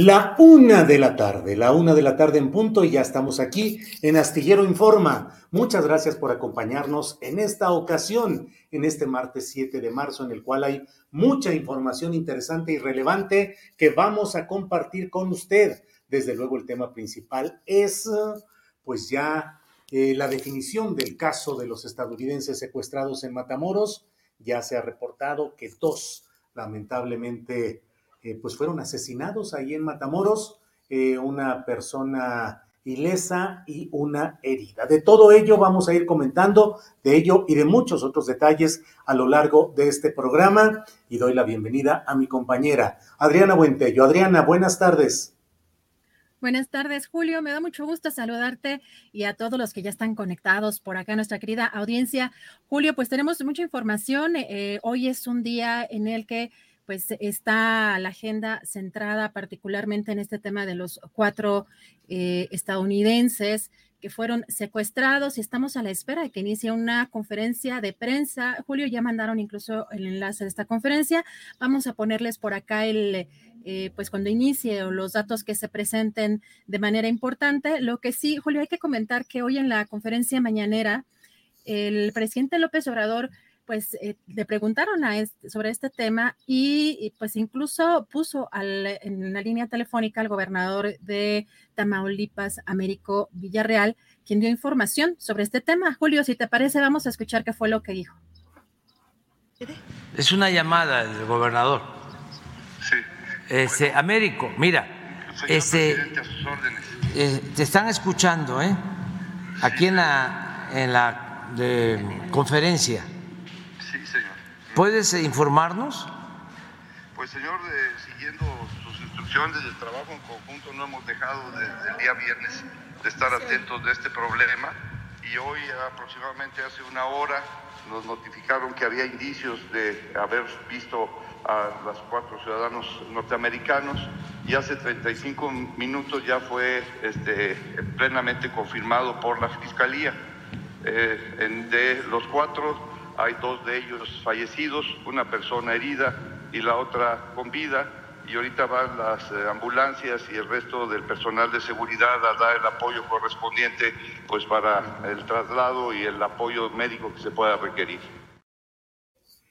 La una de la tarde, la una de la tarde en punto y ya estamos aquí en Astillero Informa. Muchas gracias por acompañarnos en esta ocasión, en este martes 7 de marzo, en el cual hay mucha información interesante y relevante que vamos a compartir con usted. Desde luego el tema principal es pues ya eh, la definición del caso de los estadounidenses secuestrados en Matamoros. Ya se ha reportado que dos lamentablemente eh, pues fueron asesinados ahí en Matamoros, eh, una persona ilesa y una herida. De todo ello vamos a ir comentando, de ello y de muchos otros detalles a lo largo de este programa y doy la bienvenida a mi compañera Adriana Buentello. Adriana, buenas tardes. Buenas tardes, Julio. Me da mucho gusto saludarte y a todos los que ya están conectados por acá, nuestra querida audiencia. Julio, pues tenemos mucha información. Eh, hoy es un día en el que pues está la agenda centrada particularmente en este tema de los cuatro eh, estadounidenses que fueron secuestrados y estamos a la espera de que inicie una conferencia de prensa. Julio, ya mandaron incluso el enlace de esta conferencia. Vamos a ponerles por acá el, eh, pues cuando inicie o los datos que se presenten de manera importante. Lo que sí, Julio, hay que comentar que hoy en la conferencia mañanera, el presidente López Obrador pues eh, le preguntaron a sobre este tema y, pues incluso puso en la línea telefónica al gobernador de Tamaulipas, Américo Villarreal, quien dio información sobre este tema. Julio, si te parece, vamos a escuchar qué fue lo que dijo. Es una llamada del gobernador. Sí. Este, Américo, mira, este, eh, te están escuchando, ¿eh? Aquí en la, en la de, conferencia. ¿Puedes informarnos? Pues señor, eh, siguiendo sus instrucciones de trabajo en conjunto, no hemos dejado desde el día viernes de estar atentos de este problema y hoy aproximadamente hace una hora nos notificaron que había indicios de haber visto a los cuatro ciudadanos norteamericanos y hace 35 minutos ya fue este, plenamente confirmado por la Fiscalía. Eh, de los cuatro hay dos de ellos fallecidos, una persona herida y la otra con vida. Y ahorita van las eh, ambulancias y el resto del personal de seguridad a dar el apoyo correspondiente pues para el traslado y el apoyo médico que se pueda requerir.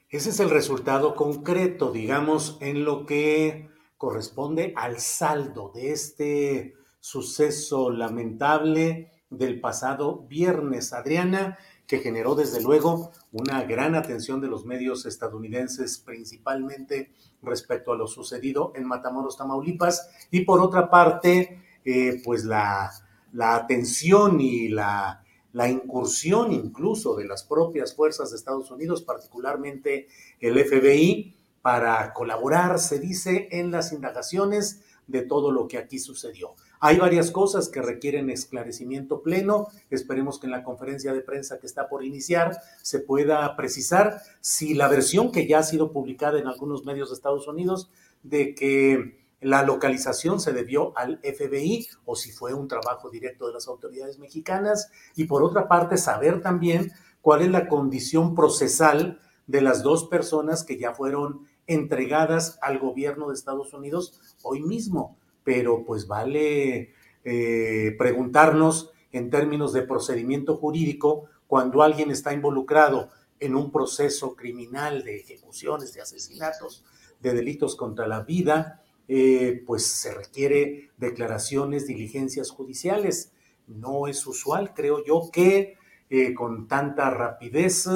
Ese es el resultado concreto, digamos, en lo que corresponde al saldo de este suceso lamentable del pasado viernes. Adriana, que generó desde luego una gran atención de los medios estadounidenses, principalmente respecto a lo sucedido en Matamoros, Tamaulipas, y por otra parte, eh, pues la, atención y la, la incursión incluso de las propias fuerzas de Estados Unidos, particularmente el FBI, para colaborar, se dice, en las indagaciones de todo lo que aquí sucedió. Hay varias cosas que requieren esclarecimiento pleno. Esperemos que en la conferencia de prensa que está por iniciar se pueda precisar si la versión que ya ha sido publicada en algunos medios de Estados Unidos de que la localización se debió al FBI o si fue un trabajo directo de las autoridades mexicanas. Y por otra parte, saber también cuál es la condición procesal de las dos personas que ya fueron entregadas al gobierno de Estados Unidos hoy mismo pero pues vale eh, preguntarnos en términos de procedimiento jurídico cuando alguien está involucrado en un proceso criminal de ejecuciones, de asesinatos, de delitos contra la vida, eh, pues se requiere declaraciones, diligencias judiciales. No es usual, creo yo, que eh, con tanta rapidez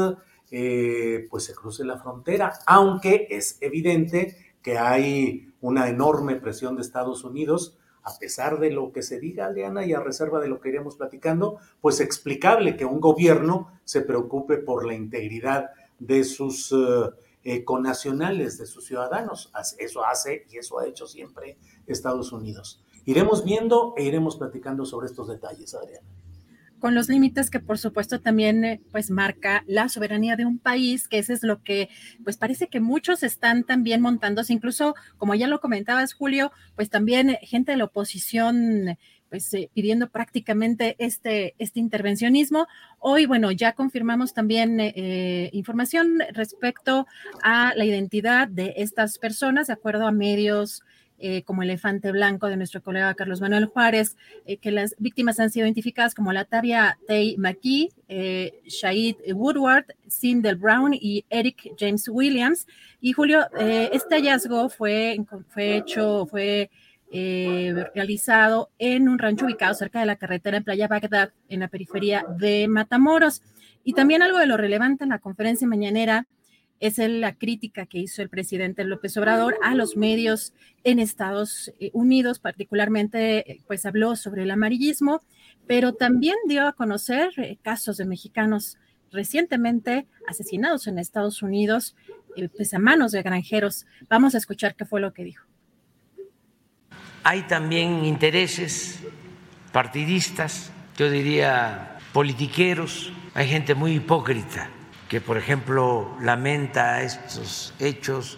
pues se cruce la frontera, aunque es evidente que hay una enorme presión de Estados Unidos, a pesar de lo que se diga, Adriana, y a reserva de lo que iremos platicando, pues explicable que un gobierno se preocupe por la integridad de sus eh, conacionales, de sus ciudadanos. Eso hace y eso ha hecho siempre Estados Unidos. Iremos viendo e iremos platicando sobre estos detalles, Adriana con los límites que por supuesto también eh, pues marca la soberanía de un país, que eso es lo que pues parece que muchos están también montándose, incluso como ya lo comentabas Julio, pues también gente de la oposición pues eh, pidiendo prácticamente este, este intervencionismo. Hoy, bueno, ya confirmamos también eh, información respecto a la identidad de estas personas, de acuerdo a medios eh, como elefante blanco de nuestro colega Carlos Manuel Juárez, eh, que las víctimas han sido identificadas como Latavia Tay McGee, eh, Shahid Woodward, Sindel Brown y Eric James Williams. Y Julio, este hallazgo fue, fue hecho, fue realizado en un rancho ubicado cerca de la carretera en Playa Bagdad, en la periferia de Matamoros. Y también algo de lo relevante en la conferencia mañanera es la crítica que hizo el presidente López Obrador a los medios en Estados eh, Unidos, particularmente, eh, pues habló sobre el amarillismo, pero también dio a conocer eh, casos de mexicanos recientemente asesinados en Estados Unidos, pues a manos de granjeros. Vamos a escuchar qué fue lo que dijo. Hay también intereses partidistas, yo diría politiqueros, hay gente muy hipócrita que, por ejemplo, lamenta estos hechos,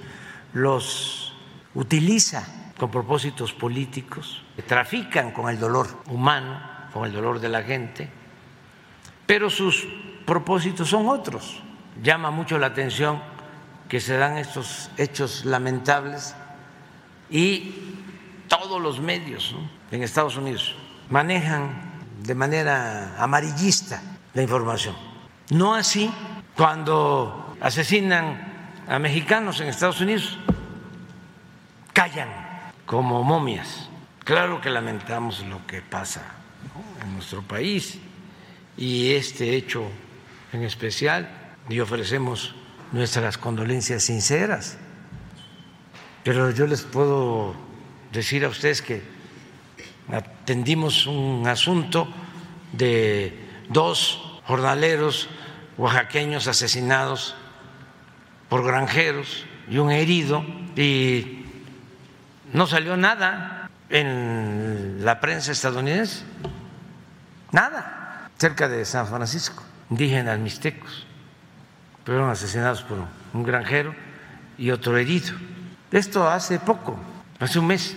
los utiliza con propósitos políticos, trafican con el dolor humano, con el dolor de la gente, pero sus propósitos son otros. Llama mucho la atención que se dan estos hechos lamentables y todos los medios en Estados Unidos manejan de manera amarillista la información. No así cuando asesinan a mexicanos en Estados Unidos, callan como momias. Claro que lamentamos lo que pasa en nuestro país y este hecho en especial y ofrecemos nuestras condolencias sinceras. Pero yo les puedo decir a ustedes que atendimos un asunto de dos jornaleros oaxaqueños asesinados por granjeros y un herido y no salió nada en la prensa estadounidense, nada, cerca de San Francisco, indígenas mixtecos, fueron asesinados por un granjero y otro herido. Esto hace poco, hace un mes.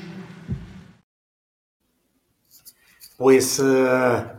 Pues uh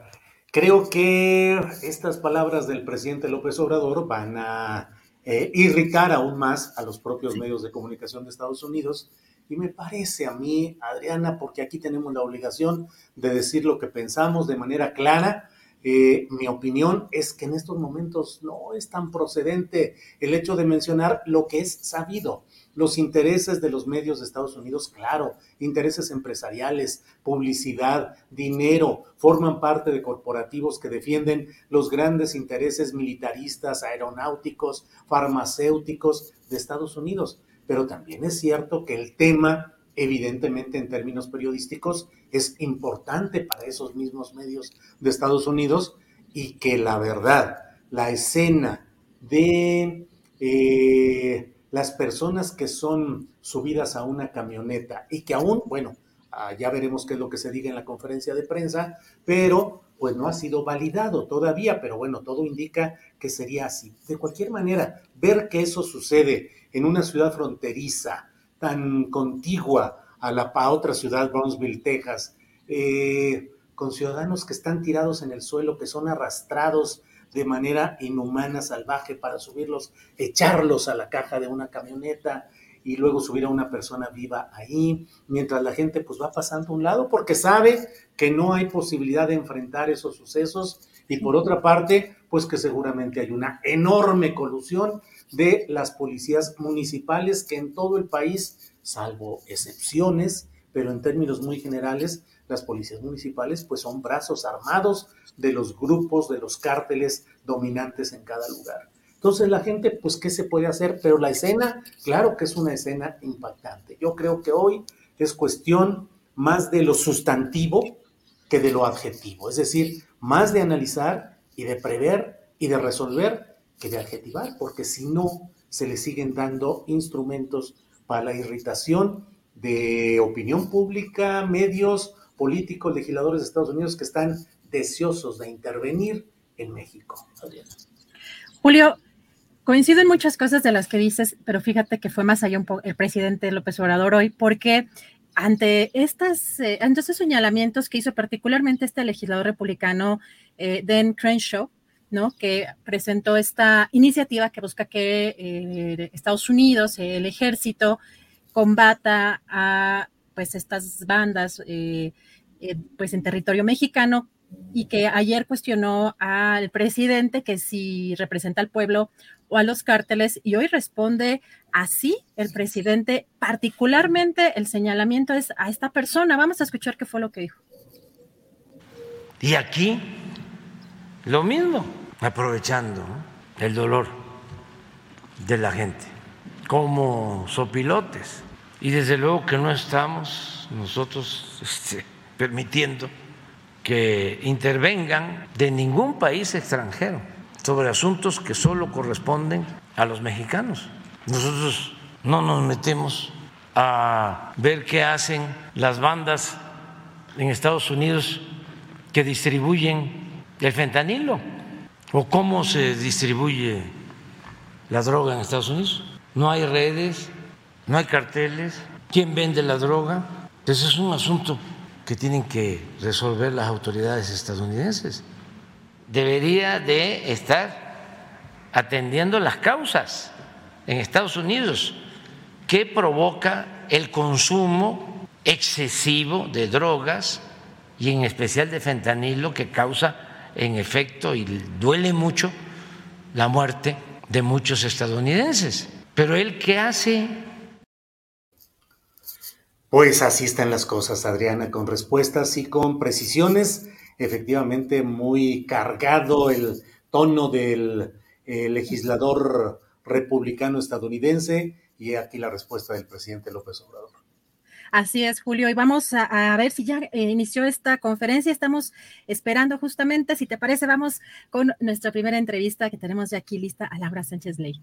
Creo que estas palabras del presidente López Obrador van a eh, irritar aún más a los propios medios de comunicación de Estados Unidos. Y me parece a mí, Adriana, porque aquí tenemos la obligación de decir lo que pensamos de manera clara, eh, mi opinión es que en estos momentos no es tan procedente el hecho de mencionar lo que es sabido los intereses de los medios de Estados Unidos, claro, intereses empresariales, publicidad, dinero, forman parte de corporativos que defienden los grandes intereses militaristas, aeronáuticos, farmacéuticos de Estados Unidos. Pero también es cierto que el tema, evidentemente en términos periodísticos, es importante para esos mismos medios de Estados Unidos y que la verdad, la escena de... Eh, las personas que son subidas a una camioneta y que aún, bueno, Ah, ya veremos qué es lo que se diga en la conferencia de prensa, pero pues no ha sido validado todavía, pero bueno, todo indica que sería así. De cualquier manera, ver que eso sucede en una ciudad fronteriza, tan contigua a la otra ciudad, Brownsville, Texas, eh, con ciudadanos que están tirados en el suelo, que son arrastrados de manera inhumana, salvaje, para subirlos, echarlos a la caja de una camioneta, y luego subir a una persona viva ahí, mientras la gente pues va pasando a un lado porque sabe que no hay posibilidad de enfrentar esos sucesos. Y por otra parte pues que seguramente hay una enorme colusión de las policías municipales que en todo el país, salvo excepciones, pero en términos muy generales, las policías municipales pues son brazos armados de los grupos, de los cárteles dominantes en cada lugar. Entonces la gente, pues, ¿qué se puede hacer? Pero la escena, claro que es una escena impactante. Yo creo que hoy es cuestión más de lo sustantivo que de lo adjetivo. Es decir, más de analizar y de prever y de resolver que de adjetivar, porque si no, se le siguen dando instrumentos para la irritación de opinión pública, medios, políticos, legisladores de Estados Unidos que están deseosos de intervenir en México. Julio, Coincido en muchas cosas de las que dices, pero fíjate que fue más allá un poco el presidente López Obrador hoy, porque ante, estas, eh, estos señalamientos que hizo particularmente este legislador republicano, eh, Dan Crenshaw, ¿no? que presentó esta iniciativa que busca que eh, Estados Unidos, el ejército, combata a pues estas bandas pues en territorio mexicano y que ayer cuestionó al presidente que si representa al pueblo o a los cárteles y hoy responde así el presidente, particularmente el señalamiento es a esta persona. Vamos a escuchar qué fue lo que dijo. Y aquí lo mismo, aprovechando el dolor de la gente, como sopilotes. Y desde luego que no estamos nosotros este, permitiendo que intervengan de ningún país extranjero sobre asuntos que solo corresponden a los mexicanos. Nosotros no nos metemos a ver qué hacen las bandas en Estados Unidos que distribuyen el fentanilo o cómo se distribuye la droga en Estados Unidos. No hay redes, no hay carteles, quién vende la droga. Entonces es un asunto que tienen que resolver las autoridades estadounidenses. Debería de estar atendiendo las causas en Estados Unidos que provoca el consumo excesivo de drogas y en especial de fentanilo que causa en efecto y duele mucho la muerte de muchos estadounidenses. Pero él qué hace? Pues así están las cosas, Adriana, con respuestas y con precisiones. Efectivamente, muy cargado el tono del eh, legislador republicano estadounidense y aquí la respuesta del presidente López Obrador. Así es, Julio. Y vamos a, ver si ya eh, inició esta conferencia. Estamos esperando justamente, si te parece, vamos con nuestra primera entrevista que tenemos ya aquí lista a Laura Sánchez Ley.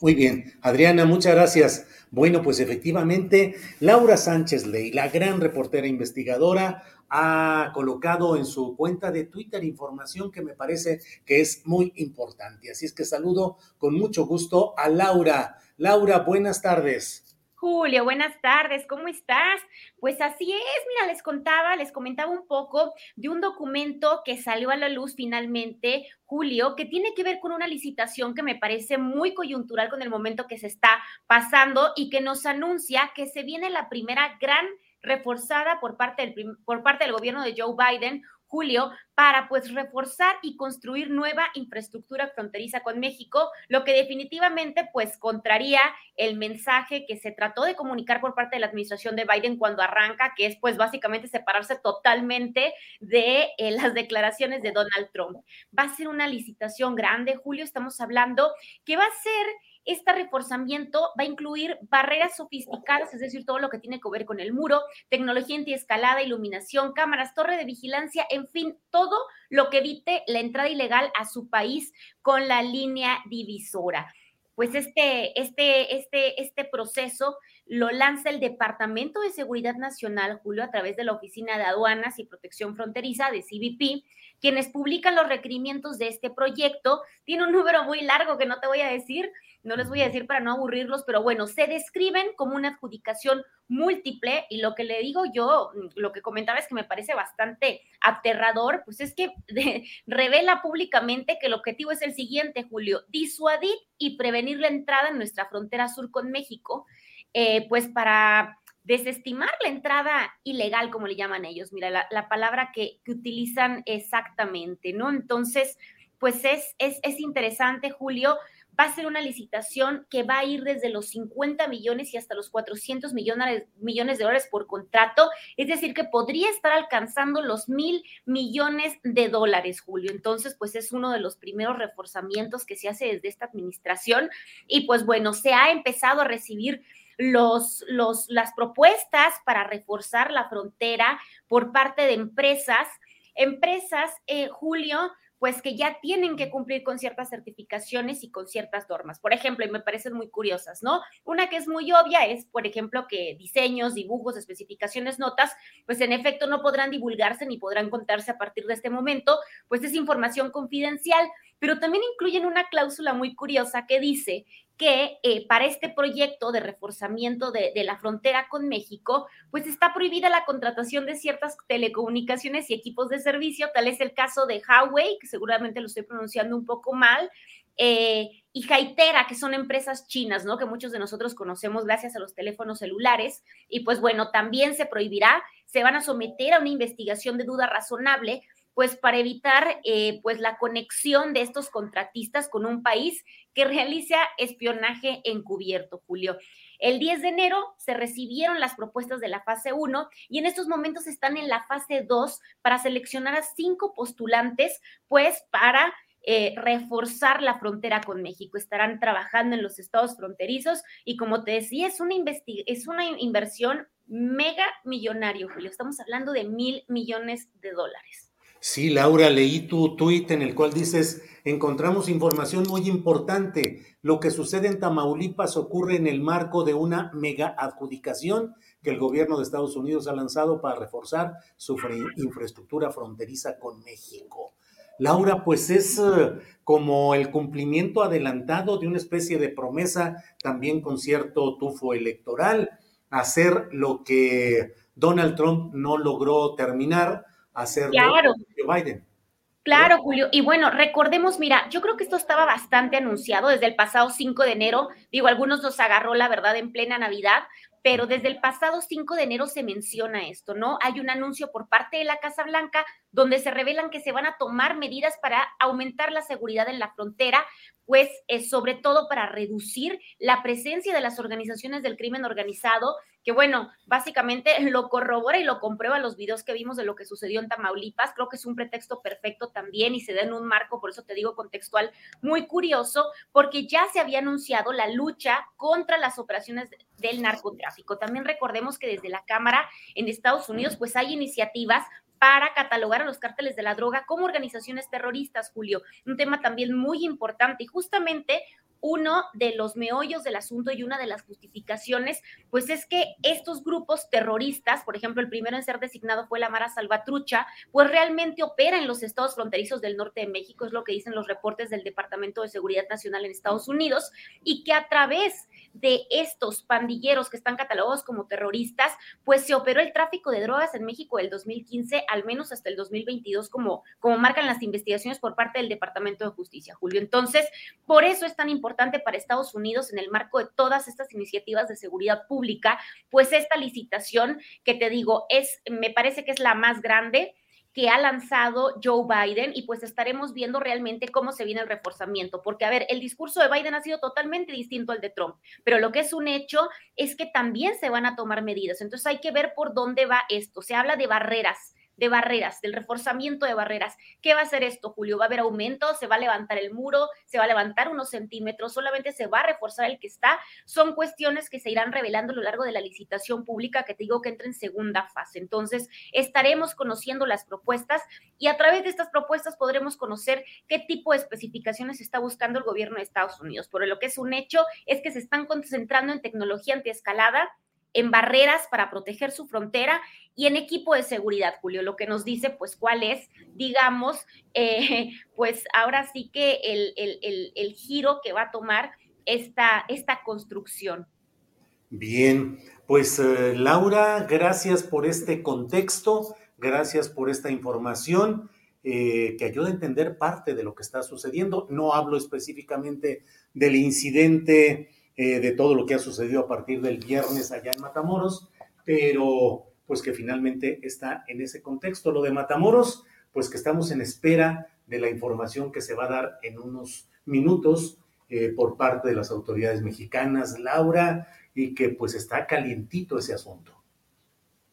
Muy bien, Adriana, muchas gracias. Bueno, pues efectivamente, Laura Sánchez Ley, la gran reportera investigadora, ha colocado en su cuenta de Twitter información que me parece que es muy importante. Así es que saludo con mucho gusto a Laura. Laura, buenas tardes. Julio, buenas tardes, ¿cómo estás? Pues así es, mira, les contaba, les comentaba un poco de un documento que salió a la luz finalmente, Julio, que tiene que ver con una licitación que me parece muy coyuntural con el momento que se está pasando y que nos anuncia que se viene la primera gran reforzada por parte del, por parte del gobierno de Joe Biden Julio, para pues reforzar y construir nueva infraestructura fronteriza con México, lo que definitivamente pues contraría el mensaje que se trató de comunicar por parte de la administración de Biden cuando arranca, que es pues básicamente separarse totalmente de eh, las declaraciones de Donald Trump. Va a ser una licitación grande, Julio, estamos hablando que va a ser este reforzamiento va a incluir barreras sofisticadas, es decir, todo lo que tiene que ver con el muro, tecnología antiescalada, iluminación, cámaras, torre de vigilancia, en fin, todo lo que evite la entrada ilegal a su país con la línea divisora. Pues este, este, este, este proceso lo lanza el Departamento de Seguridad Nacional, Julio, a través de la Oficina de Aduanas y Protección Fronteriza de CBP, quienes publican los requerimientos de este proyecto. Tiene un número muy largo que no te voy a decir, no les voy a decir para no aburrirlos, pero bueno, se describen como una adjudicación múltiple y lo que le digo yo, lo que comentaba es que me parece bastante aterrador, pues es que revela públicamente que el objetivo es el siguiente, Julio, disuadir y prevenir la entrada en nuestra frontera sur con México, eh, pues para desestimar la entrada ilegal, como le llaman ellos, mira, la, palabra que, que, utilizan exactamente, ¿no? Entonces, pues es, es, es interesante, Julio, va a ser una licitación que va a ir desde los 50 millones y hasta los 400 millones, millones de dólares por contrato, es decir, que podría estar alcanzando los mil millones de dólares, Julio. Entonces, pues es uno de los primeros reforzamientos que se hace desde esta administración y pues bueno, se ha empezado a recibir los, los, las propuestas para reforzar la frontera por parte de empresas. Empresas, eh, Julio, pues que ya tienen que cumplir con ciertas certificaciones y con ciertas normas. Por ejemplo, y me parecen muy curiosas, ¿no? Una que es muy obvia es, por ejemplo, que diseños, dibujos, especificaciones, notas, pues en efecto no podrán divulgarse ni podrán contarse a partir de este momento, pues es información confidencial, pero también incluyen una cláusula muy curiosa que dice que eh, para este proyecto de reforzamiento de, la frontera con México, pues está prohibida la contratación de ciertas telecomunicaciones y equipos de servicio, tal es el caso de Huawei, que seguramente lo estoy pronunciando un poco mal, eh, y Haitera, que son empresas chinas, ¿no? Que muchos de nosotros conocemos gracias a los teléfonos celulares. Y pues bueno, también se prohibirá, se van a someter a una investigación de duda razonable pues para evitar eh, pues la conexión de estos contratistas con un país que realiza espionaje encubierto, Julio. El 10 de enero se recibieron las propuestas de la fase 1 y en estos momentos están en la fase 2 para seleccionar a cinco postulantes, pues para eh, reforzar la frontera con México. Estarán trabajando en los estados fronterizos y como te decía, es una, es una inversión mega millonario, Julio. Estamos hablando de mil millones de dólares. Sí, Laura, leí tu tuit en el cual dices, encontramos información muy importante. Lo que sucede en Tamaulipas ocurre en el marco de una mega adjudicación que el gobierno de Estados Unidos ha lanzado para reforzar su infraestructura fronteriza con México. Laura, pues es eh, como el cumplimiento adelantado de una especie de promesa también con cierto tufo electoral, hacer lo que Donald Trump no logró terminar hacerlo claro. Biden. Claro, Julio. Y bueno, recordemos, mira, yo creo que esto estaba bastante anunciado desde el pasado 5 de enero. Digo, algunos nos agarró, la verdad, en plena Navidad, pero desde el pasado 5 de enero se menciona esto, ¿no? Hay un anuncio por parte de la Casa Blanca donde se revelan que se van a tomar medidas para aumentar la seguridad en la frontera, pues es sobre todo para reducir la presencia de las organizaciones del crimen organizado, que bueno, básicamente lo corrobora y lo comprueba los videos que vimos de lo que sucedió en Tamaulipas. Creo que es un pretexto perfecto también y se da en un marco, por eso te digo contextual, muy curioso, porque ya se había anunciado la lucha contra las operaciones del narcotráfico. También recordemos que desde la Cámara en Estados Unidos, pues hay iniciativas para catalogar a los cárteles de la droga como organizaciones terroristas, Julio. Un tema también muy importante y justamente uno de los meollos del asunto y una de las justificaciones, pues es que estos grupos terroristas, por ejemplo, el primero en ser designado fue la Mara Salvatrucha, pues realmente opera en los estados fronterizos del norte de México, es lo que dicen los reportes del Departamento de Seguridad Nacional en Estados Unidos, y que a través de estos pandilleros que están catalogados como terroristas, pues se operó el tráfico de drogas en México del 2015, al menos hasta el 2022, como, como marcan las investigaciones por parte del Departamento de Justicia, Julio. Entonces, por eso es tan importante para Estados Unidos en el marco de todas estas iniciativas de seguridad pública, pues esta licitación que te digo es, me parece que es la más grande que ha lanzado Joe Biden y pues estaremos viendo realmente cómo se viene el reforzamiento, porque a ver, el discurso de Biden ha sido totalmente distinto al de Trump, pero lo que es un hecho es que también se van a tomar medidas, entonces hay que ver por dónde va esto, se habla de barreras de barreras, del reforzamiento de barreras. ¿Qué va a hacer esto, Julio? ¿Va a haber aumento? ¿Se va a levantar el muro? ¿Se va a levantar unos centímetros? ¿Solamente se va a reforzar el que está? Son cuestiones que se irán revelando a lo largo de la licitación pública que te digo que entra en segunda fase. Entonces, estaremos conociendo las propuestas y a través de estas propuestas podremos conocer qué tipo de especificaciones está buscando el gobierno de Estados Unidos. Por lo que es un hecho es que se están concentrando en tecnología antiescalada, en barreras para proteger su frontera y en equipo de seguridad, Julio, lo que nos dice, pues, cuál es, digamos, eh, pues ahora sí que el, el, giro que va a tomar esta, esta construcción. Bien, pues eh, Laura, gracias por este contexto, gracias por esta información. Eh, que ayuda a entender parte de lo que está sucediendo. No hablo específicamente del incidente eh, de todo lo que ha sucedido a partir del viernes allá en Matamoros, pero pues que finalmente está en ese contexto. Lo de Matamoros, pues que estamos en espera de la información que se va a dar en unos minutos eh, por parte de las autoridades mexicanas, Laura, y que pues está calientito ese asunto.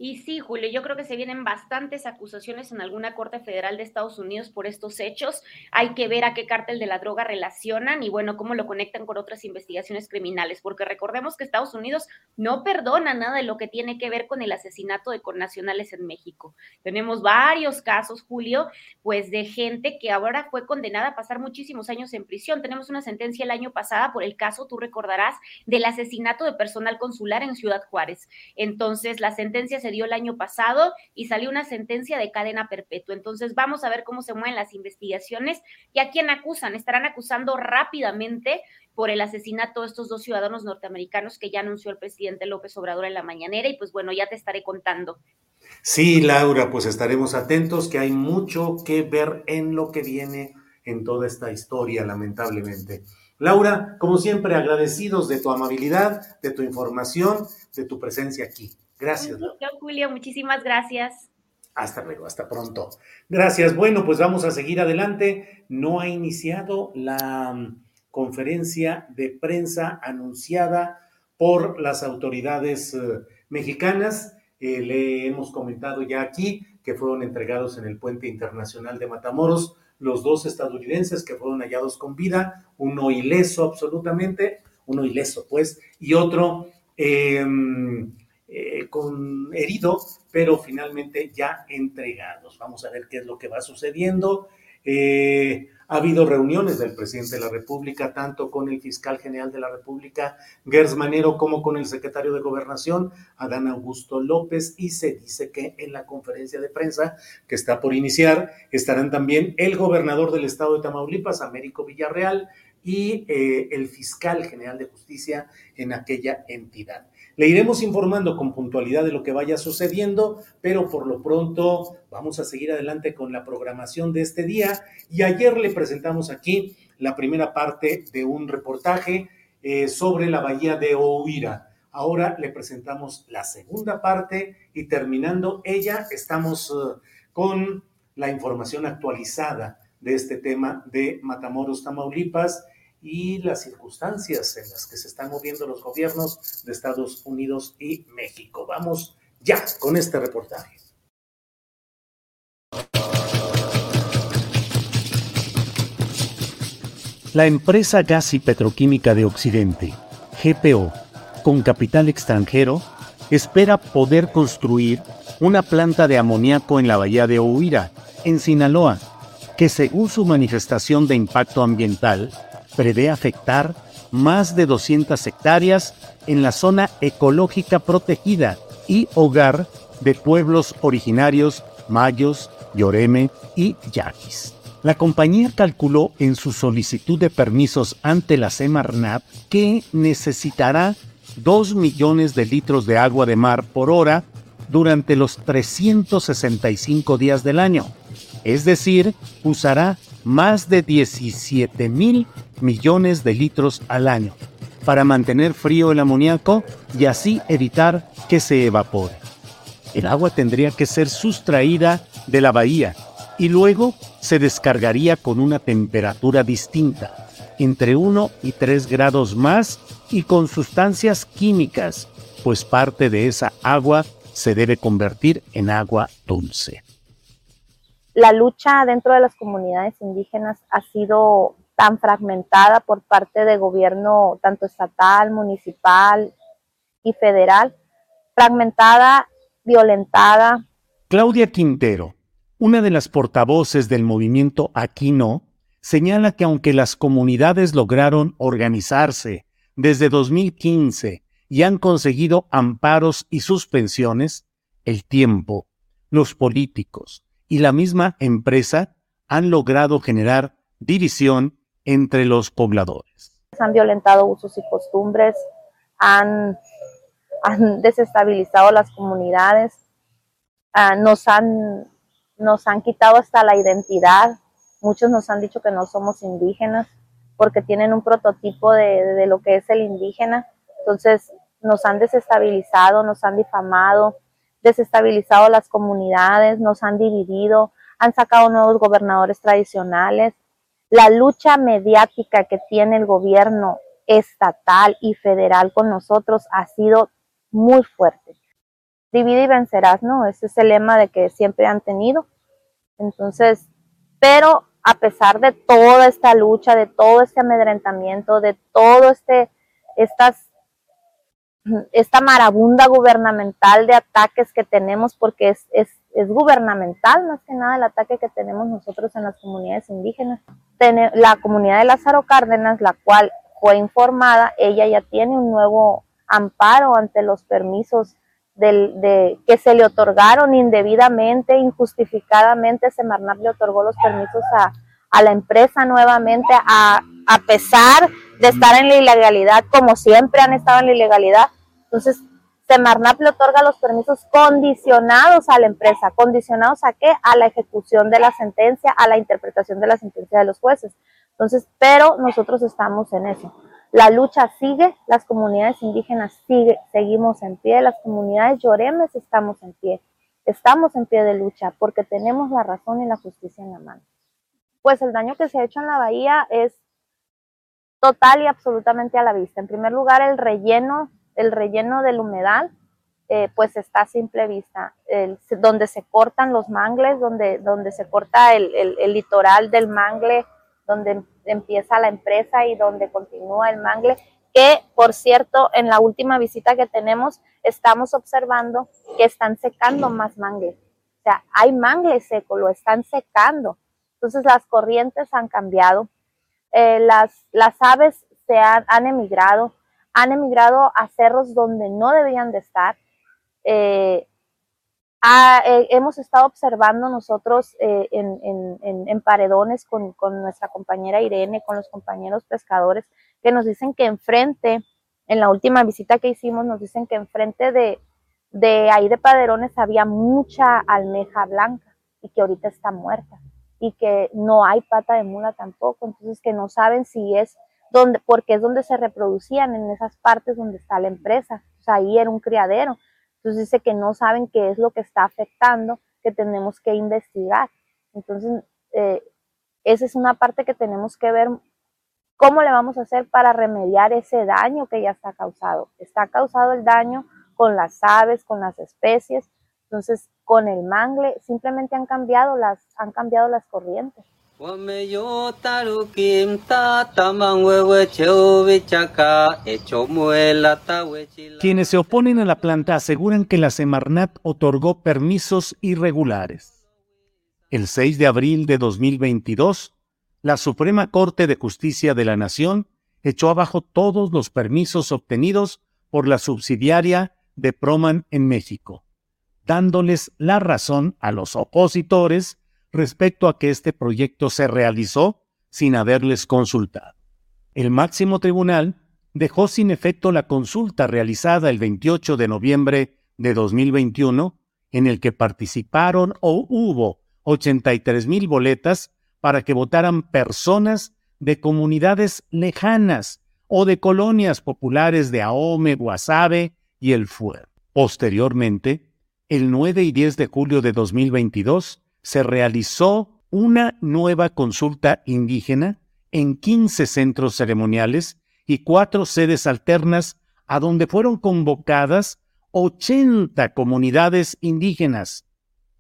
Y sí, Julio, yo creo que se vienen bastantes acusaciones en alguna Corte Federal de Estados Unidos por estos hechos. Hay que ver a qué cártel de la droga relacionan y bueno, cómo lo conectan con otras investigaciones criminales, porque recordemos que Estados Unidos no perdona nada de lo que tiene que ver con el asesinato de connacionales en México. Tenemos varios casos, Julio, pues de gente que ahora fue condenada a pasar muchísimos años en prisión. Tenemos una sentencia el año pasado por el caso, tú recordarás, del asesinato de personal consular en Ciudad Juárez. Entonces, la sentencia se dio el año pasado y salió una sentencia de cadena perpetua. Entonces vamos a ver cómo se mueven las investigaciones y a quién acusan. Estarán acusando rápidamente por el asesinato de estos dos ciudadanos norteamericanos que ya anunció el presidente López Obrador en la mañanera y pues bueno, ya te estaré contando. Sí, Laura, pues estaremos atentos que hay mucho que ver en lo que viene en toda esta historia, lamentablemente. Laura, como siempre, agradecidos de tu amabilidad, de tu información, de tu presencia aquí. Gracias. Julio, muchísimas gracias. Hasta luego, hasta pronto. Gracias. Bueno, pues vamos a seguir adelante. No ha iniciado la mm, conferencia de prensa anunciada por las autoridades eh, mexicanas. Eh, le hemos comentado ya aquí que fueron entregados en el puente internacional de Matamoros los dos estadounidenses que fueron hallados con vida, uno ileso absolutamente, uno ileso pues, y otro eh, eh, con herido, pero finalmente ya entregados. Vamos a ver qué es lo que va sucediendo. Eh, ha habido reuniones del presidente de la República, tanto con el fiscal general de la República, Gers Manero, como con el secretario de Gobernación, Adán Augusto López, y se dice que en la conferencia de prensa que está por iniciar estarán también el gobernador del estado de Tamaulipas, Américo Villarreal, y eh, el fiscal general de justicia en aquella entidad. Le iremos informando con puntualidad de lo que vaya sucediendo, pero por lo pronto vamos a seguir adelante con la programación de este día. Y ayer le presentamos aquí la primera parte de un reportaje eh, sobre la bahía de Ohuira. Ahora le presentamos la segunda parte y terminando ella estamos eh, con la información actualizada de este tema de Matamoros, Tamaulipas y las circunstancias en las que se están moviendo los gobiernos de Estados Unidos y México. Vamos ya con este reportaje. La empresa Gas y Petroquímica de Occidente, GPO, con capital extranjero, espera poder construir una planta de amoníaco en la bahía de Ohuira, en Sinaloa, que según su manifestación de impacto ambiental, prevé afectar más de 200 hectáreas en la zona ecológica protegida y hogar de pueblos originarios mayos, Yoreme y Yaquis. La compañía calculó en su solicitud de permisos ante la Semarnat que necesitará 2 millones de litros de agua de mar por hora durante los 365 días del año. Es decir, usará más de 17 mil millones de litros al año para mantener frío el amoníaco y así evitar que se evapore. El agua tendría que ser sustraída de la bahía y luego se descargaría con una temperatura distinta, entre 1 y 3 grados más y con sustancias químicas, pues parte de esa agua se debe convertir en agua dulce. La lucha dentro de las comunidades indígenas ha sido tan fragmentada por parte de gobierno tanto estatal, municipal y federal, fragmentada, violentada. Claudia Quintero, una de las portavoces del movimiento Aquí No, señala que aunque las comunidades lograron organizarse desde 2015 y han conseguido amparos y suspensiones, el tiempo, los políticos y la misma empresa han logrado generar división entre los pobladores. Han violentado usos y costumbres, han, desestabilizado las comunidades, ah, nos, han, nos han quitado hasta la identidad. Muchos nos han dicho que no somos indígenas porque tienen un prototipo de, de lo que es el indígena. Entonces nos han desestabilizado, nos han difamado, desestabilizado las comunidades, nos han dividido, han sacado nuevos gobernadores tradicionales, la lucha mediática que tiene el gobierno estatal y federal con nosotros ha sido muy fuerte. Divide y vencerás, ¿no? Ese es el lema de que siempre han tenido. Entonces, pero a pesar de toda esta lucha, de todo este amedrentamiento, de todo este, estas, esta marabunda gubernamental de ataques que tenemos, porque es, es es gubernamental más que nada el ataque que tenemos nosotros en las comunidades indígenas. La comunidad de Lázaro Cárdenas, la cual fue informada, ella ya tiene un nuevo amparo ante los permisos del, de, que se le otorgaron indebidamente, injustificadamente, Semarnap le otorgó los permisos a, a la empresa nuevamente, a, a pesar de estar en la ilegalidad, como siempre han estado en la ilegalidad. Entonces, Semarnap le otorga los permisos condicionados a la empresa. ¿Condicionados a qué? A la ejecución de la sentencia, a la interpretación de la sentencia de los jueces. Entonces, pero nosotros estamos en eso. La lucha sigue, las comunidades indígenas sigue, seguimos en pie, las comunidades lloremes estamos en pie. Estamos en pie de lucha porque tenemos la razón y la justicia en la mano. Pues el daño que se ha hecho en la bahía es total y absolutamente a la vista. En primer lugar, el relleno el relleno del humedal, eh, pues está a simple vista. donde se cortan los mangles, donde, donde se corta el, litoral del mangle, donde empieza la empresa y donde continúa el mangle, que por cierto, en la última visita que tenemos, estamos observando que están secando más mangle. O sea, hay mangle seco, lo están secando. Entonces las corrientes han cambiado, eh, las, las aves se han emigrado, han emigrado a cerros donde no debían de estar. Eh, eh, hemos estado observando nosotros eh, en, paredones con, nuestra compañera Irene, con los compañeros pescadores, que nos dicen que enfrente, en la última visita que hicimos, nos dicen que enfrente de, de ahí de paderones había mucha almeja blanca y que ahorita está muerta y que no hay pata de mula tampoco, entonces que no saben si es donde, porque es donde se reproducían en esas partes donde está la empresa. O sea, ahí era un criadero. Entonces dice que no saben qué es lo que está afectando, que tenemos que investigar. Entonces, eh, esa es una parte que tenemos que ver cómo le vamos a hacer para remediar ese daño que ya está causado. Está causado el daño con las aves, con las especies. Entonces, con el mangle simplemente han cambiado las, han cambiado las corrientes. Quienes se oponen a la planta aseguran que la Semarnat otorgó permisos irregulares. El 6 de abril de 2022, la Suprema Corte de Justicia de la Nación echó abajo todos los permisos obtenidos por la subsidiaria de Proman en México, dándoles la razón a los opositores respecto a que este proyecto se realizó sin haberles consultado. El máximo tribunal dejó sin efecto la consulta realizada el 28 de noviembre de 2021, en el que participaron o hubo 83 mil boletas para que votaran personas de comunidades lejanas o de colonias populares de Ahome, Guasave y El Fuer. Posteriormente, el 9 y 10 de julio de 2022, se realizó una nueva consulta indígena en 15 centros ceremoniales y cuatro sedes alternas a donde fueron convocadas 80 comunidades indígenas,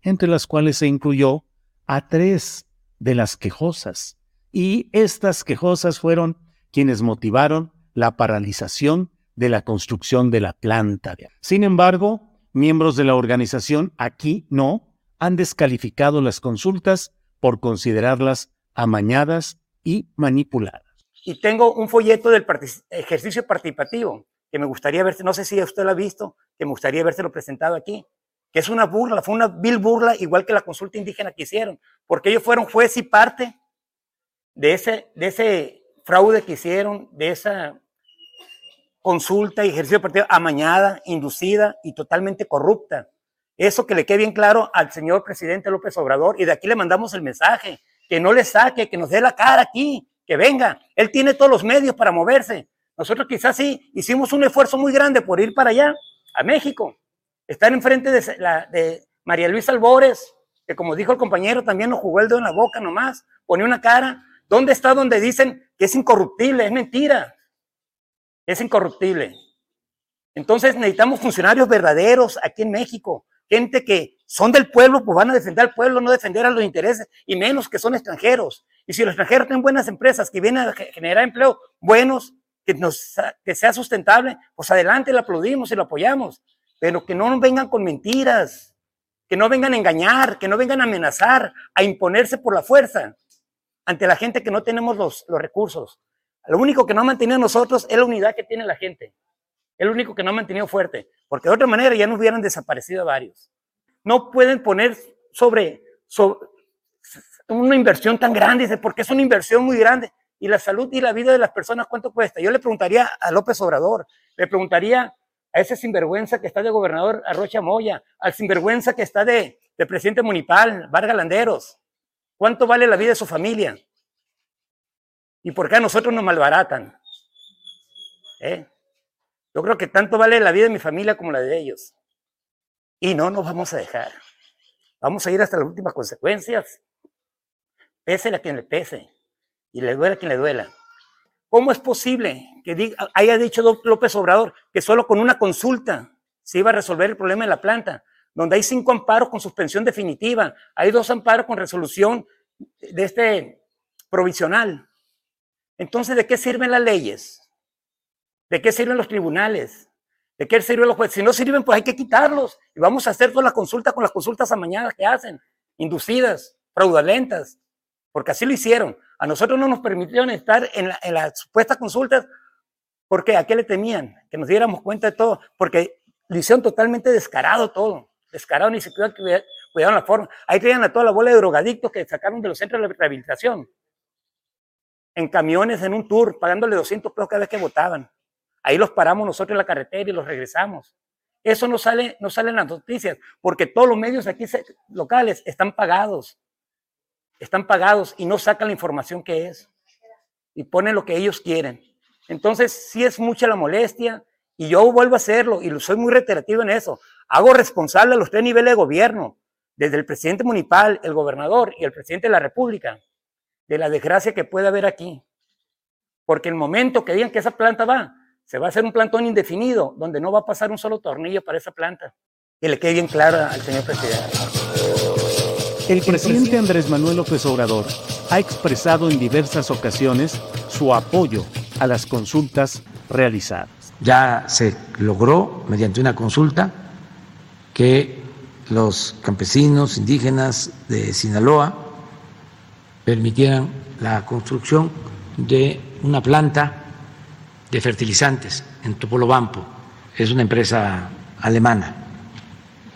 entre las cuales se incluyó a tres de las quejosas. Y estas quejosas fueron quienes motivaron la paralización de la construcción de la planta. Sin embargo, miembros de la organización aquí no han descalificado las consultas por considerarlas amañadas y manipuladas. Y tengo un folleto del ejercicio participativo que me gustaría ver, no sé si usted lo ha visto, que me gustaría lo presentado aquí, que es una burla, fue una vil burla, igual que la consulta indígena que hicieron, porque ellos fueron juez y parte de ese, de ese fraude que hicieron, de esa consulta y ejercicio de partido amañada, inducida y totalmente corrupta. Eso que le quede bien claro al señor presidente López Obrador y de aquí le mandamos el mensaje, que no le saque, que nos dé la cara aquí, que venga. Él tiene todos los medios para moverse. Nosotros quizás sí hicimos un esfuerzo muy grande por ir para allá, a México. Estar enfrente de, de María Luisa Albores, que como dijo el compañero, también nos jugó el dedo en la boca nomás, ponía una cara. ¿Dónde está donde dicen que es incorruptible? Es mentira es incorruptible. Entonces necesitamos funcionarios verdaderos aquí en México, gente que son del pueblo, pues van a defender al pueblo, no defender a los intereses, y menos que son extranjeros. Y si los extranjeros tienen buenas empresas que vienen a generar empleo buenos, que, nos, que sea sustentable, pues adelante, lo aplaudimos y lo apoyamos. Pero que no nos vengan con mentiras, que no vengan a engañar, que no vengan a amenazar, a imponerse por la fuerza ante la gente que no tenemos los, los recursos. Lo único que no ha mantenido nosotros es la unidad que tiene la gente. Es lo único que no ha mantenido fuerte. Porque de otra manera ya nos hubieran desaparecido varios. No pueden poner sobre, una inversión tan grande, porque es una inversión muy grande. Y la salud y la vida de las personas, ¿cuánto cuesta? Yo le preguntaría a López Obrador, le preguntaría a ese sinvergüenza que está de gobernador Arrocha Moya, al sinvergüenza que está de, de presidente municipal, Vargas Landeros. ¿Cuánto vale la vida de su familia? ¿Y por qué a nosotros nos malbaratan? ¿Eh? Yo creo que tanto vale la vida de mi familia como la de ellos. Y no nos vamos a dejar. Vamos a ir hasta las últimas consecuencias. Pese a quien le pese. Y le duela a quien le duela. ¿Cómo es posible que haya dicho López Obrador que solo con una consulta se iba a resolver el problema de la planta? Donde hay cinco amparos con suspensión definitiva, hay dos amparos con resolución de este provisional. Entonces, ¿de qué sirven las leyes? ¿De qué sirven los tribunales? ¿De qué sirven los jueces? Si no sirven, pues hay que quitarlos. Y vamos a hacer todas las consultas con las consultas amañadas que hacen, inducidas, fraudulentas, porque así lo hicieron. A nosotros no nos permitieron estar en, las supuestas consultas porque a qué le temían, que nos diéramos cuenta de todo, porque lo hicieron totalmente descarado todo, descarado, ni siquiera cuidaron la forma. Ahí tenían a toda la bola de drogadictos que sacaron de los centros de rehabilitación en camiones en un tour, pagándole 200 pesos cada vez que votaban. Ahí los paramos nosotros en la carretera y los regresamos. Eso no sale, no sale en las noticias, porque todos los medios aquí locales están pagados. Están pagados y no sacan la información que es. Y ponen lo que ellos quieren. Entonces, sí es mucha la molestia y yo vuelvo a hacerlo y soy muy reiterativo en eso. Hago responsable a los tres niveles de gobierno, desde el presidente municipal, el gobernador y el presidente de la República de la desgracia que puede haber aquí. Porque el momento que digan que esa planta va, se va a hacer un plantón indefinido, donde no va a pasar un solo tornillo para esa planta. Que le quede bien claro al señor presidente. El presidente Andrés Manuel López Obrador ha expresado en diversas ocasiones su apoyo a las consultas realizadas. Ya se logró, mediante una consulta, que los campesinos indígenas de Sinaloa permitieran la construcción de una planta de fertilizantes en Topolobampo. Es una empresa alemana,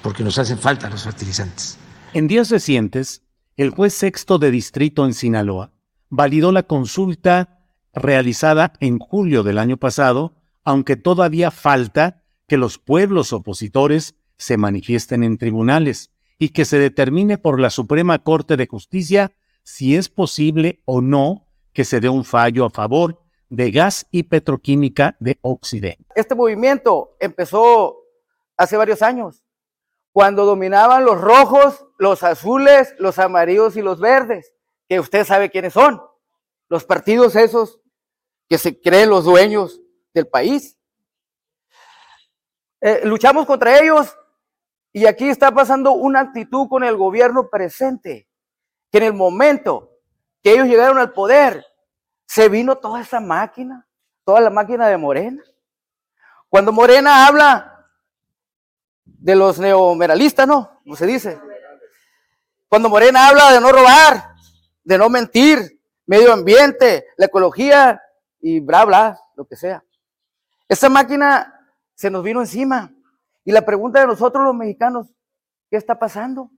porque nos hacen falta los fertilizantes. En días recientes, el juez sexto de distrito en Sinaloa validó la consulta realizada en julio del año pasado, aunque todavía falta que los pueblos opositores se manifiesten en tribunales y que se determine por la Suprema Corte de Justicia si es posible o no que se dé un fallo a favor de gas y petroquímica de Occidente. Este movimiento empezó hace varios años, cuando dominaban los rojos, los azules, los amarillos y los verdes, que usted sabe quiénes son, los partidos esos que se creen los dueños del país. Eh, luchamos contra ellos y aquí está pasando una actitud con el gobierno presente que en el momento que ellos llegaron al poder, se vino toda esa máquina, toda la máquina de Morena. Cuando Morena habla de los neomeralistas, ¿no? Como se dice. Cuando Morena habla de no robar, de no mentir, medio ambiente, la ecología y bla, bla, lo que sea. Esa máquina se nos vino encima. Y la pregunta de nosotros los mexicanos, ¿qué está pasando?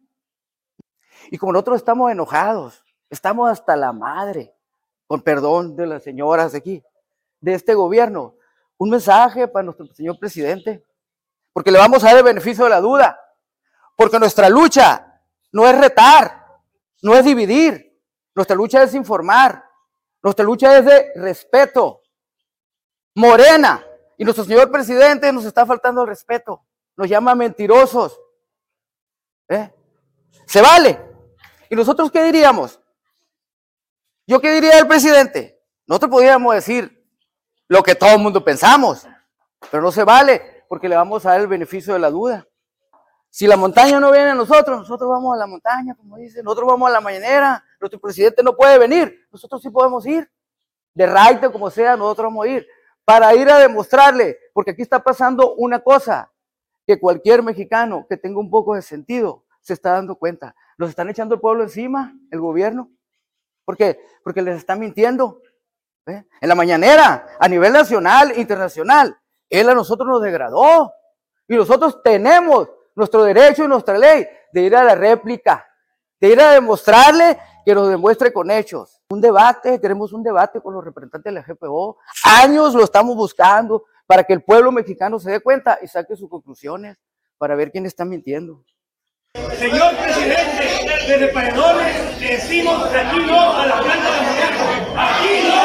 Y como nosotros estamos enojados, estamos hasta la madre, con perdón de las señoras de aquí, de este gobierno, un mensaje para nuestro señor presidente, porque le vamos a dar el beneficio de la duda, porque nuestra lucha no es retar, no es dividir, nuestra lucha es informar, nuestra lucha es de respeto. Morena y nuestro señor presidente nos está faltando el respeto, nos llama mentirosos. ¿Eh? Se vale. ¿Y nosotros qué diríamos? ¿Yo qué diría del presidente? Nosotros podríamos decir lo que todo el mundo pensamos, pero no se vale porque le vamos a dar el beneficio de la duda. Si la montaña no viene a nosotros, nosotros vamos a la montaña, como dice, nosotros vamos a la mañanera, nuestro presidente no puede venir, nosotros sí podemos ir. De raite, como sea, nosotros vamos a ir para ir a demostrarle, porque aquí está pasando una cosa que cualquier mexicano que tenga un poco de sentido se está dando cuenta. Nos están echando el pueblo encima, el gobierno. ¿Por qué? Porque les están mintiendo. ¿eh? En la mañanera, a nivel nacional, internacional, él a nosotros nos degradó. Y nosotros tenemos nuestro derecho y nuestra ley de ir a la réplica, de ir a demostrarle que nos demuestre con hechos. Un debate, queremos un debate con los representantes de la GPO. Años lo estamos buscando para que el pueblo mexicano se dé cuenta y saque sus conclusiones para ver quién está mintiendo. Señor presidente, desde decimos aquí no a la planta de ¡Aquí no!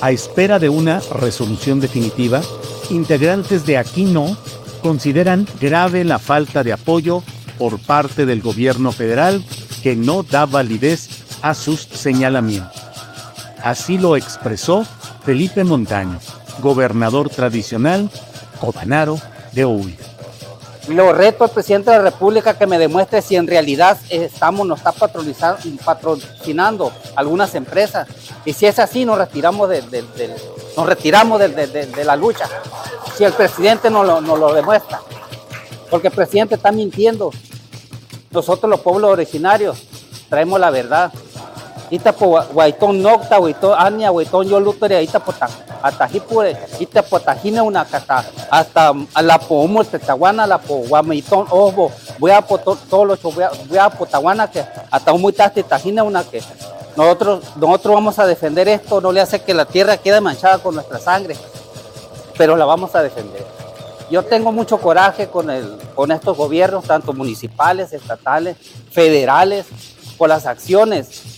A espera de una resolución definitiva, integrantes de Aquí No consideran grave la falta de apoyo por parte del gobierno federal que no da validez a sus señalamientos. Así lo expresó Felipe Montaño, gobernador tradicional Cotanaro de Huila. Lo reto al presidente de la República que me demuestre si en realidad estamos, nos está patrocinando algunas empresas. Y si es así, nos retiramos de, nos retiramos de, la lucha. Si el presidente nos lo, nos lo demuestra. Porque el presidente está mintiendo. Nosotros los pueblos originarios traemos la verdad ita po waiton nokta waiton ania waiton yo lutore ita pota hasta hipure ita pota hine una kata hasta la po umo tetawana la po wamaiton obo voy a po todo lo voy a voy a potawana que hasta un muy tajine una que nosotros nosotros vamos a defender esto no le hace que la tierra quede manchada con nuestra sangre pero la vamos a defender. Yo tengo mucho coraje con, el, con estos gobiernos, tanto municipales, estatales, federales, por las acciones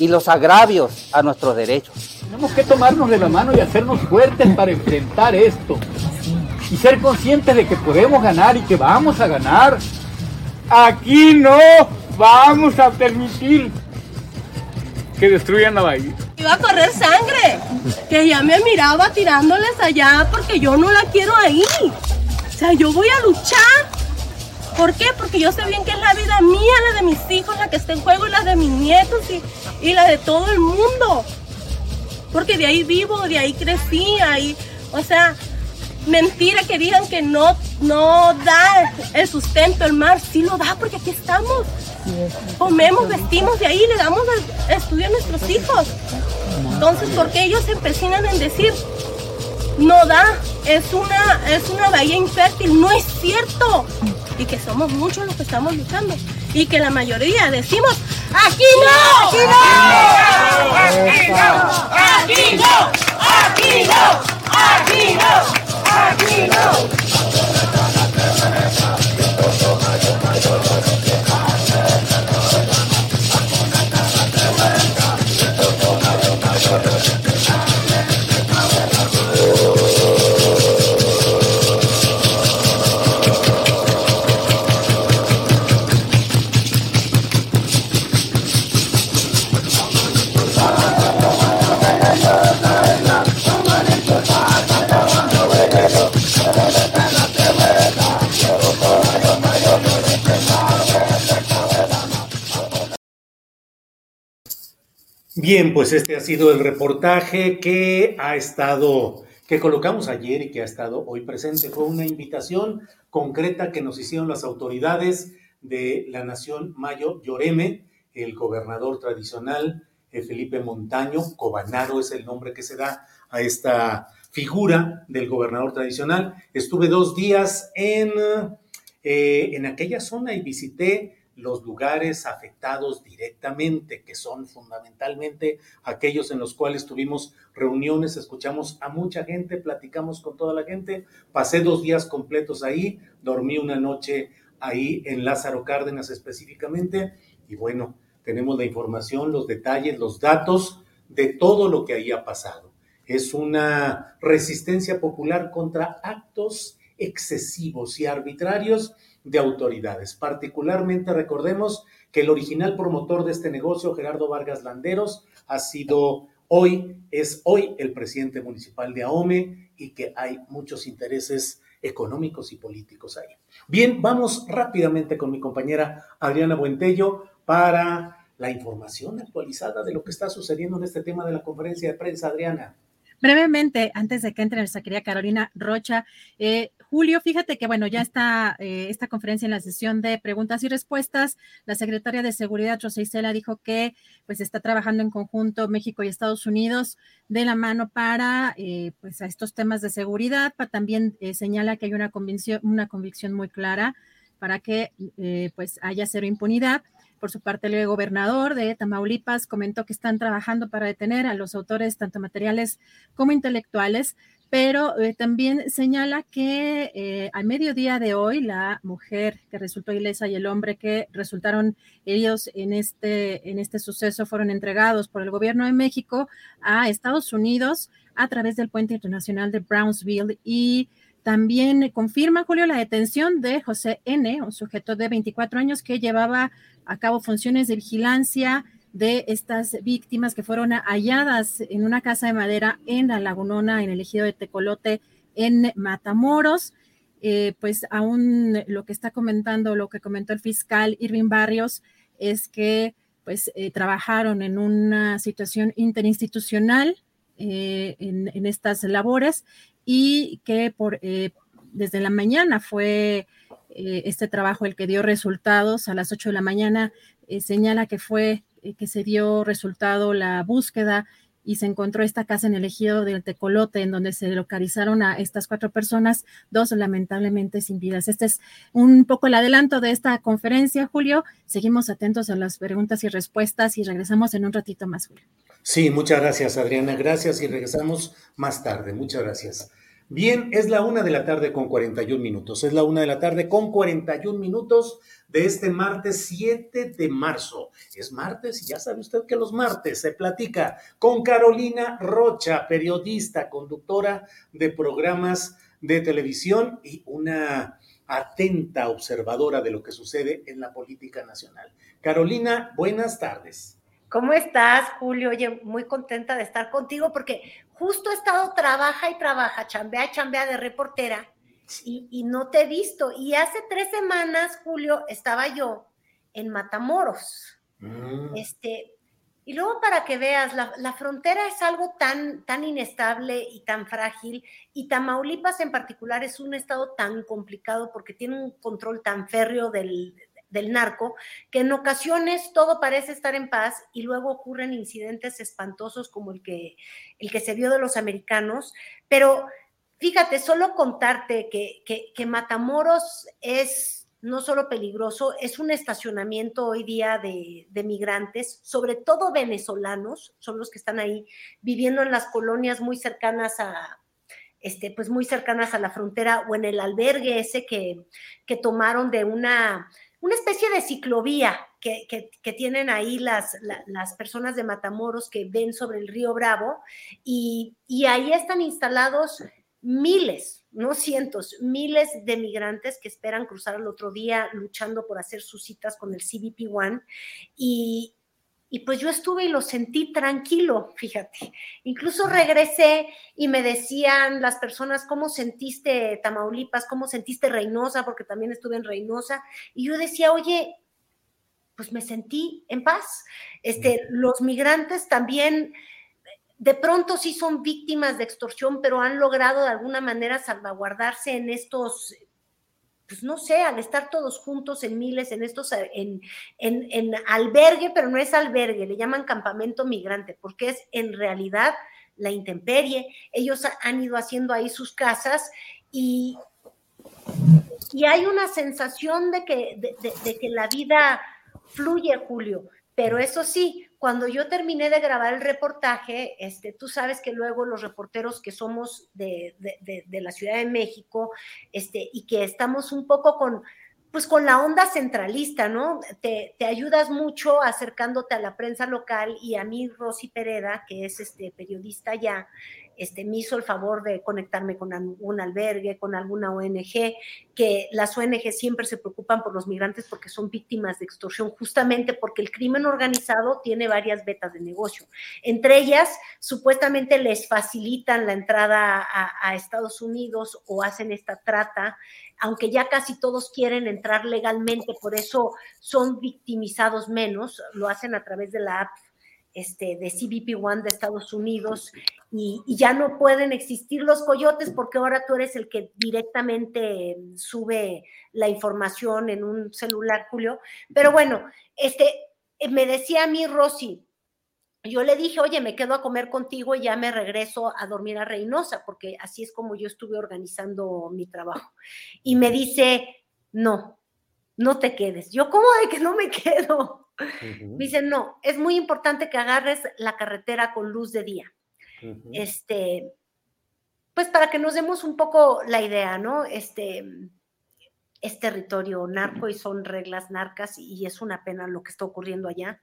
y los agravios a nuestros derechos. Tenemos que tomarnos de la mano y hacernos fuertes para enfrentar esto. Y ser conscientes de que podemos ganar y que vamos a ganar. Aquí no vamos a permitir que destruyan la bahía. Iba a correr sangre, que ya me miraba tirándoles allá porque yo no la quiero ahí. O sea, yo voy a luchar ¿Por qué? Porque yo sé bien que es la vida mía, la de mis hijos, la que está en juego, y la de mis nietos y, la de todo el mundo. Porque de ahí vivo, de ahí crecí, ahí, o sea, mentira que digan que no, no da el sustento el mar, sí lo da porque aquí estamos. Comemos, vestimos de ahí, le damos el estudio a nuestros hijos. Entonces, ¿por qué ellos se empecinan en decir, no da, es una, es una bahía infértil? No es cierto y que somos muchos los que estamos luchando y que la mayoría decimos aquí no, aquí no, aquí no, aquí no, aquí no, aquí no, aquí no. Bien, pues este ha sido el reportaje que ha estado, que colocamos ayer y que ha estado hoy presente. Fue una invitación concreta que nos hicieron las autoridades de la Nación Mayo Lloreme, el gobernador tradicional eh, Felipe Montaño, Cobanaro es el nombre que se da a esta figura del gobernador tradicional. Estuve dos días en, eh, en aquella zona y visité los lugares afectados directamente, que son fundamentalmente aquellos en los cuales tuvimos reuniones, escuchamos a mucha gente, platicamos con toda la gente, pasé dos días completos ahí, dormí una noche ahí en Lázaro Cárdenas específicamente, y bueno, tenemos la información, los detalles, los datos de todo lo que ahí ha pasado. Es una resistencia popular contra actos excesivos y arbitrarios de autoridades. Particularmente recordemos que el original promotor de este negocio, Gerardo Vargas Landeros, ha sido hoy, es hoy el presidente municipal de Ahome y que hay muchos intereses económicos y políticos ahí. Bien, vamos rápidamente con mi compañera Adriana Buentello para la información actualizada de lo que está sucediendo en este tema de la conferencia de prensa, Adriana. Brevemente, antes de que entre nuestra querida Carolina Rocha, eh, Julio, fíjate que, bueno, ya está eh, esta conferencia en la sesión de preguntas y respuestas. La secretaria de Seguridad, Rosa Isela, dijo que pues está trabajando en conjunto México y Estados Unidos de la mano para eh, pues a estos temas de seguridad. También señala que hay una convicción, una convicción muy clara para que pues haya cero impunidad. Por su parte, el gobernador de Tamaulipas comentó que están trabajando para detener a los autores tanto materiales como intelectuales, pero eh, también señala que eh, al mediodía de hoy la mujer que resultó ilesa y el hombre que resultaron heridos en este, en este suceso fueron entregados por el gobierno de México a Estados Unidos a través del puente internacional de Brownsville y también confirma, Julio, la detención de José N., un sujeto de 24 años que llevaba a cabo funciones de vigilancia de estas víctimas que fueron halladas en una casa de madera en la Lagunona, en el ejido de Tecolote, en Matamoros. Eh, pues aún lo que está comentando, lo que comentó el fiscal Irving Barrios, es que pues eh, trabajaron en una situación interinstitucional eh, en, estas labores y que por, desde la mañana fue este trabajo el que dio resultados a las 8 de la mañana, señala que fue que se dio resultado la búsqueda y se encontró esta casa en el ejido del Tecolote, en donde se localizaron a estas cuatro personas, dos lamentablemente sin vidas. Este es un poco el adelanto de esta conferencia, Julio. Seguimos atentos a las preguntas y respuestas y regresamos en un ratito más, Julio. Sí, muchas gracias, Adriana. Gracias y regresamos más tarde. Muchas gracias. Bien, es la una de la tarde con 41 minutos. Es la una de la tarde con 41 minutos de este martes 7 de marzo. Es martes y ya sabe usted que los martes se platica con Carolina Rocha, periodista, conductora de programas de televisión y una atenta observadora de lo que sucede en la política nacional. Carolina, buenas tardes. ¿Cómo estás, Julio? Oye, muy contenta de estar contigo porque justo he estado trabaja y trabaja, chambea y chambea de reportera y, no te he visto. Y hace tres semanas, Julio, estaba yo en Matamoros. Mm. Este, y luego para que veas, la, la, frontera es algo tan, tan inestable y tan frágil, y Tamaulipas en particular es un estado tan complicado porque tiene un control tan férreo del, del narco, que en ocasiones todo parece estar en paz y luego ocurren incidentes espantosos como el que, el que se vio de los americanos. Pero fíjate, solo contarte que, que, Matamoros es no solo peligroso, es un estacionamiento hoy día de, de, migrantes, sobre todo venezolanos, son los que están ahí viviendo en las colonias muy cercanas a, este, pues muy cercanas a la frontera o en el albergue ese que, que tomaron de una una especie de ciclovía que, tienen ahí las, las, personas de Matamoros que ven sobre el río Bravo y, ahí están instalados miles, no cientos, miles de migrantes que esperan cruzar el otro día luchando por hacer sus citas con el CBP One y, y pues yo estuve y lo sentí tranquilo, fíjate. Incluso regresé y me decían las personas, ¿cómo sentiste Tamaulipas? ¿Cómo sentiste Reynosa? Porque también estuve en Reynosa. Y yo decía, oye, pues me sentí en paz. Este, los migrantes también de pronto sí son víctimas de extorsión, pero han logrado de alguna manera salvaguardarse en estos, pues no sé, al estar todos juntos en miles, en estos, en, en, albergue, pero no es albergue, le llaman campamento migrante, porque es en realidad la intemperie. Ellos han ido haciendo ahí sus casas y, y hay una sensación de que, de, que la vida fluye, Julio. Pero eso sí, cuando yo terminé de grabar el reportaje, este, tú sabes que luego los reporteros que somos de, de, la Ciudad de México, este, y que estamos un poco con, pues con la onda centralista, ¿no? Te, te, ayudas mucho acercándote a la prensa local y a mí, Rosy Pereda, que es este periodista ya, este, me hizo el favor de conectarme con un albergue, con alguna ONG, que las ONG siempre se preocupan por los migrantes porque son víctimas de extorsión, justamente porque el crimen organizado tiene varias vetas de negocio. Entre ellas, supuestamente les facilitan la entrada a, a Estados Unidos o hacen esta trata aunque ya casi todos quieren entrar legalmente, por eso son victimizados menos, lo hacen a través de la app este, de CBP One de Estados Unidos y, ya no pueden existir los coyotes porque ahora tú eres el que directamente sube la información en un celular, Julio. Pero bueno, este, me decía a mí Rosy, yo le dije, oye, me quedo a comer contigo y ya me regreso a dormir a Reynosa, porque así es como yo estuve organizando mi trabajo. Y me dice, no, no te quedes. Yo, ¿cómo de que no me quedo? Me dice, no, es muy importante que agarres la carretera con luz de día. Este, pues para que nos demos un poco la idea, ¿no? Este, es territorio narco y son reglas narcas y es una pena lo que está ocurriendo allá.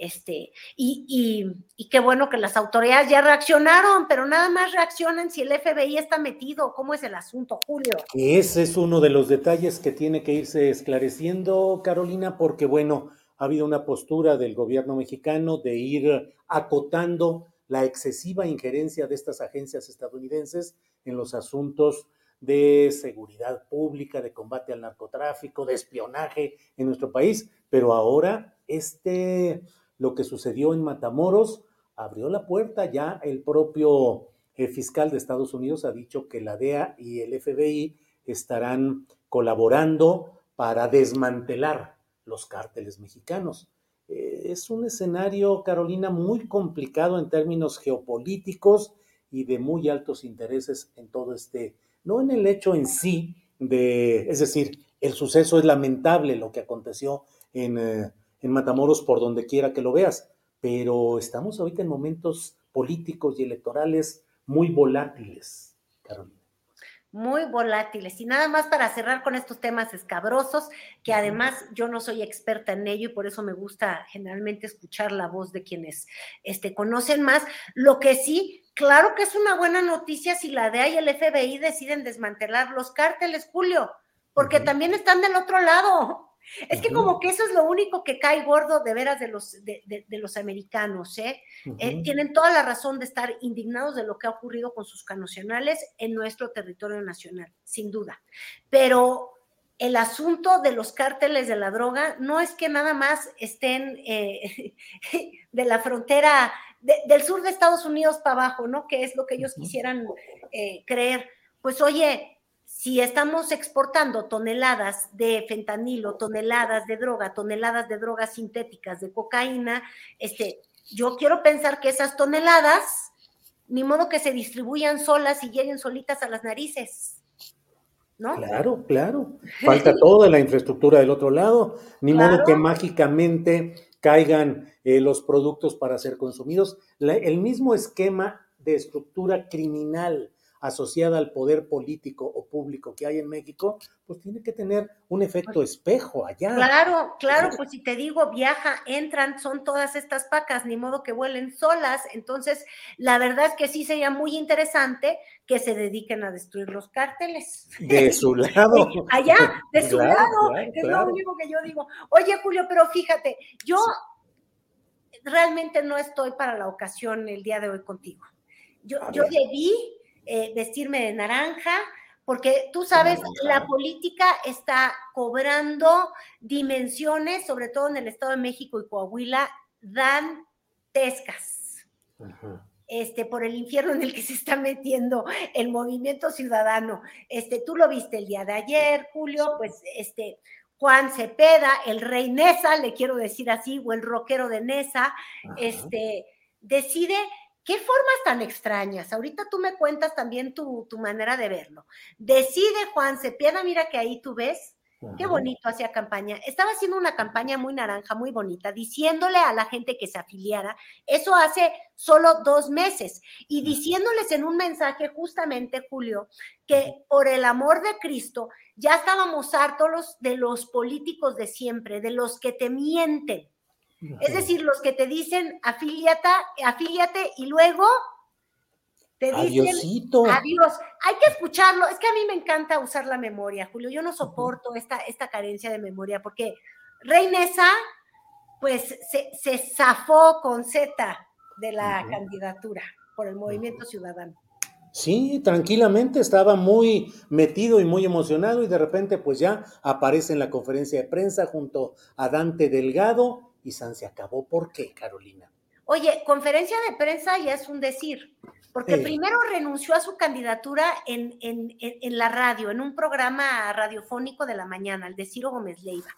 Este, y, y, qué bueno que las autoridades ya reaccionaron, pero nada más reaccionan si el FBI está metido. ¿Cómo es el asunto, Julio? Ese es uno de los detalles que tiene que irse esclareciendo, Carolina, porque bueno, ha habido una postura del gobierno mexicano de ir acotando la excesiva injerencia de estas agencias estadounidenses en los asuntos de seguridad pública, de combate al narcotráfico, de espionaje en nuestro país, pero ahora este lo que sucedió en Matamoros abrió la puerta, ya el propio eh, fiscal de Estados Unidos ha dicho que la DEA y el FBI estarán colaborando para desmantelar los cárteles mexicanos. Eh, es un escenario, Carolina, muy complicado en términos geopolíticos y de muy altos intereses en todo este, no en el hecho en sí de, es decir, el suceso es lamentable lo que aconteció en eh, en Matamoros por donde quiera que lo veas, pero estamos ahorita en momentos políticos y electorales muy volátiles, Carolina. Muy volátiles. Y nada más para cerrar con estos temas escabrosos, que además yo no soy experta en ello y por eso me gusta generalmente escuchar la voz de quienes este, conocen más. Lo que sí, claro que es una buena noticia si la DEA y el FBI deciden desmantelar los cárteles, Julio, porque también están del otro lado. Es que como que eso es lo único que cae gordo de veras de los, de, los americanos, ¿eh? ¿eh? Tienen toda la razón de estar indignados de lo que ha ocurrido con sus canocionales en nuestro territorio nacional, sin duda. Pero el asunto de los cárteles de la droga no es que nada más estén eh, de la frontera del sur de Estados Unidos para abajo, ¿no? Que es lo que ellos quisieran eh, creer. Pues oye, si estamos exportando toneladas de fentanilo, toneladas de droga, toneladas de drogas sintéticas, de cocaína, este, yo quiero pensar que esas toneladas, ni modo que se distribuyan solas y lleguen solitas a las narices. ¿No? Claro, claro. Falta toda la infraestructura del otro lado. Ni modo que mágicamente caigan eh, los productos para ser consumidos. el mismo esquema de estructura criminal asociada al poder político o público que hay en México, pues tiene que tener un efecto espejo allá. Claro, claro, pues si te digo, viaja, entran, son todas estas pacas, ni modo que vuelen solas. Entonces, la verdad es que sí sería muy interesante que se dediquen a destruir los cárteles. De su lado. allá, de su lado, es lo único que yo digo. Oye, Julio, pero fíjate, yo realmente no estoy para la ocasión el día de hoy contigo. Yo, yo debí eh, vestirme de naranja, porque tú sabes, la política está cobrando dimensiones, sobre todo en el Estado de México y Coahuila, dantescas. Este, por el infierno en el que se está metiendo el movimiento ciudadano. Este, tú lo viste el día de ayer, Julio, pues este, Juan Cepeda, el rey Nesa, le quiero decir así, o el rockero de Nesa, este, decide qué formas tan extrañas. Ahorita tú me cuentas también tu, tu manera de verlo. Decide Juan Cepeda, mira que ahí tú ves Qué bonito hacía campaña. Estaba haciendo una campaña muy naranja, muy bonita, diciéndole a la gente que se afiliara. Eso hace solo dos meses. Y diciéndoles en un mensaje justamente, Julio, que por el amor de Cristo ya estábamos hartos de los políticos de siempre, de los que te mienten. Es decir, los que te dicen afíliate, afíliate y luego te dicen adiós. Hay que escucharlo. Es que a mí me encanta usar la memoria, Julio. Yo no soporto esta, esta carencia de memoria porque Reinesa, pues se, se zafó con Z de la candidatura por el movimiento ciudadano. Sí, tranquilamente estaba muy metido y muy emocionado y de repente pues ya aparece en la conferencia de prensa junto a Dante Delgado y San se acabó. ¿Por qué, Carolina? Oye, conferencia de prensa ya es un decir porque primero renunció a su candidatura en, la radio, en un programa radiofónico de la mañana, el de Ciro Gómez Leiva.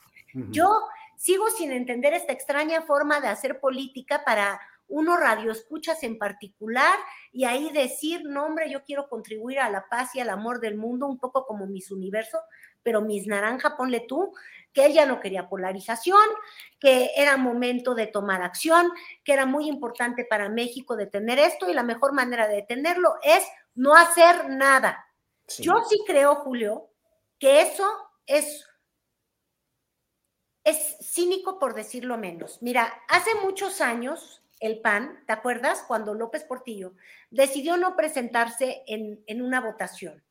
Yo sigo sin entender esta extraña forma de hacer política para uno radioescuchas en particular y ahí decir, no hombre, yo quiero contribuir a la paz y al amor del mundo, un poco como mis universo, pero mis naranja, ponle tú, que ella no quería polarización, que era momento de tomar acción, que era muy importante para México detener esto y la mejor manera de detenerlo es no hacer nada. Yo sí creo, Julio, que eso es, es cínico por decirlo menos. Mira, hace muchos años el PAN, ¿te acuerdas? Cuando López Portillo decidió no presentarse en, en una votación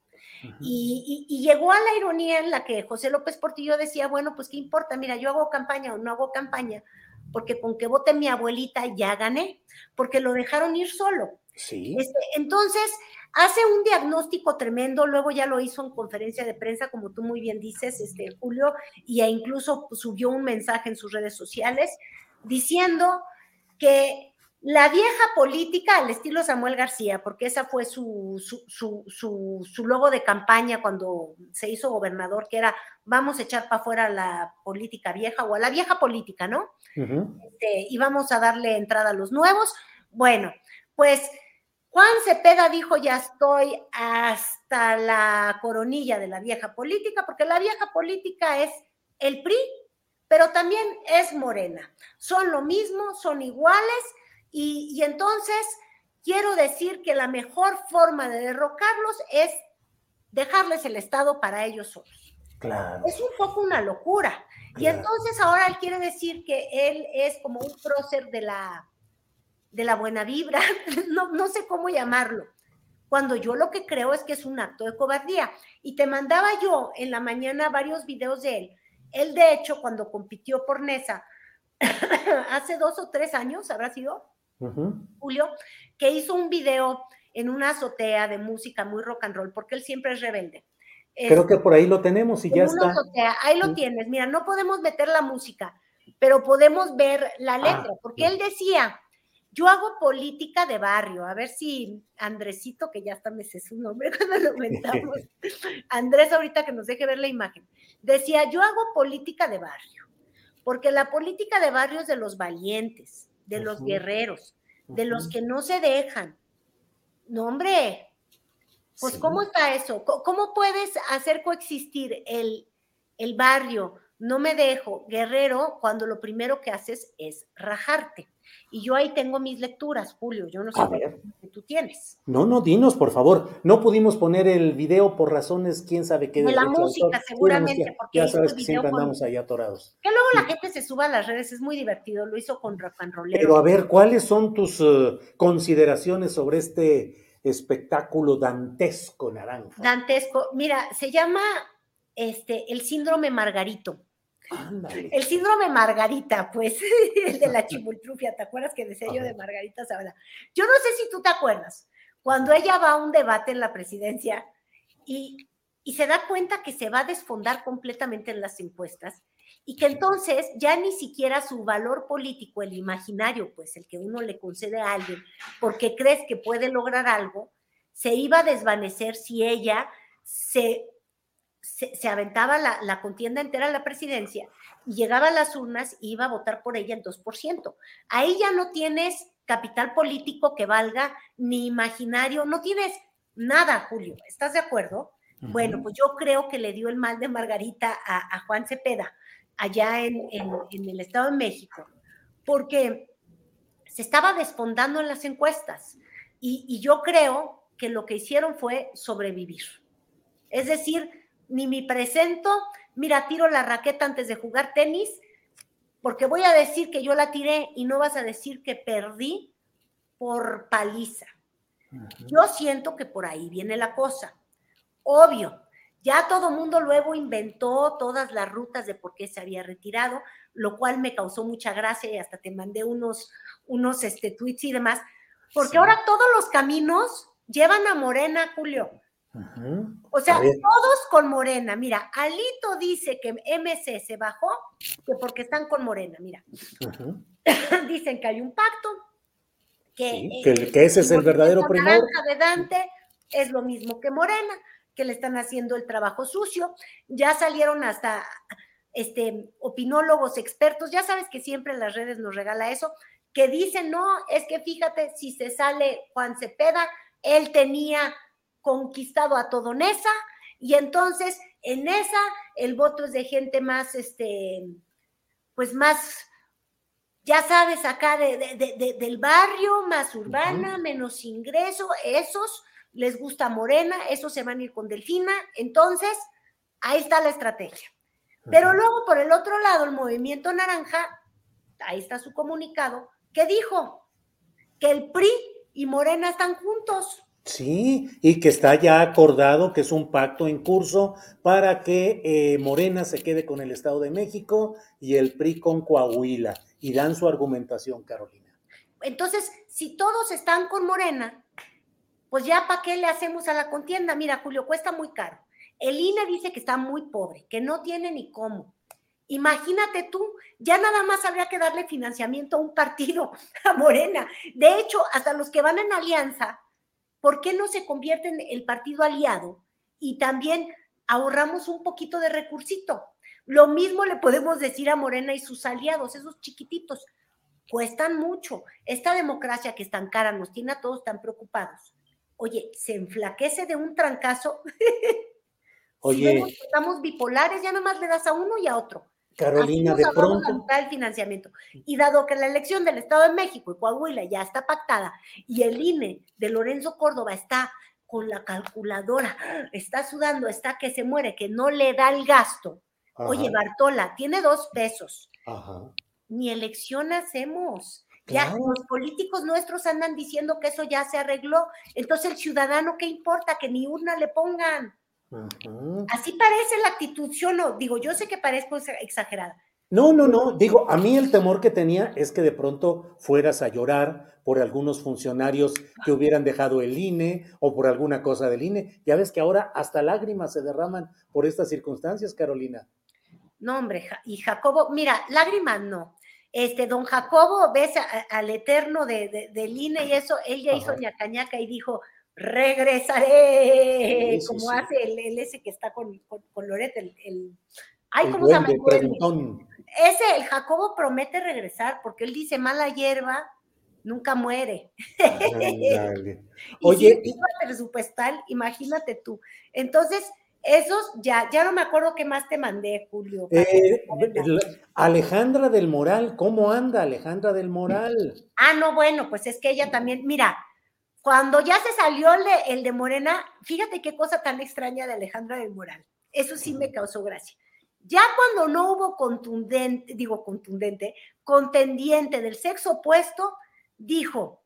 y, llegó a la ironía en la que José López Portillo decía, bueno, pues qué importa, mira, yo hago campaña o no hago campaña, porque con que vote mi abuelita ya gané, porque lo dejaron ir solo. Sí. Este, entonces, hace un diagnóstico tremendo, luego ya lo hizo en conferencia de prensa, como tú muy bien dices, este, Julio, y incluso subió un mensaje en sus redes sociales diciendo que la vieja política al estilo Samuel García, porque esa fue su, su, su, logo de campaña cuando se hizo gobernador, que era vamos a echar para afuera la política vieja o a la vieja política, ¿no? Este, y vamos a darle entrada a los nuevos. Bueno, pues Juan Cepeda dijo, ya estoy hasta la coronilla de la vieja política, porque la vieja política es el PRI, pero también es Morena. Son lo mismo, son iguales y, entonces quiero decir que la mejor forma de derrocarlos es dejarles el Estado para ellos solos. Claro. Es un poco una locura. Y entonces ahora él quiere decir que él es como un prócer de la, de la buena vibra, no, no sé cómo llamarlo, cuando yo lo que creo es que es un acto de cobardía. Y te mandaba yo en la mañana varios videos de él. Él, de hecho, cuando compitió por NESA, hace dos o tres años, habrá sido, Julio, que hizo un video en una azotea de música muy rock and roll, porque él siempre es rebelde. Creo que por ahí lo tenemos y ya está. ahí lo tienes. Mira, no podemos meter la música, pero podemos ver la ah, letra, porque él decía, yo hago política de barrio, a ver si Andresito, que ya está me sé su nombre cuando lo comentamos, Andrés ahorita que nos deje ver la imagen, decía, yo hago política de barrio, porque la política de barrio es de los valientes, de los guerreros, de los que no se dejan. No, hombre, pues ¿cómo está eso? ¿Cómo puedes hacer coexistir el, el barrio, no me dejo, guerrero, cuando lo primero que haces es rajarte? Y yo ahí tengo mis lecturas, Julio, yo no sé qué tú tienes. No, no, dinos, por favor. No pudimos poner el video por razones, quién sabe qué. De la música, seguramente, porque ya sabes que siempre andamos ahí atorados. Que luego la gente se suba a las redes, es muy divertido, lo hizo con Rafa Rolero. Pero a ver, ¿cuáles son tus eh, consideraciones sobre este espectáculo dantesco naranja? Dantesco, mira, se llama este, el síndrome Margarito. El síndrome Margarita, pues, el de la chimultrufia, ¿te acuerdas que decía yo de Margarita Zavala? Yo no sé si tú te acuerdas, cuando ella va a un debate en la presidencia y y se da cuenta que se va a desfondar completamente en las encuestas y que entonces ya ni siquiera su valor político, el imaginario, pues el que uno le concede a alguien porque crees que puede lograr algo, se iba a desvanecer si ella se, se, aventaba la, la, contienda entera a la presidencia y llegaba a las urnas y iba a votar por ella el 2%. Ahí ya no tienes capital político que valga, ni imaginario, no tienes nada, Julio. ¿Estás de acuerdo? Bueno, pues yo creo que le dio el mal de Margarita a, Juan Cepeda allá en, el Estado de México, porque se estaba desfondando en las encuestas y, y yo creo que lo que hicieron fue sobrevivir. Es decir, ni me presento, mira, tiro la raqueta antes de jugar tenis, porque voy a decir que yo la tiré y no vas a decir que perdí por paliza. Yo siento que por ahí viene la cosa. Obvio, ya todo mundo luego inventó todas las rutas de por qué se había retirado, lo cual me causó mucha gracia y hasta te mandé unos, unos este, tweets y demás, porque ahora todos los caminos llevan a Morena, Julio. O sea, todos con Morena. Mira, Alito dice que MC se bajó, que porque están con Morena, mira. Dicen que hay un pacto, que, que, ese es el verdadero primor. de Dante es lo mismo que Morena que le están haciendo el trabajo sucio. Ya salieron hasta este, opinólogos expertos, ya sabes que siempre las redes nos regala eso, que dicen, no, es que fíjate, si se sale Juan Cepeda, él tenía conquistado a todo Nesa, y entonces en esa el voto es de gente más, este, pues más, ya sabes, acá de, del barrio, más urbana, menos ingreso, esos les gusta Morena, esos se van a ir con Delfina, entonces ahí está la estrategia. Pero luego por el otro lado, el movimiento naranja, ahí está su comunicado, que dijo que el PRI y Morena están juntos. Sí, y que está ya acordado que es un pacto en curso para que eh, Morena se quede con el Estado de México y el PRI con Coahuila. Y dan su argumentación, Carolina. Entonces, si todos están con Morena, pues ya para qué le hacemos a la contienda. Mira, Julio, cuesta muy caro. El INE dice que está muy pobre, que no tiene ni cómo. Imagínate tú, ya nada más habría que darle financiamiento a un partido, a Morena. De hecho, hasta los que van en alianza, ¿por qué no se convierte en el partido aliado? Y también ahorramos un poquito de recursito. Lo mismo le podemos decir a Morena y sus aliados, esos chiquititos. Cuestan mucho. Esta democracia que es tan cara nos tiene a todos tan preocupados oye, se enflaquece de un trancazo. Oye, si estamos bipolares, ya nada más le das a uno y a otro. Carolina, de pronto. el financiamiento. Y dado que la elección del Estado de México y Coahuila ya está pactada y el INE de Lorenzo Córdoba está con la calculadora, está sudando, está que se muere, que no le da el gasto. Oye, Bartola, tiene dos pesos. Ajá. Ni elección hacemos. Ya los políticos nuestros andan diciendo que eso ya se arregló. Entonces el ciudadano, ¿qué importa? Que ni una le pongan. Así parece la actitud, yo no, digo, yo sé que parezco exagerada. No, no, no, digo, a mí el temor que tenía es que de pronto fueras a llorar por algunos funcionarios que hubieran dejado el INE o por alguna cosa del INE. Ya ves que ahora hasta lágrimas se derraman por estas circunstancias, Carolina. No, hombre, y Jacobo, mira, lágrimas no. Este, don Jacobo, ves al eterno de, del INE y eso, él ya hizo ñacañaca y dijo, regresaré, como hace el, ese que está con, con, Loret, el, ay, ¿cómo se llama? Ese, el Jacobo promete regresar, porque él dice, mala hierba nunca muere. Oye, y presupuestal, imagínate tú. Entonces, esos ya, ya no me acuerdo qué más te mandé, Julio. Eh, Alejandra del Moral, ¿cómo anda Alejandra del Moral? Ah, no, bueno, pues es que ella también, mira, cuando ya se salió el de, el de Morena, fíjate qué cosa tan extraña de Alejandra del Moral. Eso sí me causó gracia. Ya cuando no hubo contundente, digo contundente, contendiente del sexo opuesto, dijo,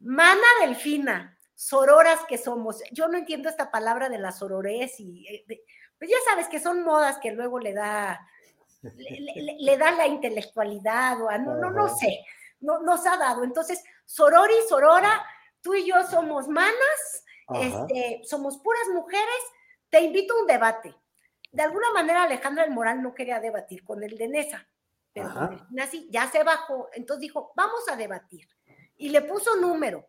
Mana Delfina, sororas que somos. Yo no entiendo esta palabra de la sorores y eh, pues ya sabes que son modas que luego le da le, da la intelectualidad o no, no, no sé, no, nos ha dado. Entonces, soror y sorora, tú y yo somos manas, este, somos puras mujeres, te invito a un debate. De alguna manera Alejandra del Moral no quería debatir con el de Nesa, pero así ya se bajó, entonces dijo, vamos a debatir. Y le puso número,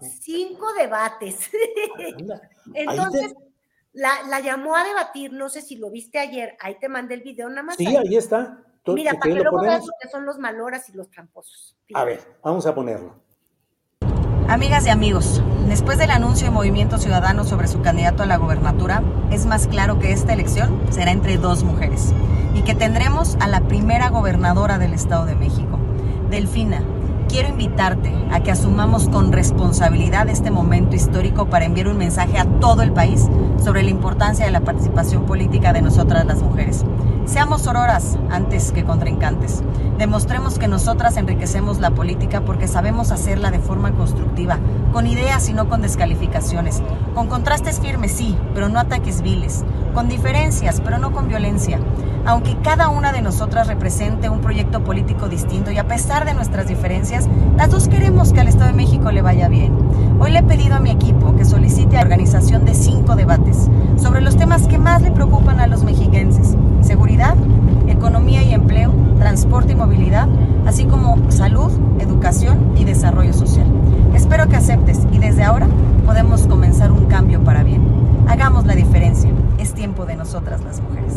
cinco debates. entonces la, llamó a debatir, no sé si lo viste ayer, ahí te mandé el video nada más. Sí, ahí, está. Mira, para que luego veas lo que son los maloras y los tramposos. A ver, vamos a ponerlo. Amigas y amigos, después del anuncio de Movimiento Ciudadano sobre su candidato a la gobernatura, es más claro que esta elección será entre dos mujeres y que tendremos a la primera gobernadora del Estado de México, Delfina. Quiero invitarte a que asumamos con responsabilidad este momento histórico para enviar un mensaje a todo el país sobre la importancia de la participación política de nosotras las mujeres. Seamos sororas antes que contrincantes. Demostremos que nosotras enriquecemos la política porque sabemos hacerla de forma constructiva, con ideas y no con descalificaciones, con contrastes firmes sí, pero no ataques viles, con diferencias, pero no con violencia. Aunque cada una de nosotras represente un proyecto político distinto y a pesar de nuestras diferencias, las dos queremos que al Estado de México le vaya bien. Hoy le he pedido a mi equipo que solicite la organización de cinco debates sobre los temas que más le preocupan a los mexiquenses seguridad, economía y empleo, transporte y movilidad, así como salud, educación y desarrollo social. Espero que aceptes y desde ahora podemos comenzar un cambio para bien. Hagamos la diferencia. Es tiempo de nosotras las mujeres.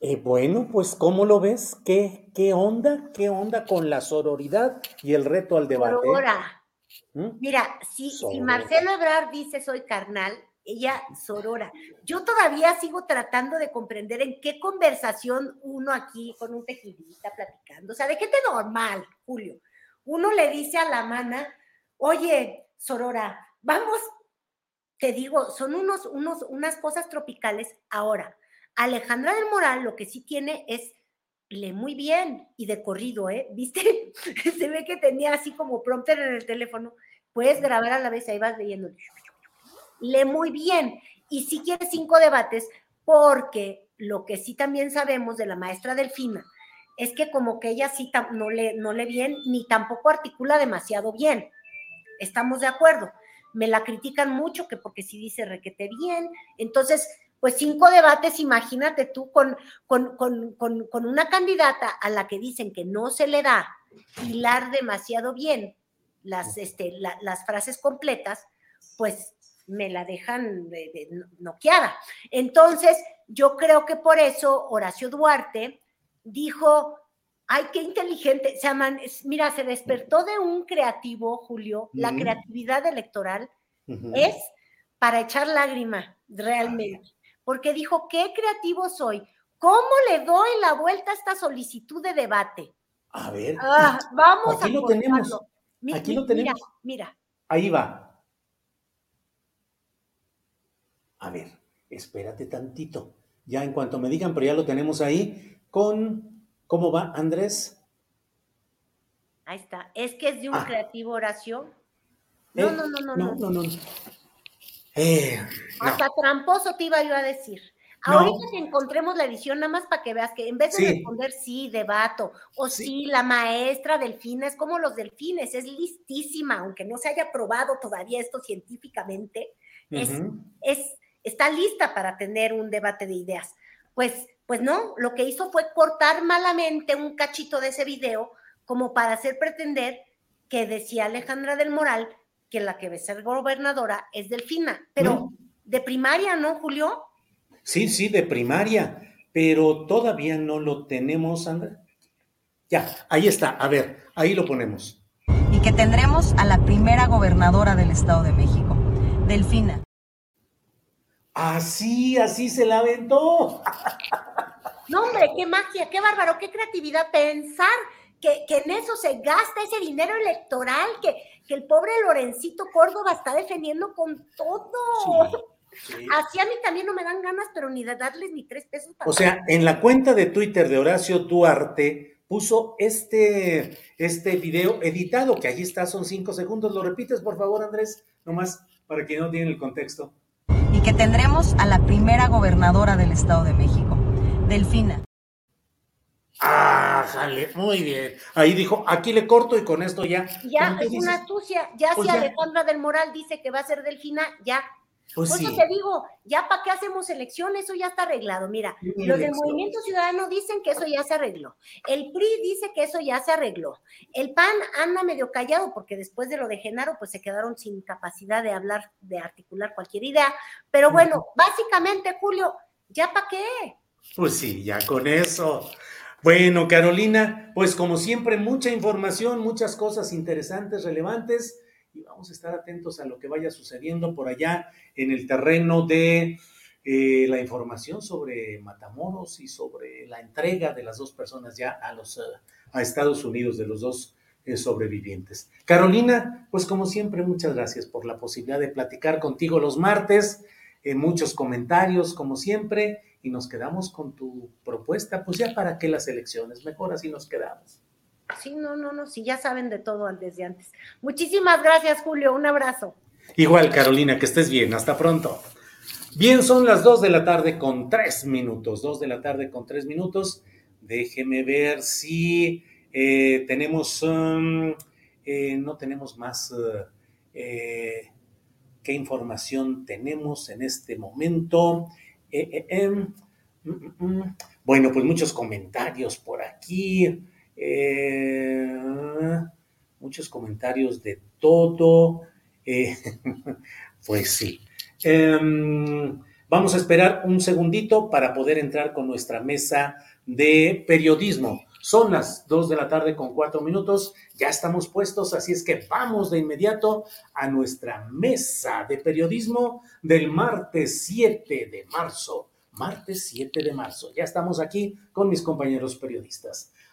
Eh, bueno, pues ¿cómo lo ves? ¿Qué, ¿Qué onda? ¿Qué onda con la sororidad y el reto al debate? ¿Mm? Mira, si, si Marcelo Ebrard dice soy carnal, ella sorora. Yo todavía sigo tratando de comprender en qué conversación uno aquí con un tejidita platicando, o sea, de gente normal, Julio. Uno le dice a la mana, oye, sorora, vamos, te digo, son unos, unos, unas cosas tropicales. Ahora, Alejandra del Moral lo que sí tiene es lee muy bien y de corrido, ¿eh? ¿Viste? Se ve que tenía así como prompter en el teléfono. Puedes grabar a la vez, ahí vas leyendo lee muy bien y si quiere cinco debates, porque lo que sí también sabemos de la maestra Delfina es que como que ella sí no lee, no lee bien ni tampoco articula demasiado bien. Estamos de acuerdo. Me la critican mucho que porque sí dice requete bien. Entonces, pues cinco debates, imagínate tú con, con, con, con una candidata a la que dicen que no se le da hilar demasiado bien las, este, las frases completas, pues me la dejan de, noqueada. Entonces, yo creo que por eso Horacio Duarte dijo, ay, qué inteligente, se mira, se despertó de un creativo, Julio, la creatividad electoral es para echar lágrima, realmente, porque dijo, qué creativo soy, ¿cómo le doy la vuelta a esta solicitud de debate? A ver, ah, vamos aquí lo tenemos. Aquí lo tenemos. Mira, mira. Ahí va. A ver, espérate tantito. Ya en cuanto me digan, pero ya lo tenemos ahí con, ¿cómo va Andrés? Ahí está. Es que es de un Ah. creativo Horacio. Eh, No, no, no, no, no. no. Eh, no. Hasta tramposo te iba yo a decir. Ahorita que encontremos la edición, nada más para que veas que en vez de Sí. responder sí, debato, o sí. la maestra delfina es como los delfines, es listísima, aunque no se haya probado todavía esto científicamente, es, es, está lista para tener un debate de ideas. Pues, pues no, lo que hizo fue cortar malamente un cachito de ese video como para hacer pretender que decía Alejandra del Moral que la que va a ser gobernadora es Delfina, pero No. de primaria, ¿no, Julio? Sí, sí, de primaria, pero todavía no lo tenemos, Andrés. Ya, ahí está. A ver, ahí lo ponemos. Y que tendremos a la primera gobernadora del Estado de México, Delfina. Así, así se la aventó. No, hombre, qué magia, qué bárbaro, qué creatividad pensar que, que en eso se gasta ese dinero electoral que, que el pobre Lorencito Córdoba está defendiendo con todo. Así a mí también no me dan ganas, pero ni de darles ni tres pesos para O sea, en la cuenta de Twitter de Horacio Duarte puso este, este video editado, que ahí está, son cinco segundos. ¿Lo repites, por favor, Andrés? Nomás para quien no tiene el contexto. Tendremos a la primera gobernadora del Estado de México, Delfina. Ah, jale, muy bien. Ahí dijo, aquí le corto y con esto ya. Ya, ¿Cómo es dices? una astucia. Ya Pues si ya. Alejandra del Moral dice que va a ser Delfina, ya Pues Por eso te digo, ya para qué hacemos elecciones, eso ya está arreglado. Mira, los del Movimiento Ciudadano dicen que eso ya se arregló. El PRI dice que eso ya se arregló. El PAN anda medio callado porque después de lo de Genaro, pues se quedaron sin capacidad de hablar, de articular cualquier idea. Pero bueno, básicamente, Julio, ¿ya para qué? Pues sí, ya con eso. Bueno, Carolina, pues como siempre, mucha información, muchas cosas interesantes, relevantes y vamos a estar atentos a lo que vaya sucediendo por allá en el terreno de eh, la información sobre Matamoros y sobre la entrega de las dos personas ya a los a Estados Unidos de los dos eh, sobrevivientes. Carolina, pues como siempre, muchas gracias por la posibilidad de platicar contigo los martes, en muchos comentarios, como siempre, y nos quedamos con tu propuesta, pues ya para qué las elecciones, mejor así nos quedamos. Sí, no, no, no, sí, ya saben de todo desde antes. Muchísimas gracias, Julio. Un abrazo. Igual, Carolina, que estés bien. Hasta pronto. Bien, son las dos de la tarde con tres minutos. Dos de la tarde con tres minutos. Déjeme ver si eh, tenemos, um, eh, no tenemos más. Eh, ¿Qué información tenemos en este momento? Em, mm, mm, mm. bueno, pues muchos comentarios por aquí. Eh, muchos comentarios de todo. Eh, pues sí. Em, vamos a esperar un segundito para poder entrar con nuestra mesa de periodismo. Son las 2 de la tarde con 4 minutos. Ya estamos puestos, así es que vamos de inmediato a nuestra mesa de periodismo del martes 7 de marzo. Martes 7 de marzo. Ya estamos aquí con mis compañeros periodistas.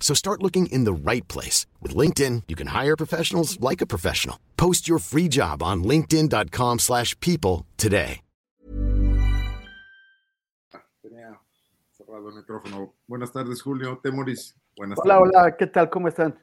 So start looking in the right place. With LinkedIn, you can hire professionals like a professional. Post your free job on linkedin.com slash people today. Tenía cerrado el micrófono. Buenas tardes, Julio. Temoris. Buenas hola, tardes. hola. ¿Qué tal? ¿Cómo están?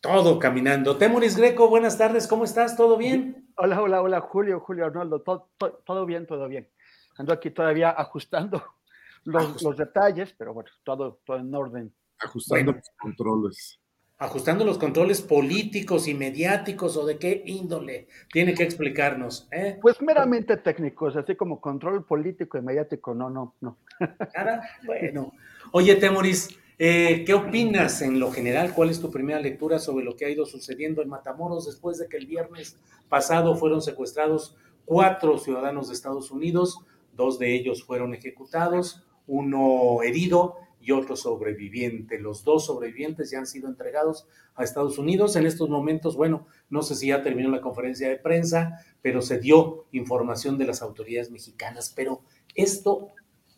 Todo caminando. Temoris Greco, buenas tardes. ¿Cómo estás? ¿Todo bien? Hola, hola, hola. Julio, Julio Arnoldo. Todo, todo, todo bien, todo bien. Ando aquí todavía ajustando los, los detalles, pero bueno, todo, todo en orden. Ajustando los controles. Ajustando los controles políticos y mediáticos o de qué índole tiene que explicarnos. ¿eh? Pues meramente técnicos, así como control político y mediático, no, no, no. bueno. Oye, Temoris, eh, ¿qué opinas en lo general? ¿Cuál es tu primera lectura sobre lo que ha ido sucediendo en Matamoros después de que el viernes pasado fueron secuestrados cuatro ciudadanos de Estados Unidos? Dos de ellos fueron ejecutados, uno herido y otro sobreviviente. Los dos sobrevivientes ya han sido entregados a Estados Unidos. En estos momentos, bueno, no sé si ya terminó la conferencia de prensa, pero se dio información de las autoridades mexicanas. Pero esto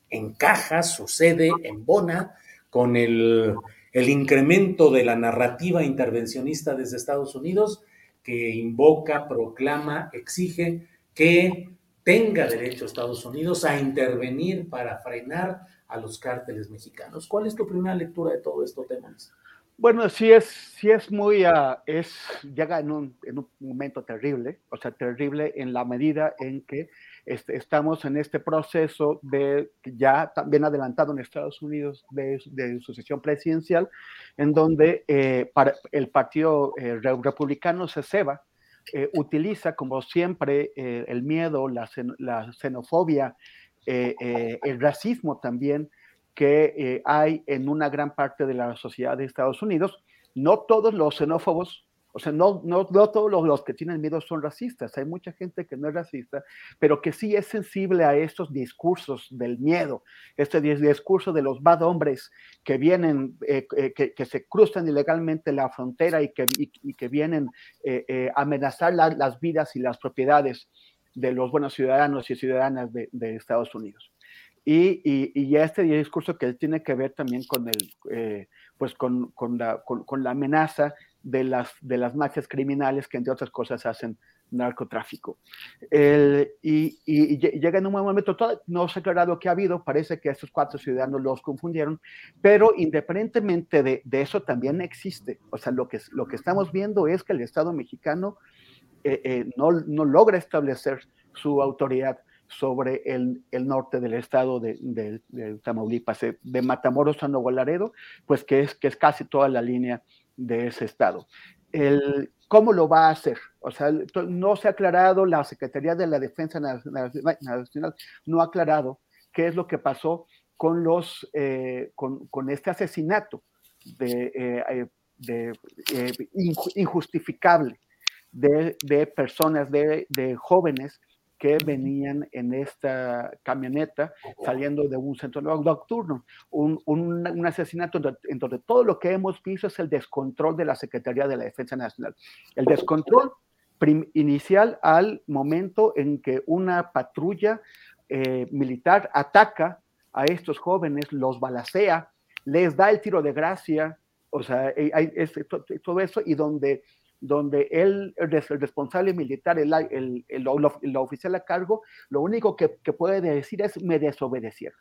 encaja, sucede, embona con el, el incremento de la narrativa intervencionista desde Estados Unidos que invoca, proclama, exige que tenga derecho Estados Unidos a intervenir para frenar a los cárteles mexicanos. ¿Cuál es tu primera lectura de todo esto, temas? Bueno, sí es, sí es muy, uh, es, llega en un, en un, momento terrible, o sea, terrible en la medida en que este, estamos en este proceso de, ya también adelantado en Estados Unidos, de, de sucesión presidencial, en donde eh, el Partido eh, Republicano se ceba, eh, utiliza como siempre el miedo, la xenofobia, eh, eh, el racismo también que eh, hay en una gran parte de la sociedad de Estados Unidos. No todos los xenófobos O sea, no, no, no todos los, que tienen miedo son racistas. Hay mucha gente que no es racista, pero que sí es sensible a estos discursos del miedo, este discurso de los bad hombres que vienen, que, que, se cruzan ilegalmente la frontera y que, y, que vienen a amenazar la, las vidas y las propiedades de los buenos ciudadanos y ciudadanas de, Estados Unidos. Y, y, y, este discurso que tiene que ver también con, el, eh, pues con, con, la, con, la, amenaza de las, de las mafias criminales que, entre otras cosas, hacen narcotráfico. El, y, y, llega en un momento, todo, no se ha aclarado qué ha habido, parece que estos cuatro ciudadanos los confundieron, pero independientemente de, de eso también existe. O sea, lo que, lo que estamos viendo es que el Estado mexicano eh, eh, no, no logra establecer su autoridad sobre el, norte del estado de, Tamaulipas, de Matamoros a Nuevo Laredo, pues que es, que es casi toda la línea de ese estado. El, ¿Cómo lo va a hacer? O sea, no se ha aclarado, la Secretaría de la Defensa Nacional no ha aclarado qué es lo que pasó con, los, eh, con, este asesinato de, eh, de eh, injustificable de, de personas, de, de jóvenes que venían en esta camioneta saliendo de un centro nocturno. Un, un, un asesinato en donde todo lo que hemos visto es el descontrol de la Secretaría de la Defensa Nacional. El descontrol inicial al momento en que una patrulla eh, militar ataca a estos jóvenes, los balacea, les da el tiro de gracia, o sea, hay, es, todo eso, y donde donde él, el responsable militar, el, el, el, oficial a cargo, lo único que, que, puede decir es me desobedecieron.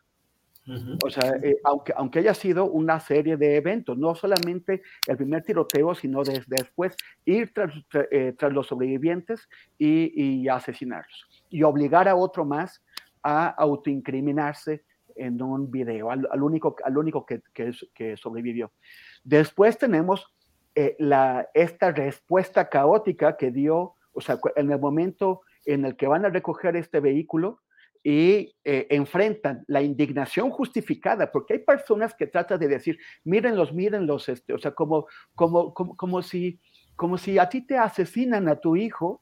Uh -huh. O sea, eh, aunque, aunque haya sido una serie de eventos, no solamente el primer tiroteo, sino desde después ir tras, eh, tras los sobrevivientes y, y, asesinarlos. Y obligar a otro más a autoincriminarse en un video, al, al único, al único que, que, que sobrevivió. Después tenemos eh, la, esta respuesta caótica que dio, o sea, en el momento en el que van a recoger este vehículo y eh, enfrentan la indignación justificada, porque hay personas que tratan de decir, mírenlos, mírenlos, este, o sea, como, como, como, como, si, como si a ti te asesinan a tu hijo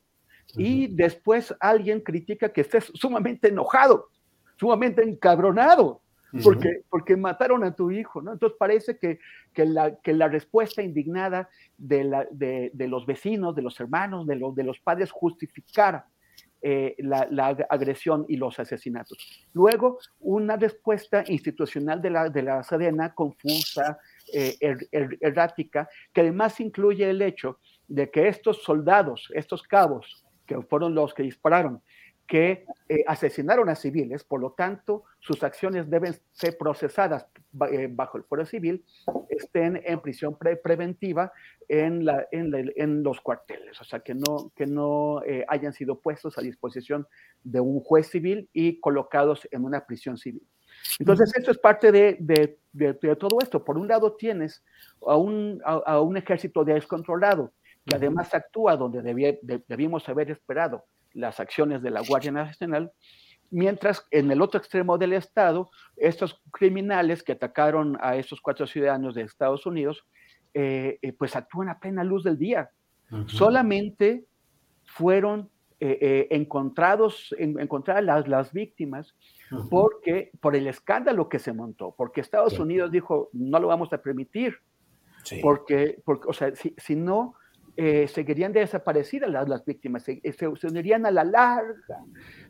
y después alguien critica que estés sumamente enojado, sumamente encabronado porque, porque mataron a tu hijo, ¿no? Entonces parece que, que, la, que la respuesta indignada de, la, de, los vecinos, de los hermanos, de los, de los padres justificara eh, la, la, agresión y los asesinatos. Luego, una respuesta institucional de la, de la Sedena confusa, eh, er, er, errática, que además incluye el hecho de que estos soldados, estos cabos, que fueron los que dispararon, que eh, asesinaron a civiles, por lo tanto, sus acciones deben ser procesadas eh, bajo el fuero civil, estén en prisión pre preventiva en, la, en, la, en, los cuarteles, o sea, que no, que no eh, hayan sido puestos a disposición de un juez civil y colocados en una prisión civil. Entonces, esto es parte de, de, de, de todo esto. Por un lado, tienes a un, a, a un ejército descontrolado, que además actúa donde debía, debimos haber esperado las acciones de la Guardia Nacional, mientras en el otro extremo del estado, estos criminales que atacaron a estos cuatro ciudadanos de Estados Unidos, eh, eh, pues actúan a plena luz del día. Uh -huh. Solamente fueron eh, encontrados, en, encontradas las, las víctimas uh -huh. porque, por el escándalo que se montó, porque Estados sí. Unidos dijo, no lo vamos a permitir, sí. porque, porque, o sea, si, si no, eh, seguirían desaparecidas las, las víctimas, se, se, se, unirían a la larga,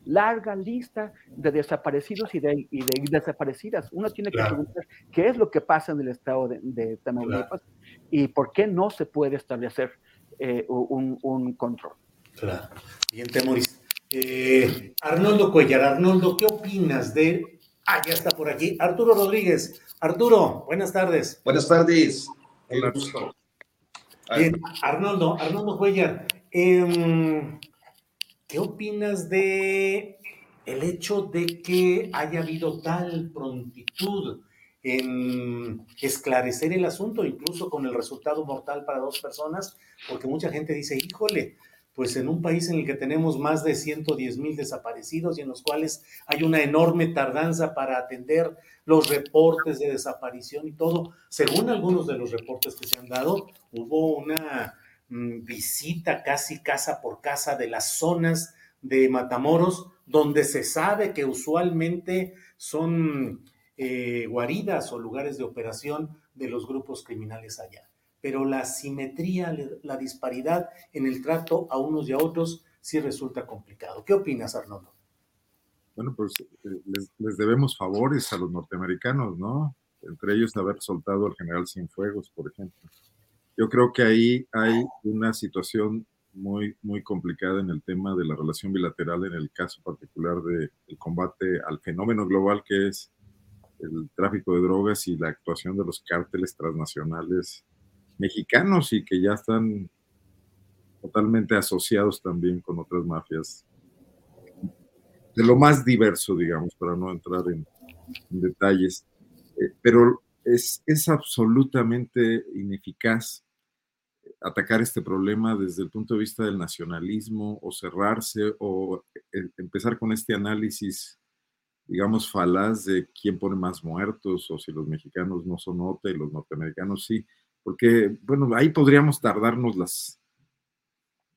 larga lista de desaparecidos y de, y de desaparecidas. Uno tiene claro. que preguntar qué es lo que pasa en el estado de, de Tamaulipas claro. y por qué no se puede establecer eh, un, un, control. Claro. Bien, Temoris. Eh, Arnoldo Cuellar, Arnoldo, ¿qué opinas de... Ah, ya está por aquí. Arturo Rodríguez. Arturo, buenas tardes. Buenas tardes. Hola. Bien, Arnoldo, Arnoldo Cuellar, eh, ¿qué opinas de el hecho de que haya habido tal prontitud en esclarecer el asunto, incluso con el resultado mortal para dos personas? Porque mucha gente dice, híjole, pues en un país en el que tenemos más de 110 mil desaparecidos y en los cuales hay una enorme tardanza para atender los reportes de desaparición y todo. Según algunos de los reportes que se han dado, hubo una mm, visita casi casa por casa de las zonas de Matamoros, donde se sabe que usualmente son eh, guaridas o lugares de operación de los grupos criminales allá. Pero la simetría, la disparidad en el trato a unos y a otros sí resulta complicado. ¿Qué opinas, Arnoldo? Bueno, pues eh, les, les debemos favores a los norteamericanos, ¿no? Entre ellos haber soltado al general Cienfuegos, por ejemplo. Yo creo que ahí hay una situación muy, muy complicada en el tema de la relación bilateral, en el caso particular del combate al fenómeno global que es el tráfico de drogas y la actuación de los cárteles transnacionales mexicanos y que ya están totalmente asociados también con otras mafias de lo más diverso, digamos, para no entrar en, detalles. Eh, pero es, es absolutamente ineficaz atacar este problema desde el punto de vista del nacionalismo o cerrarse o eh, empezar con este análisis, digamos, falaz de quién pone más muertos o si los mexicanos no son nota y los norteamericanos sí, porque, bueno, ahí podríamos tardarnos las,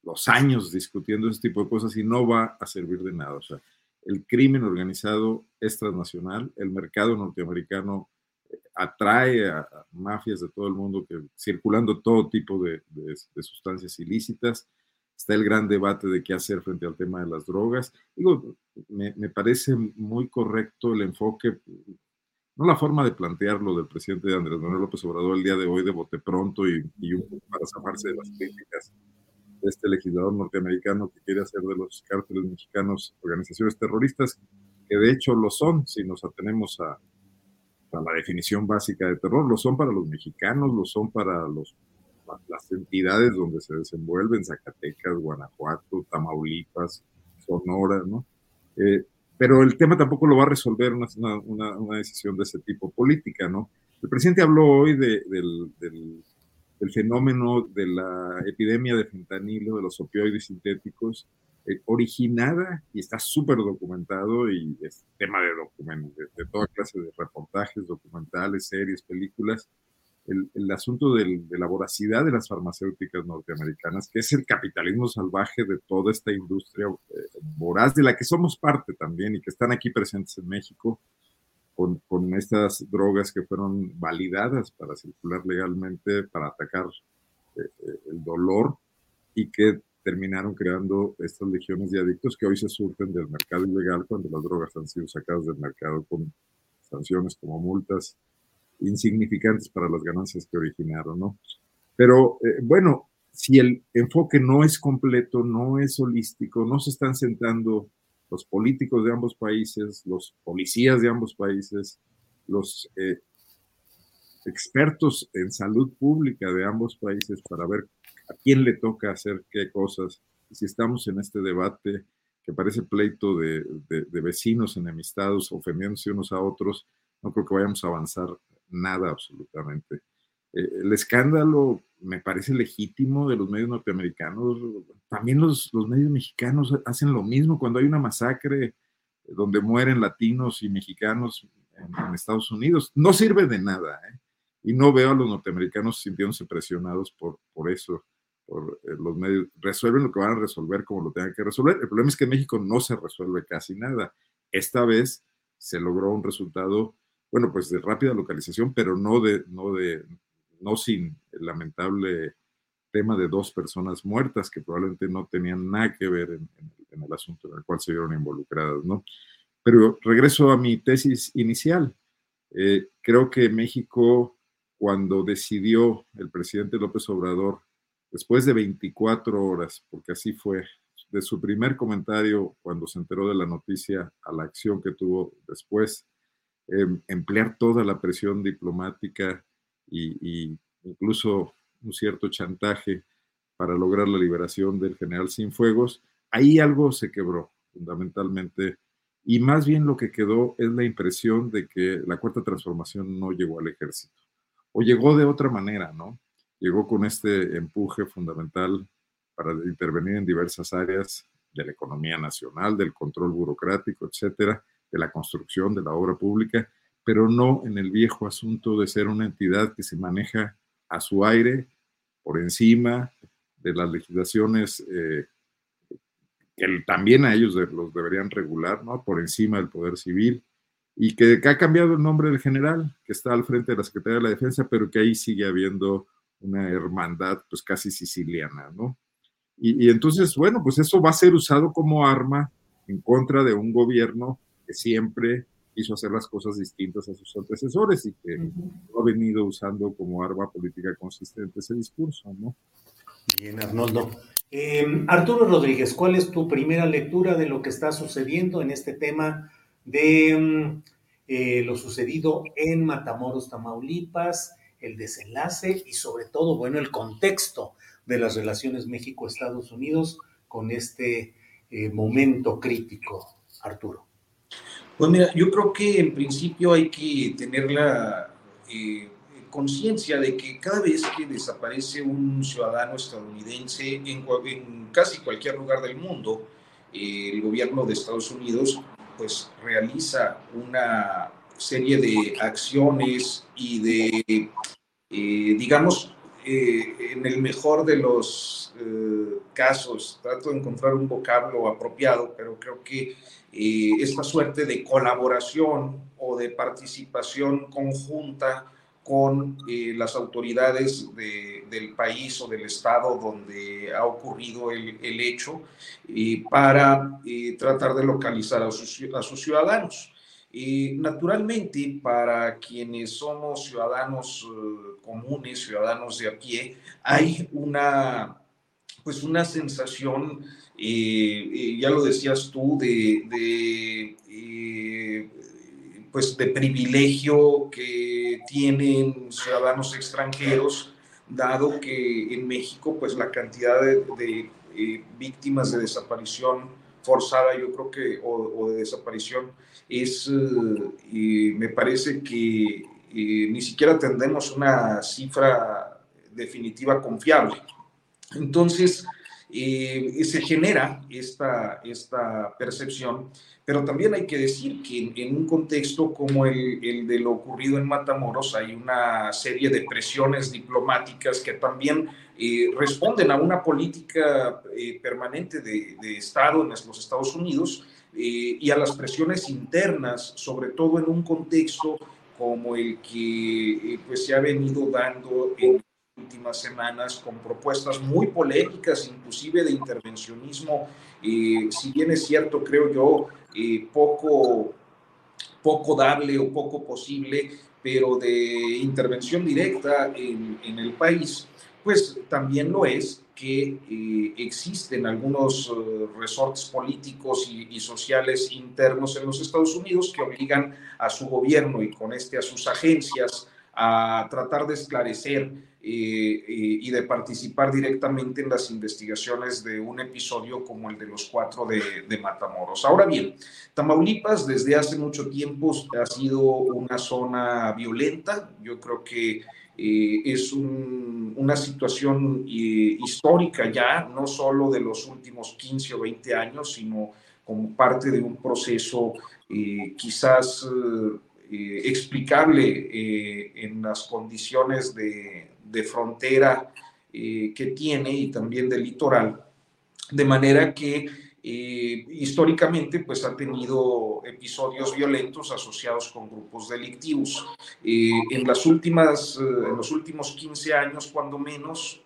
los años discutiendo ese tipo de cosas y no va a servir de nada. O sea, el crimen organizado es transnacional, el mercado norteamericano atrae a, mafias de todo el mundo que circulando todo tipo de, sustancias ilícitas. Está el gran debate de qué hacer frente al tema de las drogas. Digo, me, parece muy correcto el enfoque, no la forma de plantearlo del presidente Andrés Manuel López Obrador el día de hoy de bote pronto y, un poco para zafarse de las críticas de este legislador norteamericano que quiere hacer de los cárteles mexicanos organizaciones terroristas, que de hecho lo son si nos atenemos a, la definición básica de terror, lo son para los mexicanos, lo son para los, las entidades donde se desenvuelven, Zacatecas, Guanajuato, Tamaulipas, Sonora, ¿no? Eh, pero el tema tampoco lo va a resolver una, una, una, decisión de ese tipo política, ¿no? El presidente habló hoy de, del, del, fenómeno de la epidemia de fentanilo, de los opioides sintéticos, eh, originada y está súper documentado y es tema de, de, toda clase de reportajes, documentales, series, películas, el, asunto de la voracidad de las farmacéuticas norteamericanas, que es el capitalismo salvaje de toda esta industria eh, voraz, de la que somos parte también y que están aquí presentes en México, con, estas drogas que fueron validadas para circular legalmente, para atacar eh, el dolor y que terminaron creando estas legiones de adictos que hoy se surgen del mercado ilegal cuando las drogas han sido sacadas del mercado con sanciones como multas insignificantes para las ganancias que originaron, ¿no? Pero eh, bueno, si el enfoque no es completo, no es holístico, no se están sentando los políticos de ambos países, los policías de ambos países, los eh, expertos en salud pública de ambos países para ver a quién le toca hacer qué cosas. Si estamos en este debate que parece pleito de, de, vecinos enemistados, ofendiéndose unos a otros, no creo que vayamos a avanzar nada absolutamente. Eh, el escándalo me parece legítimo de los medios norteamericanos. También los, los medios mexicanos hacen lo mismo cuando hay una masacre donde mueren latinos y mexicanos en, Estados Unidos. No sirve de nada. ¿eh? Y no veo a los norteamericanos sintiéndose presionados por, por eso eh, los medios, resuelven lo que van a resolver como lo tengan que resolver. El problema es que en México no se resuelve casi nada. Esta vez se logró un resultado, bueno, pues de rápida localización, pero no de, no de, no sin el lamentable tema de dos personas muertas que probablemente no tenían nada que ver en, el asunto en el cual se vieron involucradas, ¿no? Pero regreso a mi tesis inicial. Eh, creo que México, cuando decidió el presidente López Obrador después de 24 horas, porque así fue, de su primer comentario cuando se enteró de la noticia a la acción que tuvo después, em, emplear toda la presión diplomática y, incluso un cierto chantaje para lograr la liberación del general Cienfuegos, ahí algo se quebró fundamentalmente y más bien lo que quedó es la impresión de que la cuarta transformación no llegó al ejército o llegó de otra manera, ¿no? llegó con este empuje fundamental para intervenir en diversas áreas de la economía nacional, del control burocrático, etcétera, de la construcción de la obra pública, pero no en el viejo asunto de ser una entidad que se maneja a su aire, por encima, de las legislaciones eh, que también a ellos los deberían regular, ¿no? Por encima del Poder Civil, y que, ha cambiado el nombre del general, que está al frente de la Secretaría de la Defensa, pero que ahí sigue habiendo una hermandad, pues casi siciliana, ¿no? Y, y entonces, bueno, pues eso va a ser usado como arma en contra de un gobierno que siempre quiso hacer las cosas distintas a sus antecesores y que ha venido usando como arma política consistente ese discurso, ¿no? Bien, Arnoldo. Eh, Arturo Rodríguez, ¿cuál es tu primera lectura de lo que está sucediendo en este tema de mm, eh, lo sucedido en Matamoros, Tamaulipas, el desenlace y sobre todo, bueno, el contexto de las relaciones México-Estados Unidos con este eh, momento crítico, Arturo? Pues mira, yo creo que en principio hay que tener la eh, conciencia de que cada vez que desaparece un ciudadano estadounidense en, casi cualquier lugar del mundo, eh, el gobierno de Estados Unidos pues realiza una serie de acciones y de, eh, digamos, en el mejor de los casos, trato de encontrar un vocablo apropiado, pero creo que eh, esta suerte de colaboración o de participación conjunta con eh, las autoridades del país o del estado donde ha ocurrido el, hecho eh, para tratar de localizar a sus, a sus ciudadanos. naturalmente, para quienes somos ciudadanos comunes, ciudadanos de a pie, hay una, pues una sensación ya lo decías tú, de, eh, pues de privilegio que tienen ciudadanos extranjeros, dado que en México pues la cantidad de, eh, víctimas de desaparición forzada, yo creo que, o, de desaparición, es, eh, me parece que ni siquiera tendremos una cifra definitiva confiable. Entonces, eh, se genera esta, esta percepción, pero también hay que decir que en, un contexto como el, el, de lo ocurrido en Matamoros hay una serie de presiones diplomáticas que también eh, responden a una política eh, permanente de, de, Estado en los Estados Unidos y a las presiones internas, sobre todo en un contexto como el que pues, se ha venido dando en últimas semanas con propuestas muy polémicas, inclusive de intervencionismo, eh, si bien es cierto, creo yo, eh, poco, poco dable o poco posible, pero de intervención directa en, en el país, pues también lo es que eh, existen algunos resortes políticos y, sociales internos en los Estados Unidos que obligan a su gobierno y con este a sus agencias a tratar de esclarecer y de participar directamente en las investigaciones de un episodio como el de los cuatro de, Matamoros. Ahora bien, Tamaulipas desde hace mucho tiempo ha sido una zona violenta. Yo creo que eh, es una situación eh, histórica ya, no solo de los últimos 15 o 20 años, sino como parte de un proceso eh, quizás explicable en las condiciones de, de frontera eh, que tiene y también del litoral, de manera que eh, históricamente pues ha tenido episodios violentos asociados con grupos delictivos. Eh, en, las últimas, en los últimos 15 años, cuando menos,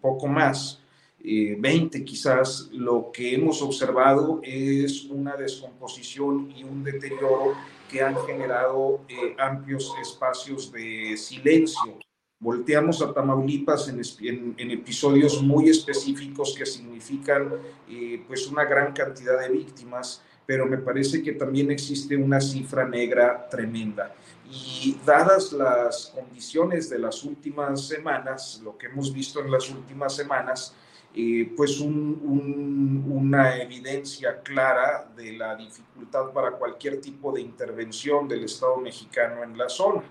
poco más, 20 quizás, lo que hemos observado es una descomposición y un deterioro que han generado amplios espacios de silencio volteamos a Tamaulipas en, episodios muy específicos que significan eh, pues una gran cantidad de víctimas, pero me parece que también existe una cifra negra tremenda. Y dadas las condiciones de las últimas semanas, lo que hemos visto en las últimas semanas, eh, pues una evidencia clara de la dificultad para cualquier tipo de intervención del Estado mexicano en la zona.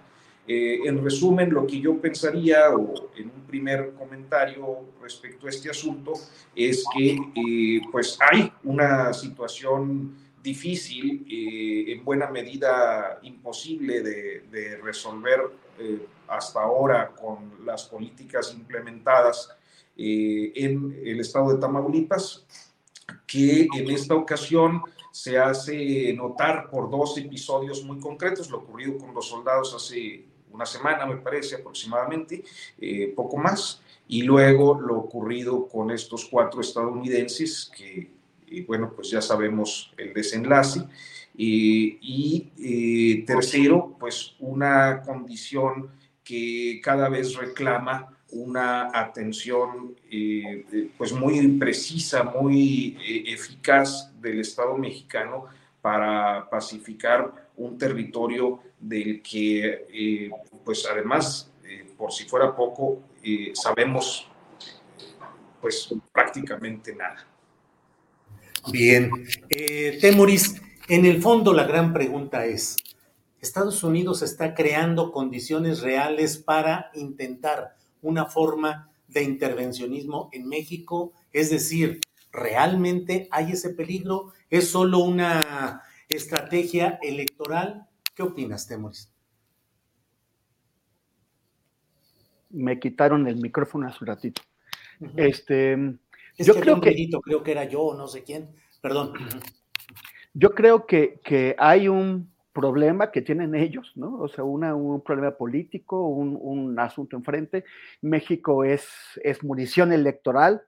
Eh, en resumen, lo que yo pensaría, o en un primer comentario respecto a este asunto, es que eh, pues hay una situación difícil, eh, en buena medida imposible de, resolver hasta ahora con las políticas implementadas eh, en el estado de Tamaulipas, que en esta ocasión se hace notar por dos episodios muy concretos, lo ocurrido con los soldados hace una semana, me parece aproximadamente, eh, poco más, y luego lo ocurrido con estos cuatro estadounidenses, que, bueno, pues ya sabemos el desenlace. y eh, tercero, pues una condición que cada vez reclama una atención eh, pues muy precisa, muy eficaz del Estado mexicano para pacificar un territorio del que, pues además, por si fuera poco, sabemos pues prácticamente nada. Bien. Eh, Temoris, en el fondo la gran pregunta es, ¿Estados Unidos está creando condiciones reales para intentar una forma de intervencionismo en México? Es decir, ¿realmente hay ese peligro? ¿Es solo una estrategia electoral? ¿Qué opinas, Temoris? me quitaron el micrófono hace un ratito. Este, es yo que creo que creo que era yo, no sé quién. Perdón. Yo creo que, que, hay un problema que tienen ellos, ¿no? O sea, un problema político, un, un, asunto enfrente. México es, es munición electoral.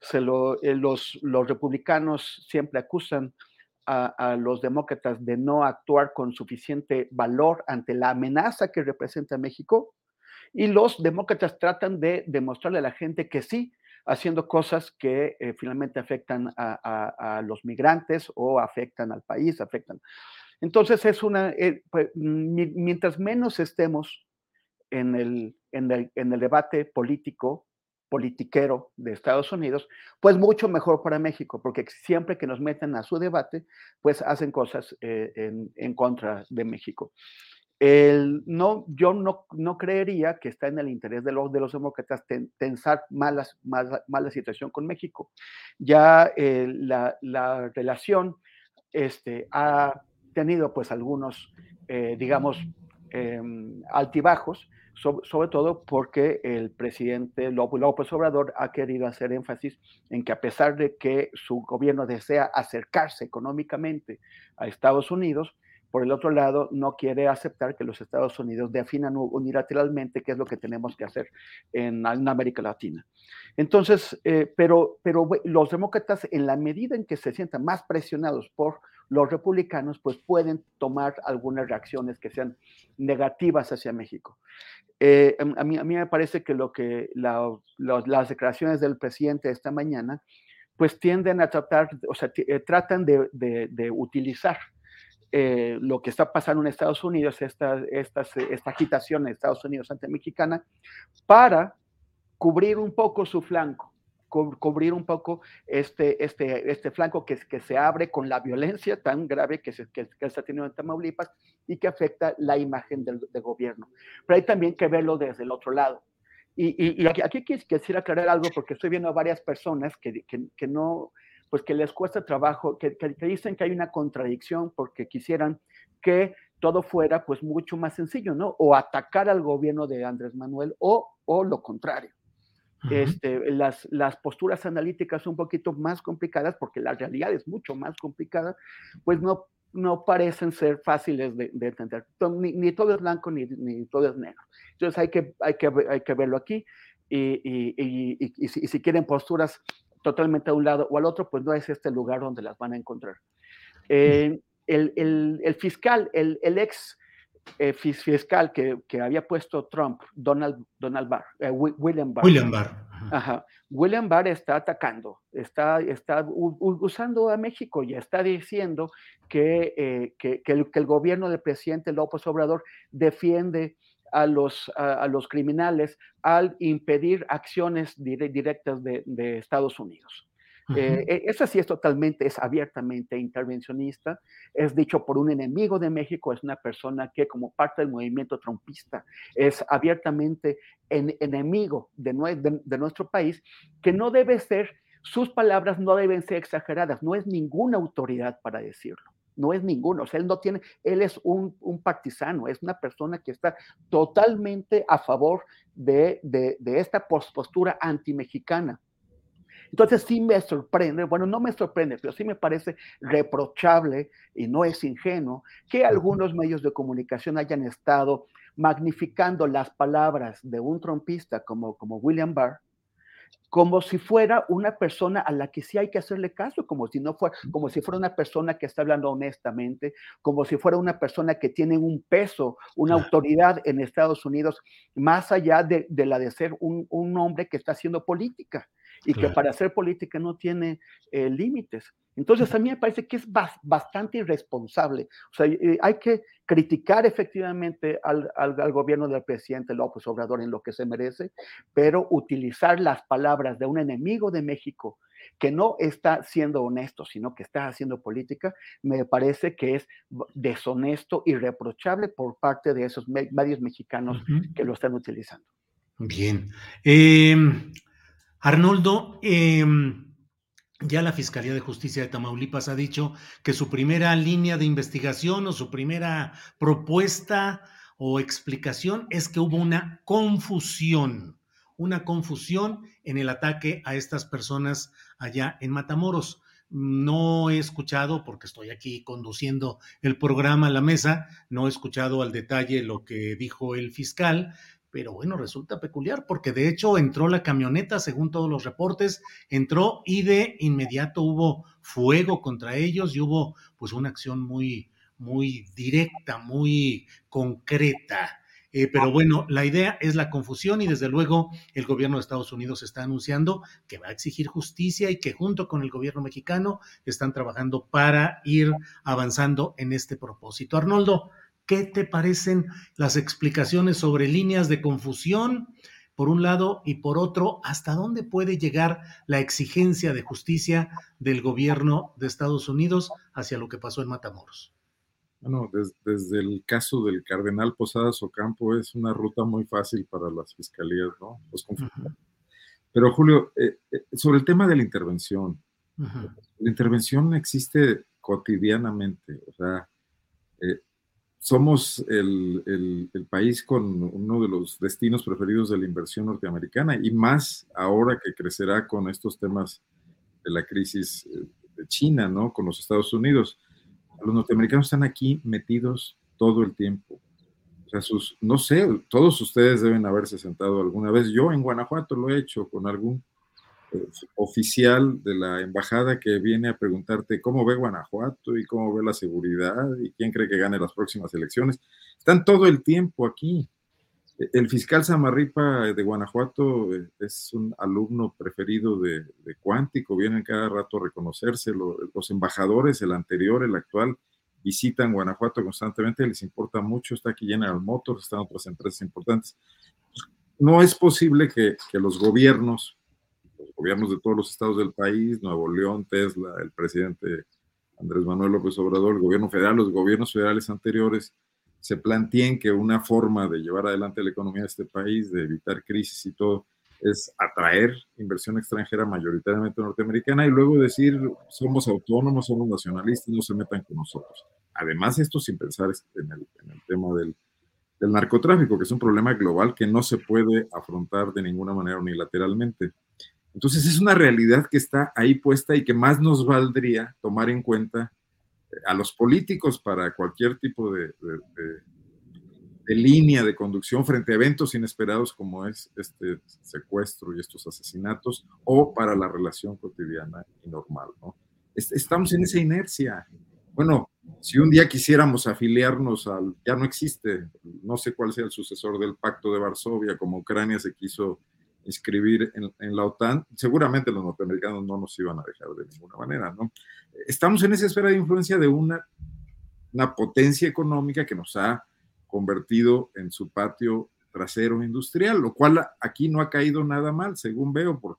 Se lo, eh, los, republicanos siempre acusan a, a, los demócratas de no actuar con suficiente valor ante la amenaza que representa México y los demócratas tratan de demostrarle a la gente que sí, haciendo cosas que eh, finalmente afectan a, los migrantes o afectan al país, afectan. Entonces es una, eh, pues, mientras menos estemos en el, en el, en el debate político, politiquero de Estados Unidos, pues mucho mejor para México, porque siempre que nos meten a su debate, pues hacen cosas eh, en, en, contra de México. El, no, yo no, no, creería que está en el interés de los, de los demócratas tensar malas, mala, mala situación con México. Ya eh, la, la, relación este, ha tenido pues algunos, eh, digamos, eh, altibajos, sobre, todo porque el presidente López Obrador ha querido hacer énfasis en que a pesar de que su gobierno desea acercarse económicamente a Estados Unidos, por el otro lado, no quiere aceptar que los Estados Unidos definan unilateralmente qué es lo que tenemos que hacer en, en América Latina. Entonces, eh, pero, pero los demócratas, en la medida en que se sientan más presionados por los republicanos, pues pueden tomar algunas reacciones que sean negativas hacia México. Eh, a, mí, a, mí, me parece que lo que las declaraciones del presidente esta mañana, pues tienden a tratar, o sea, eh, tratan de, utilizar eh, lo que está pasando en Estados Unidos, esta, esta, agitación en Estados Unidos ante mexicana, para cubrir un poco su flanco, cubrir un poco este, este, este flanco que, que se abre con la violencia tan grave que se, que, que está teniendo en Tamaulipas y que afecta la imagen del, del, gobierno. Pero hay también que verlo desde el otro lado. Y, aquí, aquí, quisiera aclarar algo porque estoy viendo a varias personas que, que no, pues que les cuesta trabajo, que, dicen que hay una contradicción porque quisieran que todo fuera pues mucho más sencillo, ¿no? O atacar al gobierno de Andrés Manuel o, o lo contrario. Uh -huh. este, las, las posturas analíticas son un poquito más complicadas porque la realidad es mucho más complicada, pues no, no parecen ser fáciles de, de entender. Ni, ni, todo es blanco ni, ni, todo es negro. Entonces hay que, hay que, hay que verlo aquí y, y, y, y si, si quieren posturas totalmente a un lado o al otro, pues no es este lugar donde las van a encontrar. Eh, el, el, el, fiscal, el, el ex eh, fiscal que, que, había puesto Trump, Donald, Donald Barr, eh, William Barr. William Barr. Ajá. William Barr está atacando, está, está usando a México y está diciendo que, eh, que, que, el, que, el, gobierno del presidente López Obrador defiende a los, a, a los criminales al impedir acciones dire, directas de, de, Estados Unidos. Uh -huh. eh, eso sí es totalmente, es abiertamente intervencionista, es dicho por un enemigo de México, es una persona que como parte del movimiento trumpista es abiertamente en, enemigo de, de, de nuestro país, que no debe ser, sus palabras no deben ser exageradas, no es ninguna autoridad para decirlo. no es ninguno, o sea, él no tiene, él es un, un partisano, es una persona que está totalmente a favor de, de, de esta postura anti-mexicana. Entonces sí me sorprende, bueno, no me sorprende, pero sí me parece reprochable y no es ingenuo que algunos medios de comunicación hayan estado magnificando las palabras de un trompista como, como William Barr, como si fuera una persona a la que sí hay que hacerle caso, como si no fuera, como si fuera una persona que está hablando honestamente, como si fuera una persona que tiene un peso, una autoridad en Estados Unidos, más allá de, de la de ser un, un hombre que está haciendo política y que para hacer política no tiene eh, límites. Entonces a mí me parece que es bastante irresponsable. O sea, hay que criticar efectivamente al, al, al, gobierno del presidente López Obrador en lo que se merece, pero utilizar las palabras de un enemigo de México que no está siendo honesto, sino que está haciendo política, me parece que es deshonesto y reprochable por parte de esos medios mexicanos uh -huh. que lo están utilizando. Bien. Eh, Arnoldo, eh, ya la Fiscalía de Justicia de Tamaulipas ha dicho que su primera línea de investigación o su primera propuesta o explicación es que hubo una confusión, una confusión en el ataque a estas personas allá en Matamoros. No he escuchado, porque estoy aquí conduciendo el programa a la mesa, no he escuchado al detalle lo que dijo el fiscal, pero bueno, resulta peculiar porque de hecho entró la camioneta, según todos los reportes, entró y de inmediato hubo fuego contra ellos y hubo pues una acción muy, muy directa, muy concreta. Eh, pero bueno, la idea es la confusión y desde luego el gobierno de Estados Unidos está anunciando que va a exigir justicia y que junto con el gobierno mexicano están trabajando para ir avanzando en este propósito. Arnoldo, ¿Qué te parecen las explicaciones sobre líneas de confusión, por un lado, y por otro, hasta dónde puede llegar la exigencia de justicia del gobierno de Estados Unidos hacia lo que pasó en Matamoros? Bueno, des, desde el caso del cardenal Posadas Ocampo es una ruta muy fácil para las fiscalías, ¿no? Los. Pero Julio, eh, eh, sobre el tema de la intervención, la intervención existe cotidianamente, o sea, eh, somos el, el, país con uno de los destinos preferidos de la inversión norteamericana y más ahora que crecerá con estos temas de la crisis eh, de China, ¿no? Con los Estados Unidos. Los norteamericanos están aquí metidos todo el tiempo. O sea, sus, no sé, todos ustedes deben haberse sentado alguna vez. Yo en Guanajuato lo he hecho con algún oficial de la embajada que viene a preguntarte cómo ve Guanajuato y cómo ve la seguridad y quién cree que gane las próximas elecciones. Están todo el tiempo aquí. El fiscal Samarripa de Guanajuato eh, es un alumno preferido de, de Cuántico, vienen cada rato a reconocerse. Los embajadores, el anterior, el actual, visitan Guanajuato constantemente, les importa mucho, está aquí General Motors, están otras empresas importantes. No es posible que, que los gobiernos los gobiernos de todos los estados del país, Nuevo León, Tesla, el presidente Andrés Manuel López Obrador, el gobierno federal, los gobiernos federales anteriores, se planteen que una forma de llevar adelante la economía de este país, de evitar crisis y todo, es atraer inversión extranjera mayoritariamente norteamericana y luego decir somos autónomos, somos nacionalistas, no se metan con nosotros. Además, esto sin pensar en el, tema del narcotráfico, que es un problema global que no se puede afrontar de ninguna manera unilateralmente. Entonces es una realidad que está ahí puesta y que más nos valdría tomar en cuenta a los políticos para cualquier tipo de, de, de, de, línea de conducción frente a eventos inesperados como es este secuestro y estos asesinatos o para la relación cotidiana y normal. ¿no? Estamos en esa inercia. Bueno, si un día quisiéramos afiliarnos al, ya no existe, no sé cuál sea el sucesor del Pacto de Varsovia, como Ucrania se quiso inscribir en, la OTAN, seguramente los norteamericanos no nos iban a dejar de ninguna manera, ¿no? Estamos en esa esfera de influencia de una, una potencia económica que nos ha convertido en su patio trasero industrial, lo cual aquí no ha caído nada mal, según veo, por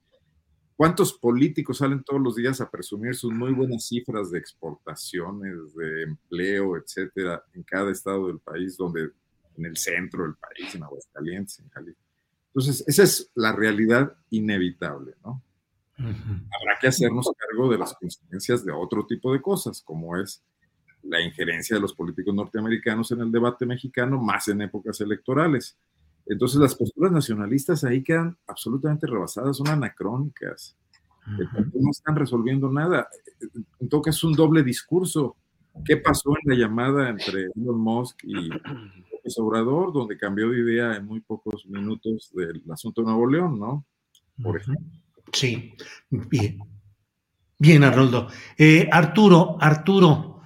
cuántos políticos salen todos los días a presumir sus muy buenas cifras de exportaciones, de empleo, etcétera, en cada estado del país, donde en el centro del país, en Aguascalientes, en Jalisco entonces, esa es la realidad inevitable, ¿no? Uh -huh. Habrá que hacernos cargo de las consecuencias de otro tipo de cosas, como es la injerencia de los políticos norteamericanos en el debate mexicano, más en épocas electorales. Entonces las posturas nacionalistas ahí quedan absolutamente rebasadas, son anacrónicas. No están resolviendo nada. En todo caso, es un doble discurso. ¿Qué pasó en la llamada entre Elon Musk y López Obrador, donde cambió de idea en muy pocos minutos del asunto de Nuevo León, ¿no? Por ejemplo. Sí, bien. Bien, Arnoldo. Eh, Arturo, Arturo,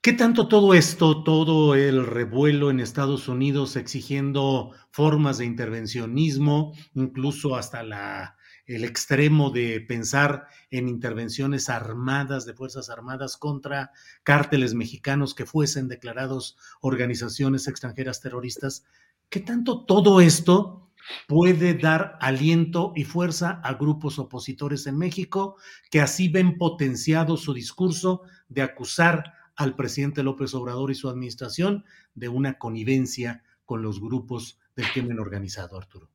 ¿qué tanto todo esto, todo el revuelo en Estados Unidos exigiendo formas de intervencionismo, incluso hasta la, el extremo de pensar en intervenciones armadas de Fuerzas Armadas contra cárteles mexicanos que fuesen declarados organizaciones extranjeras terroristas? ¿Qué tanto todo esto puede dar aliento y fuerza a grupos opositores en México que así ven potenciado su discurso de acusar al presidente López Obrador y su administración de una connivencia con los grupos del crimen organizado, Arturo.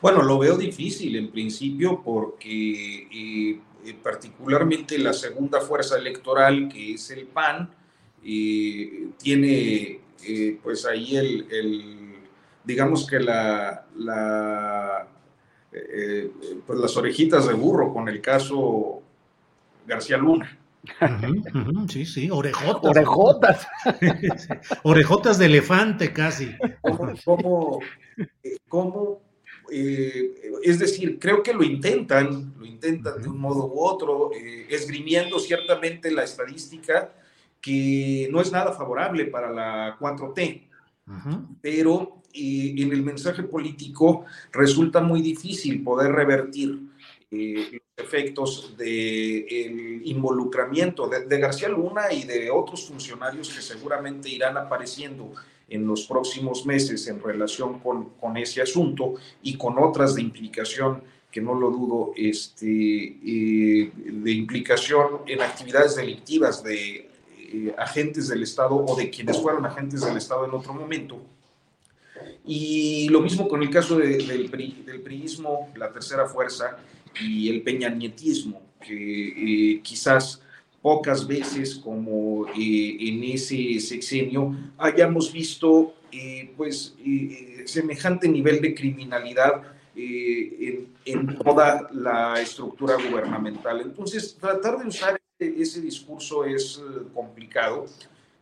Bueno, lo veo difícil en principio porque eh, eh, particularmente la segunda fuerza electoral, que es el PAN, eh, tiene pues ahí el digamos que la, eh, pues las orejitas de burro con el caso García Luna. sí, sí, orejotas. Orejotas. orejotas de elefante casi. ¿Cómo, cómo, eh, es decir, creo que lo intentan, lo intentan de un modo u otro, eh, esgrimiendo ciertamente la estadística que no es nada favorable para la 4T, pero y en el mensaje político resulta muy difícil poder revertir eh, los efectos del involucramiento de, García Luna y de otros funcionarios que seguramente irán apareciendo en los próximos meses en relación con, con ese asunto y con otras de implicación que no lo dudo, este, eh, de implicación en actividades delictivas de eh, agentes del Estado o de quienes fueron agentes del Estado en otro momento. Y lo mismo con el caso del, del priismo, la tercera fuerza, y el peñanietismo, que eh, quizás pocas veces como eh, en ese sexenio hayamos visto eh, pues semejante nivel de criminalidad en, en, toda la estructura gubernamental. Entonces, tratar de usar ese, discurso es complicado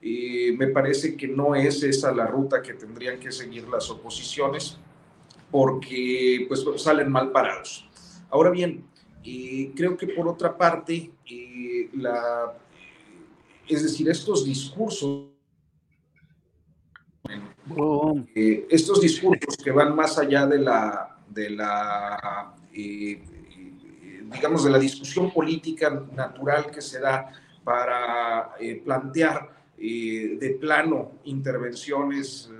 me parece que no es esa la ruta que tendrían que seguir las oposiciones porque pues salen mal parados. Ahora bien, creo que por otra parte, la, es decir, estos discursos, eh, estos discursos que van más allá de la, de la eh, digamos, de la discusión política natural que se da para eh, plantear de plano intervenciones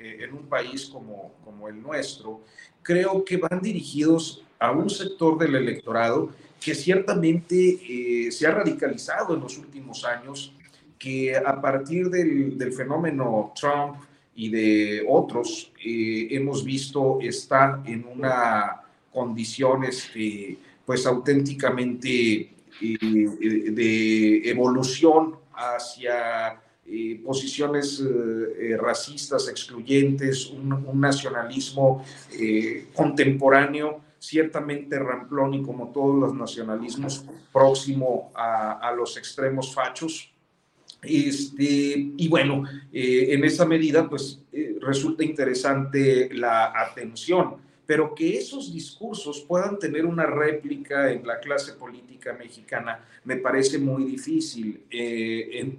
eh, en un país como, como el nuestro, creo que van dirigidos a un sector del electorado que ciertamente eh, se ha radicalizado en los últimos años, que a partir del, del fenómeno Trump y de otros eh, hemos visto está en una condición este, pues auténticamente de evolución hacia eh, posiciones eh, eh, racistas, excluyentes, un, nacionalismo contemporáneo, ciertamente ramplón y como todos los nacionalismos, próximo a, los extremos fachos. Este, y bueno, en esa medida, pues resulta interesante la atención pero que esos discursos puedan tener una réplica en la clase política mexicana me parece muy difícil. Eh,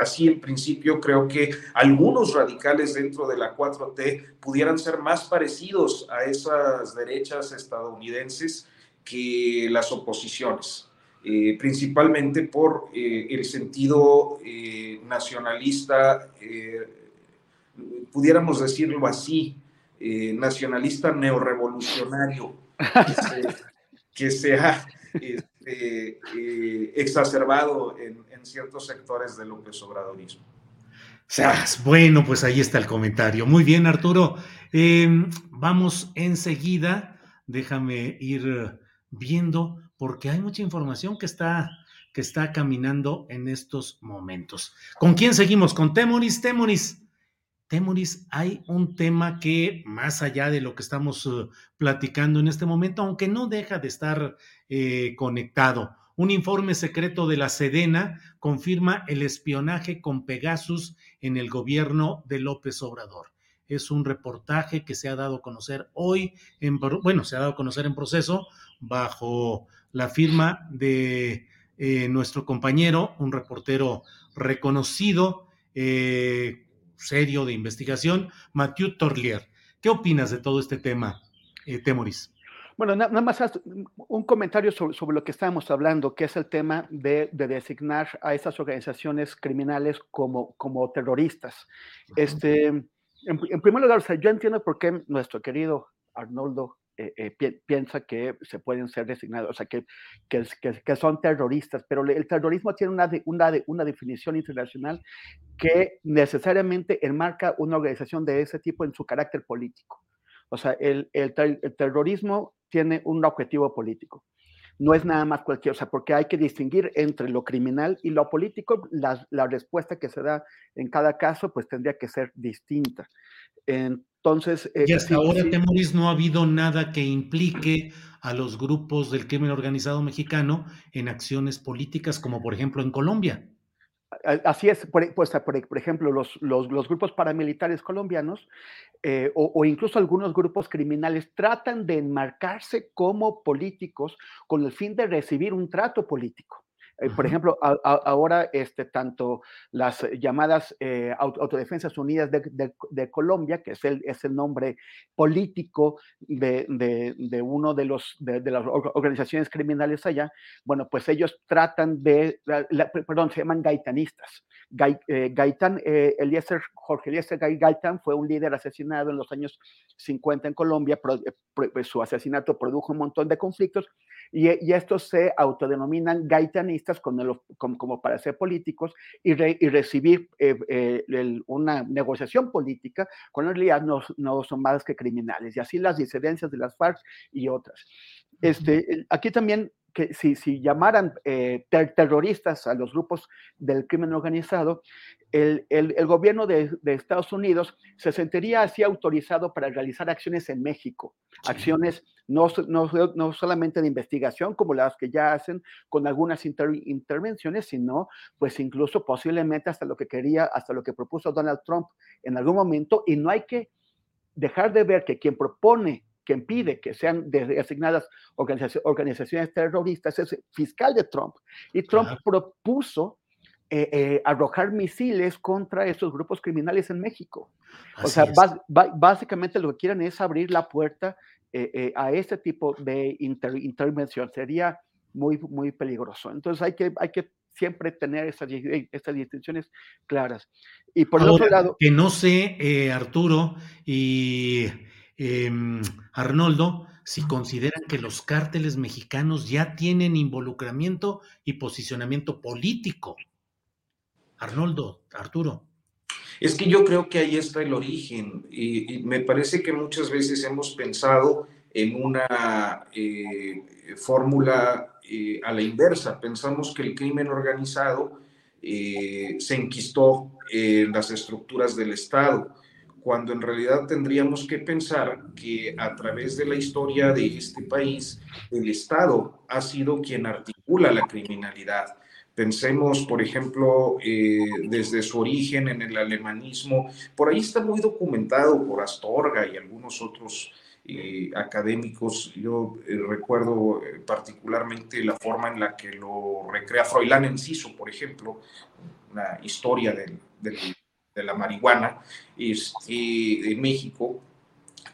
así en principio creo que algunos radicales dentro de la 4T pudieran ser más parecidos a esas derechas estadounidenses que las oposiciones. Eh, principalmente por eh, el sentido nacionalista, pudiéramos decirlo así, eh, nacionalista neorevolucionario que se, ha este, eh, exacerbado en, ciertos sectores del López Obradorismo. Bueno, pues ahí está el comentario. Muy bien, Arturo. Em, vamos enseguida. Déjame ir viendo, porque hay mucha información que está que está caminando en estos momentos. ¿Con quién seguimos? Con Temoris. Temoris. Temoris, hay un tema que, más allá de lo que estamos uh, platicando en este momento, aunque no deja de estar eh, conectado, un informe secreto de la Sedena confirma el espionaje con Pegasus en el gobierno de López Obrador. Es un reportaje que se ha dado a conocer hoy, en, bueno, se ha dado a conocer en proceso bajo la firma de eh, nuestro compañero, un reportero reconocido, eh, serio de investigación, Mathieu Torlier. ¿Qué opinas de todo este tema, eh, Temoris? Bueno, nada más un comentario sobre, lo que estábamos hablando, que es el tema de, designar a esas organizaciones criminales como, como terroristas. Este, en, primer lugar, yo entiendo por qué nuestro querido Arnoldo eh, eh, piensa que se pueden ser designados, o sea, que, que, son terroristas, pero el terrorismo tiene una, una, una definición internacional que necesariamente enmarca una organización de ese tipo en su carácter político. O sea, el, el, el terrorismo tiene un objetivo político no es nada más cualquier, o sea, porque hay que distinguir entre lo criminal y lo político. La, la, respuesta que se da en cada caso, pues tendría que ser distinta. Entonces. Eh, y hasta ahora, Temoris, no ha habido nada que implique a los grupos del crimen organizado mexicano en acciones políticas, como por ejemplo en Colombia. Así es, por, pues, por, ejemplo, los, los, los, grupos paramilitares colombianos eh, o, o, incluso algunos grupos criminales tratan de enmarcarse como políticos con el fin de recibir un trato político. Eh, por ejemplo, ahora este, tanto las llamadas eh, Autodefensas Unidas de, Colombia, que es el, es el nombre político de, de, uno de, los, de, las organizaciones criminales allá, bueno, pues ellos tratan de, perdón, se llaman gaitanistas. Eh, Gaitán, Eliezer, Jorge Eliezer Gaitán fue un líder asesinado en los años 50 en Colombia, su asesinato produjo un montón de conflictos y, y estos se autodenominan gaitanistas como, para ser políticos y, recibir eh, eh, una negociación política, cuando en realidad no, no, son más que criminales. Y así las disidencias de las FARC y otras. Este, aquí también que si, si llamaran eh, terroristas a los grupos del crimen organizado, el, el, el gobierno de, de, Estados Unidos se sentiría así autorizado para realizar acciones en México, acciones no, no, no, solamente de investigación como las que ya hacen con algunas intervenciones, sino pues incluso posiblemente hasta lo que quería, hasta lo que propuso Donald Trump en algún momento, y no hay que dejar de ver que quien propone quien pide que sean designadas organizaciones terroristas es el fiscal de Trump. Y Trump propuso eh, eh, arrojar misiles contra esos grupos criminales en México. o sea, básicamente lo que quieren es abrir la puerta eh, a este tipo de intervención. Sería muy, muy peligroso. Entonces hay que, hay que siempre tener estas, estas distinciones claras. Y por el otro lado... Que no sé, Arturo, y Em, Arnoldo, si consideran que los cárteles mexicanos ya tienen involucramiento y posicionamiento político. Arnoldo, Arturo. Es que yo creo que ahí está el origen y, me parece que muchas veces hemos pensado en una eh, fórmula eh, a la inversa. Pensamos que el crimen organizado eh, se enquistó en las estructuras del Estado cuando en realidad tendríamos que pensar que a través de la historia de este país, el Estado ha sido quien articula la criminalidad. Pensemos, por ejemplo, eh, desde su origen en el alemanismo, por ahí está muy documentado por Astorga y algunos otros eh, académicos. Yo eh, recuerdo particularmente la forma en la que lo recrea Froilán Enciso, por ejemplo, una historia del, del de la marihuana este, en México,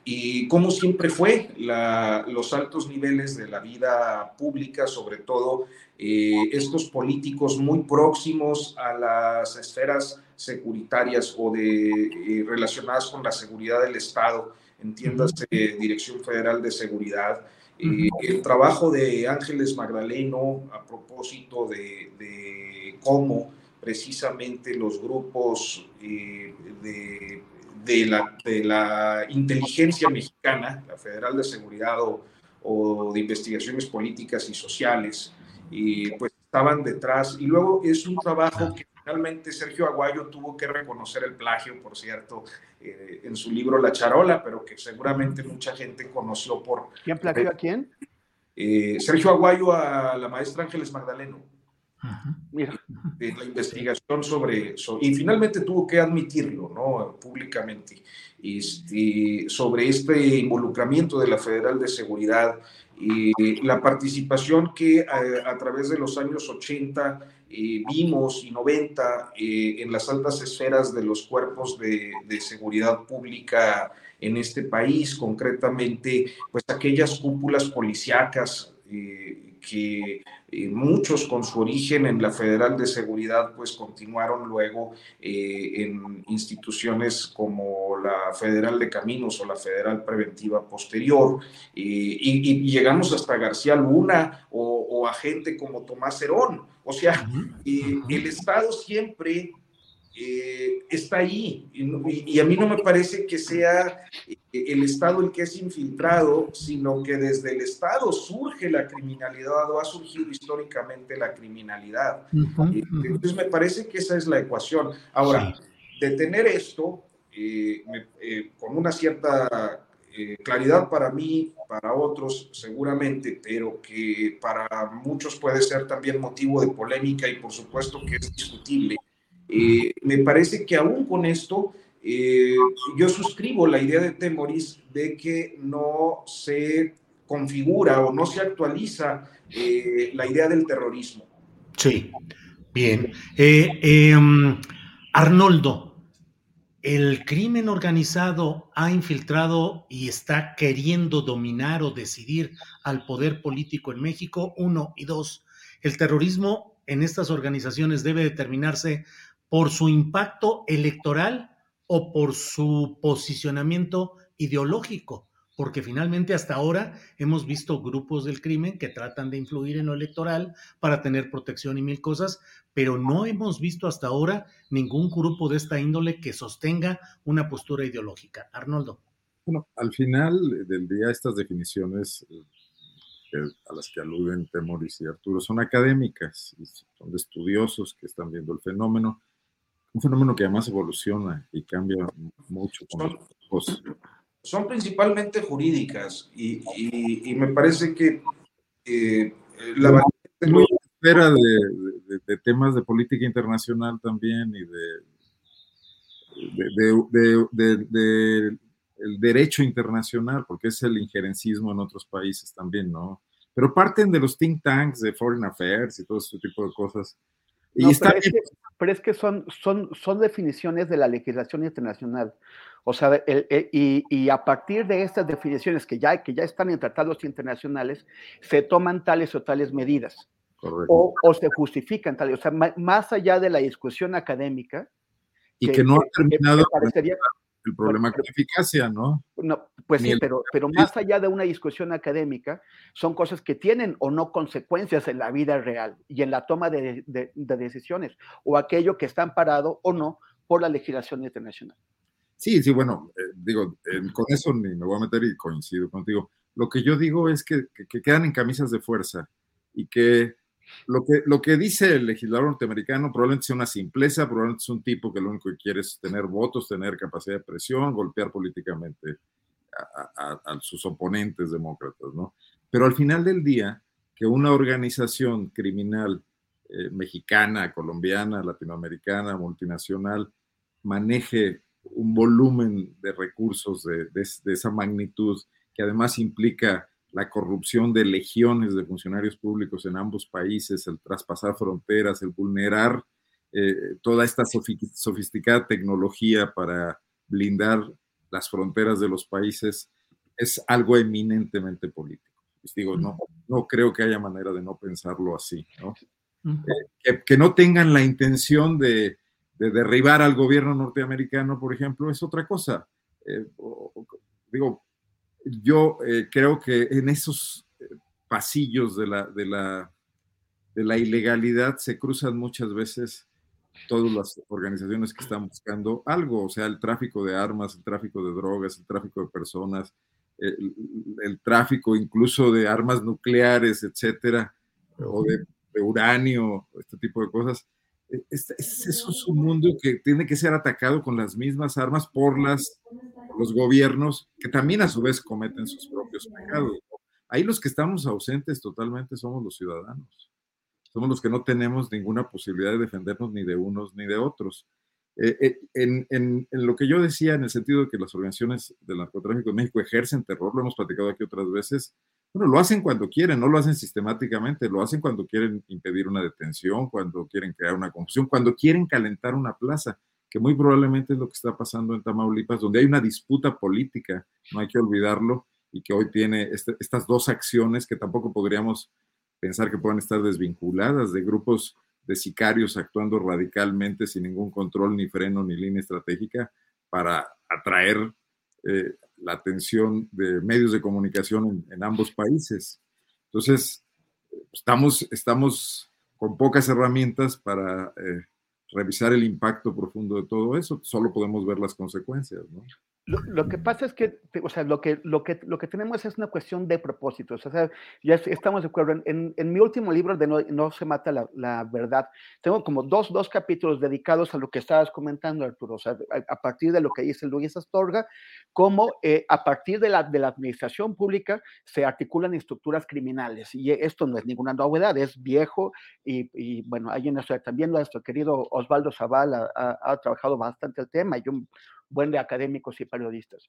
y como siempre fue los altos niveles de la vida pública, sobre todo eh, estos políticos muy próximos a las esferas securitarias o de, eh, relacionadas con la seguridad del Estado, entiéndase Dirección Federal de Seguridad, eh, el trabajo de Ángeles Magdaleno a propósito de, de cómo precisamente los grupos eh, de, la, de, la, inteligencia mexicana, la Federal de Seguridad o, de Investigaciones Políticas y Sociales, y pues estaban detrás. Y luego es un trabajo que finalmente Sergio Aguayo tuvo que reconocer el plagio, por cierto, eh, en su libro La Charola, pero que seguramente mucha gente conoció por... ¿Quién plagió a quién? Eh, Sergio Aguayo a la maestra Ángeles Magdaleno. Mira. De la investigación sobre eso. Y finalmente tuvo que admitirlo, ¿no? Públicamente. Este, sobre este involucramiento de la Federal de Seguridad y la participación que a, eh, a través de los años 80 eh, vimos y 90 eh, en las altas esferas de los cuerpos de, de, seguridad pública en este país, concretamente, pues aquellas cúpulas policíacas eh, que eh, muchos con su origen en la Federal de Seguridad, pues continuaron luego eh, en instituciones como la Federal de Caminos o la Federal Preventiva Posterior, eh, y, y, llegamos hasta García Luna o, o, a gente como Tomás Herón. O sea, el Estado siempre eh, está ahí. Y, y, a mí no me parece que sea eh, el Estado el que es infiltrado, sino que desde el Estado surge la criminalidad o ha surgido históricamente la criminalidad. Uh -huh, uh -huh. Entonces me parece que esa es la ecuación. Ahora, sí. detener esto eh, eh, con una cierta eh, claridad para mí, para otros seguramente, pero que para muchos puede ser también motivo de polémica y por supuesto que es discutible eh, me parece que aún con esto, eh, yo suscribo la idea de Temoris de que no se configura o no se actualiza eh, la idea del terrorismo. Sí, bien. Um, Arnoldo, ¿el crimen organizado ha infiltrado y está queriendo dominar o decidir al poder político en México? Uno. Y dos, ¿el terrorismo en estas organizaciones debe determinarse por su impacto electoral o por su posicionamiento ideológico, porque finalmente hasta ahora hemos visto grupos del crimen que tratan de influir en lo electoral para tener protección y mil cosas, pero no hemos visto hasta ahora ningún grupo de esta índole que sostenga una postura ideológica. Arnoldo. Bueno, al final del día estas definiciones que, a las que aluden Temoris y Arturo son académicas, son de estudiosos que están viendo el fenómeno un fenómeno que además evoluciona y cambia mucho con son, los son principalmente jurídicas y, y, y, me parece que eh, la es muy espera de, de, de, temas de política internacional también y de, de, el derecho internacional, porque es el injerencismo en otros países también, ¿no? Pero parten de los think tanks de Foreign Affairs y todo ese tipo de cosas. No, está pero, es que, pero, es que, son, son, son definiciones de la legislación internacional. O sea, el, el, y, y, a partir de estas definiciones que ya, que ya están en tratados internacionales, se toman tales o tales medidas. O, o, se justifican tales. O sea, más allá de la discusión académica. Y que, que no ha terminado. Que parecería, el problema con eficacia, ¿no? no pues Ni sí, el... pero, pero más allá de una discusión académica, son cosas que tienen o no consecuencias en la vida real y en la toma de, de, de decisiones, o aquello que está amparado o no por la legislación internacional. Sí, sí, bueno, eh, digo, eh, con eso ni me voy a meter y coincido contigo. Lo que yo digo es que, que, que quedan en camisas de fuerza y que lo que, lo que dice el legislador norteamericano probablemente sea una simpleza, probablemente es un tipo que lo único que quiere es tener votos, tener capacidad de presión, golpear políticamente a, sus oponentes demócratas, ¿no? Pero al final del día, que una organización criminal eh, mexicana, colombiana, latinoamericana, multinacional, maneje un volumen de recursos de, de esa magnitud, que además implica la corrupción de legiones de funcionarios públicos en ambos países, el traspasar fronteras, el vulnerar eh, toda esta sofisticada tecnología para blindar las fronteras de los países, es algo eminentemente político. Les digo, no, no creo que haya manera de no pensarlo así, ¿no? Eh, que, que, no tengan la intención de, de, derribar al gobierno norteamericano, por ejemplo, es otra cosa. Eh, o, digo, yo eh, creo que en esos eh, pasillos de la, de, la, de la ilegalidad se cruzan muchas veces todas las organizaciones que están buscando algo, o sea, el tráfico de armas, el tráfico de drogas, el tráfico de personas, el, el tráfico incluso de armas nucleares, etcétera, o de de uranio, este tipo de cosas. Es, es un mundo que tiene que ser atacado con las mismas armas por, las, los gobiernos que también a su vez cometen sus propios pecados. Ahí los que estamos ausentes totalmente somos los ciudadanos. Somos los que no tenemos ninguna posibilidad de defendernos ni de unos ni de otros. Eh, eh, en, en, en, lo que yo decía, en el sentido de que las organizaciones del narcotráfico en México ejercen terror, lo hemos platicado aquí otras veces, bueno, lo hacen cuando quieren, no lo hacen sistemáticamente, lo hacen cuando quieren impedir una detención, cuando quieren crear una confusión, cuando quieren calentar una plaza, que muy probablemente es lo que está pasando en Tamaulipas, donde hay una disputa política, no hay que olvidarlo, y que hoy tiene este, estas dos acciones que tampoco podríamos pensar que puedan estar desvinculadas de grupos de sicarios actuando radicalmente sin ningún control, ni freno, ni línea estratégica para atraer eh, la atención de medios de comunicación en, en ambos países. Entonces, estamos, estamos con pocas herramientas para eh, revisar el impacto profundo de todo eso. Solo podemos ver las consecuencias, ¿no? Lo, que pasa es que, o sea, lo que, lo, que, lo que tenemos es una cuestión de propósitos. O sea, ya estamos de acuerdo. En, en mi último libro de No, no se mata la, la, verdad, tengo como dos, dos capítulos dedicados a lo que estabas comentando, Arturo. O sea, a, a partir de lo que dice Luis Astorga, cómo eh, a partir de la, de la administración pública se articulan estructuras criminales. Y esto no es ninguna novedad, es viejo. Y, y bueno, hay en nuestro, también nuestro querido Osvaldo Zavala ha, ha, trabajado bastante el tema. Y un, buen de académicos y periodistas.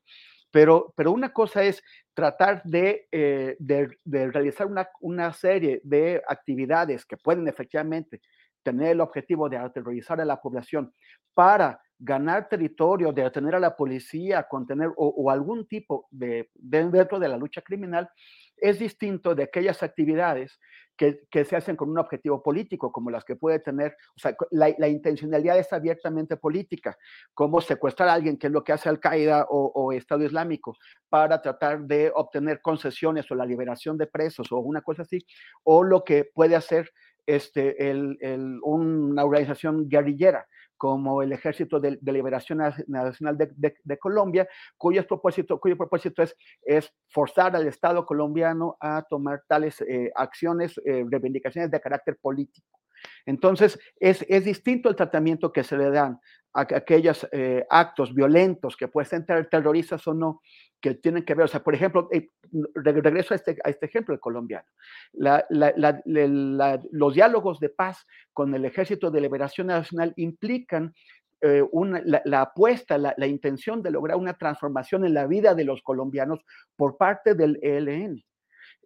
Pero, pero una cosa es tratar de, eh, de, de realizar una, una, serie de actividades que pueden efectivamente tener el objetivo de aterrorizar a la población para ganar territorio, de detener a la policía, contener o, o algún tipo de, dentro de la lucha criminal, es distinto de aquellas actividades que, se hacen con un objetivo político, como las que puede tener, o sea, la, la, intencionalidad es abiertamente política, como secuestrar a alguien, que es lo que hace Al-Qaeda o, o, Estado Islámico, para tratar de obtener concesiones o la liberación de presos o una cosa así, o lo que puede hacer este, el, el, una organización guerrillera como el Ejército de, Liberación Nacional de, Colombia, cuyo propósito, cuyo propósito es, forzar al Estado colombiano a tomar tales eh, acciones, eh, reivindicaciones de carácter político. Entonces, es, es, distinto el tratamiento que se le dan aquellos eh, actos violentos que pueden ser terroristas o no, que tienen que ver, o sea, por ejemplo, eh, regreso a este, a este ejemplo colombiano, la, la, la, los diálogos de paz con el Ejército de Liberación Nacional implican eh, una, la, apuesta, la, intención de lograr una transformación en la vida de los colombianos por parte del ELN.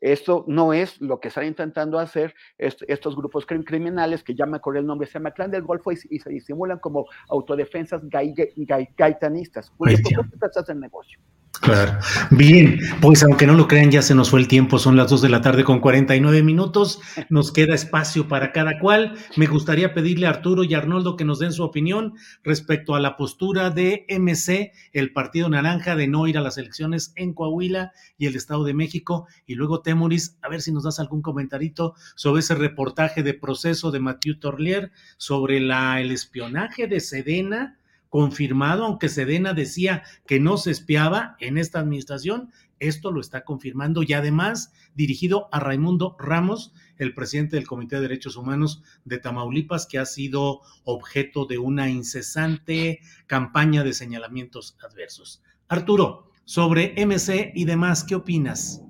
Esto no es lo que están intentando hacer est estos grupos crim criminales que llaman con el nombre, se llama Clan del Golfo y, y se disimulan como autodefensas gai gai gaitanistas, cuyo propósito es el negocio. Claro. Bien, pues aunque no lo crean, ya se nos fue el tiempo, son las 2 de la tarde con 49 minutos, nos queda espacio para cada cual. Me gustaría pedirle a Arturo y Arnoldo que nos den su opinión respecto a la postura de MC, el Partido Naranja, de no ir a las elecciones en Coahuila y el Estado de México. Y luego, Temoris, a ver si nos das algún comentarito sobre ese reportaje de proceso de Mathieu Torlier sobre la, el espionaje de Sedena confirmado, aunque Sedena decía que no se espiaba en esta administración, esto lo está confirmando y además dirigido a Raimundo Ramos, el presidente del Comité de Derechos Humanos de Tamaulipas, que ha sido objeto de una incesante campaña de señalamientos adversos. Arturo, sobre MC y demás, ¿qué opinas?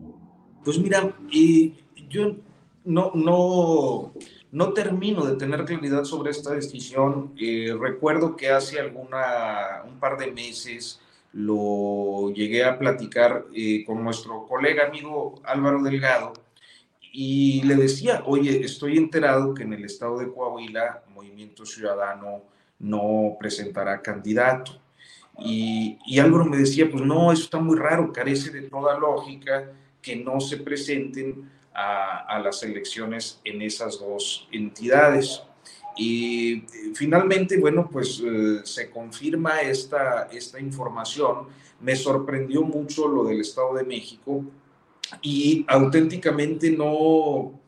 Pues mira, y yo no, no, no termino de tener claridad sobre esta decisión. Eh, recuerdo que hace alguna, un par de meses lo llegué a platicar eh, con nuestro colega amigo Álvaro Delgado y le decía, oye, estoy enterado que en el estado de Coahuila Movimiento Ciudadano no presentará candidato. Y, y Álvaro me decía, pues no, eso está muy raro, carece de toda lógica que no se presenten a, a, las elecciones en esas dos entidades. Y finalmente, bueno, pues eh, se confirma esta, esta información. Me sorprendió mucho lo del Estado de México y auténticamente no,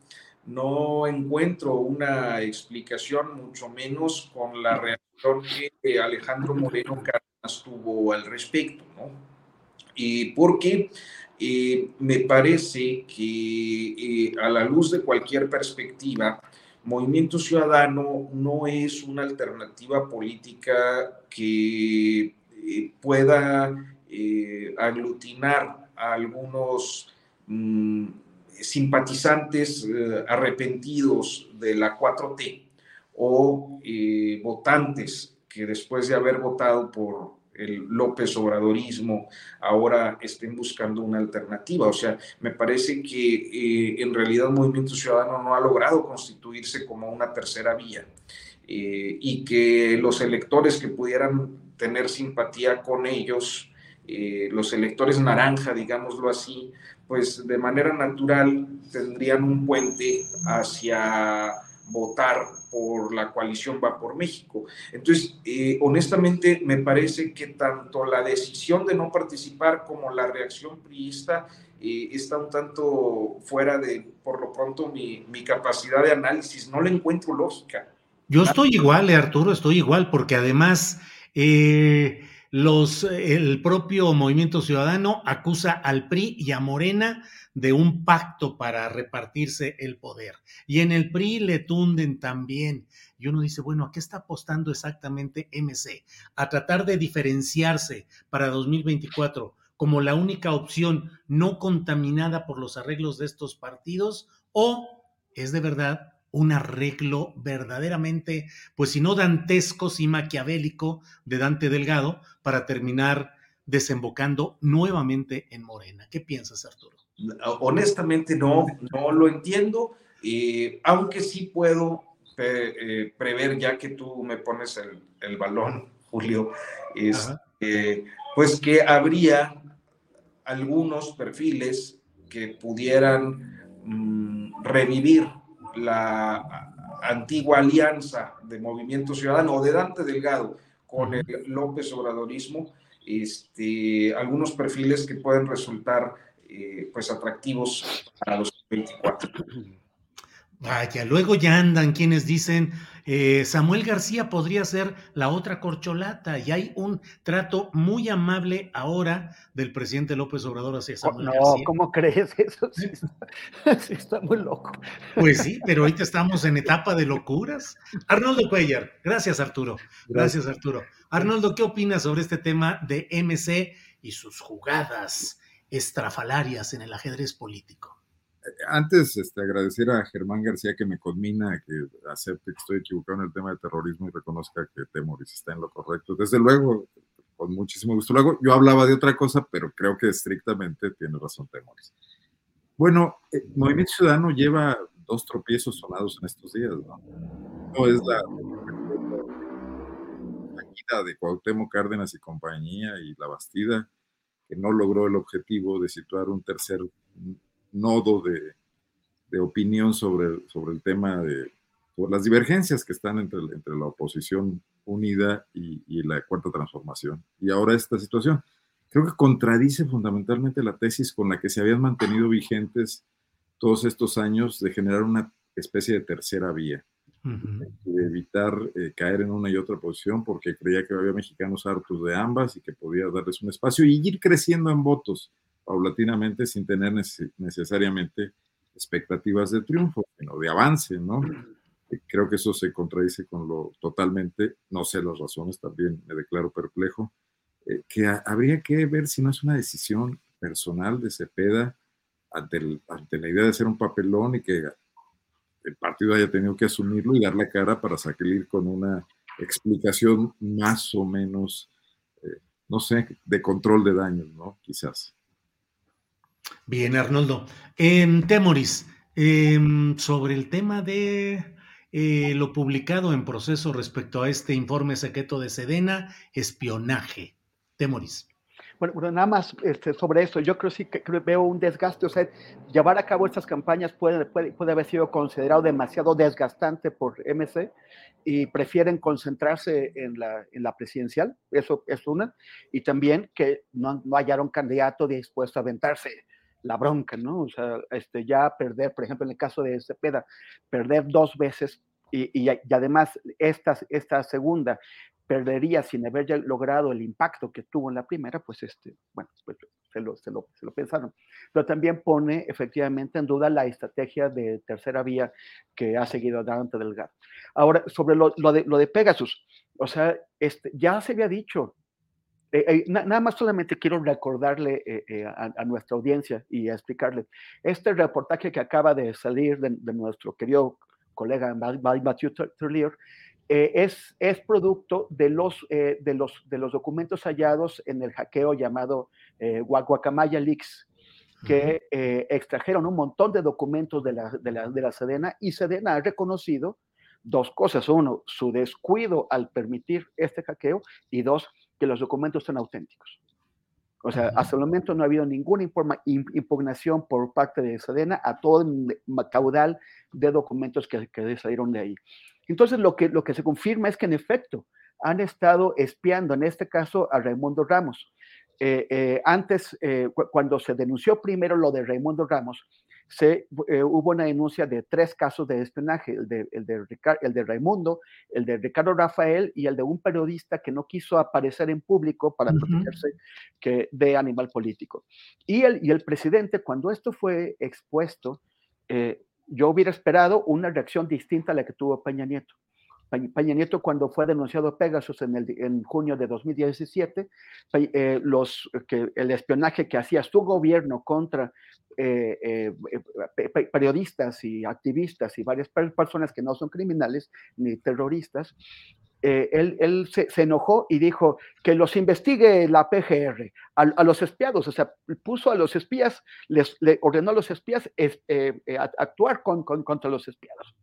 no encuentro una explicación, mucho menos con la reacción que Alejandro Moreno Cárdenas tuvo al respecto, ¿no? Y porque me parece que eh, a la luz de cualquier perspectiva, Movimiento Ciudadano no es una alternativa política que eh, pueda eh, aglutinar a algunos mm, simpatizantes arrepentidos de la 4T o votantes que después de haber votado por el López Obradorismo ahora estén buscando una alternativa. O sea, me parece que eh, en realidad Movimiento Ciudadano no ha logrado constituirse como una tercera vía eh, y que los electores que pudieran tener simpatía con ellos, eh, los electores naranja, digámoslo así, pues de manera natural tendrían un puente hacia votar por la coalición Va por México. Entonces, eh, honestamente, me parece que tanto la decisión de no participar como la reacción priista eh, está un tanto fuera de, por lo pronto, mi, mi capacidad de análisis. No le encuentro lógica. Yo estoy igual, eh, Arturo, estoy igual, porque además los, el propio Movimiento Ciudadano acusa al PRI y a Morena de un pacto para repartirse el poder. Y en el PRI le tunden también. Y uno dice, bueno, ¿a qué está apostando exactamente MC? A tratar de diferenciarse para 2024 como la única opción no contaminada por los arreglos de estos partidos o es de verdad un arreglo verdaderamente, pues si no dantesco, sí maquiavélico de Dante Delgado para terminar desembocando nuevamente en Morena. ¿Qué piensas, Arturo? honestamente no, no lo entiendo, eh, aunque sí puedo eh, prever, ya que tú me pones el, balón, Julio, es, pues que habría algunos perfiles que pudieran mm, revivir la antigua alianza de Movimiento Ciudadano o de Dante Delgado con el López Obradorismo, este, algunos perfiles que pueden resultar eh, pues atractivos para los 24. Vaya, luego ya andan quienes dicen, eh, Samuel García podría ser la otra corcholata y hay un trato muy amable ahora del presidente López Obrador hacia Samuel no, García. ¿cómo crees eso? Sí está, muy loco. Pues sí, pero ahorita estamos en etapa de locuras. Arnoldo Cuellar, gracias Arturo, gracias Arturo. Arnoldo, ¿qué opinas sobre este tema de MC y sus jugadas? estrafalarias en el ajedrez político. Antes, este, agradecer a Germán García que me conmina, que acepte que estoy equivocado en el tema de terrorismo y reconozca que Temoris está en lo correcto. Desde luego, con muchísimo gusto. Luego, yo hablaba de otra cosa, pero creo que estrictamente tiene razón Temoris. Bueno, eh, Movimiento Ciudadano lleva dos tropiezos sonados en estos días, ¿no? No es la, la de Cuauhtémoc Cárdenas y compañía y la Bastida, no logró el objetivo de situar un tercer nodo de, opinión sobre, sobre el tema de por las divergencias que están entre, entre la oposición unida y, y, la cuarta transformación. Y ahora esta situación. Creo que contradice fundamentalmente la tesis con la que se habían mantenido vigentes todos estos años de generar una especie de tercera vía de evitar eh, caer en una y otra posición porque creía que había mexicanos hartos de ambas y que podía darles un espacio y ir creciendo en votos paulatinamente sin tener necesariamente expectativas de triunfo, sino de avance, ¿no? Creo que eso se contradice con lo totalmente, no sé las razones, también me declaro perplejo, eh, que habría que ver si no es una decisión personal de Cepeda ante, ante la idea de ser un papelón y que el partido haya tenido que asumirlo y dar la cara para salir con una explicación más o menos, eh, no sé, de control de daños, ¿no? Quizás. Bien, Arnoldo. En Temoris, em, sobre el tema de eh, lo publicado en proceso respecto a este informe secreto de Sedena, espionaje. Temoris. Bueno, nada más este, sobre eso, yo creo sí que veo un desgaste, o sea, llevar a cabo estas campañas puede, puede, haber sido considerado demasiado desgastante por MC y prefieren concentrarse en la, en la presidencial, eso es una, y también que no, no hallaron candidato dispuesto a aventarse la bronca, ¿no? O sea, este, ya perder, por ejemplo, en el caso de Cepeda, perder dos veces y, y, y, además esta, esta segunda perdería sin haber logrado el impacto que tuvo en la primera, pues este, bueno, pues se lo, se lo, se lo pensaron. Pero también pone efectivamente en duda la estrategia de tercera vía que ha seguido Dante Delgado. Ahora, sobre lo, lo, de, lo de Pegasus, o sea, este, ya se había dicho, eh, eh, na, nada más solamente quiero recordarle eh, eh, a, a, nuestra audiencia y explicarle, este reportaje que acaba de salir de, de nuestro querido colega Matthew Turlier, eh, es, es, producto de los, eh, de, los, de los documentos hallados en el hackeo llamado Guacamaya Leaks, que extrajeron un montón de documentos de la, de, la, de la Sedena y Sedena ha reconocido dos cosas. Uno, su descuido al permitir este hackeo y dos, que los documentos son auténticos. O sea, hasta el momento no ha habido ninguna impugnación por parte de Sedena a todo el caudal de documentos que, que salieron de ahí. Entonces, lo que, lo que se confirma es que en efecto han estado espiando, en este caso, a Raimundo Ramos. Eh, eh, antes, eh, cu cuando se denunció primero lo de Raimundo Ramos, se, eh, hubo una denuncia de tres casos de espionaje, el de, el, de Ricardo, el de Raimundo, el de Ricardo Rafael y el de un periodista que no quiso aparecer en público para uh -huh. protegerse que, de animal político. Y el, y el presidente, cuando esto fue expuesto, eh, yo hubiera esperado una reacción distinta a la que tuvo Peña Nieto. Peña Nieto, cuando fue denunciado Pegasus en, el, en junio de 2017, eh, los, que, el espionaje que hacía su gobierno contra eh, eh, periodistas y activistas y varias personas que no son criminales ni terroristas, eh, él, él se, se, enojó y dijo que los investigue la PGR, a, a, los espiados, o sea, puso a los espías, les, le ordenó a los espías es, eh, eh, actuar con, con, contra los espiados.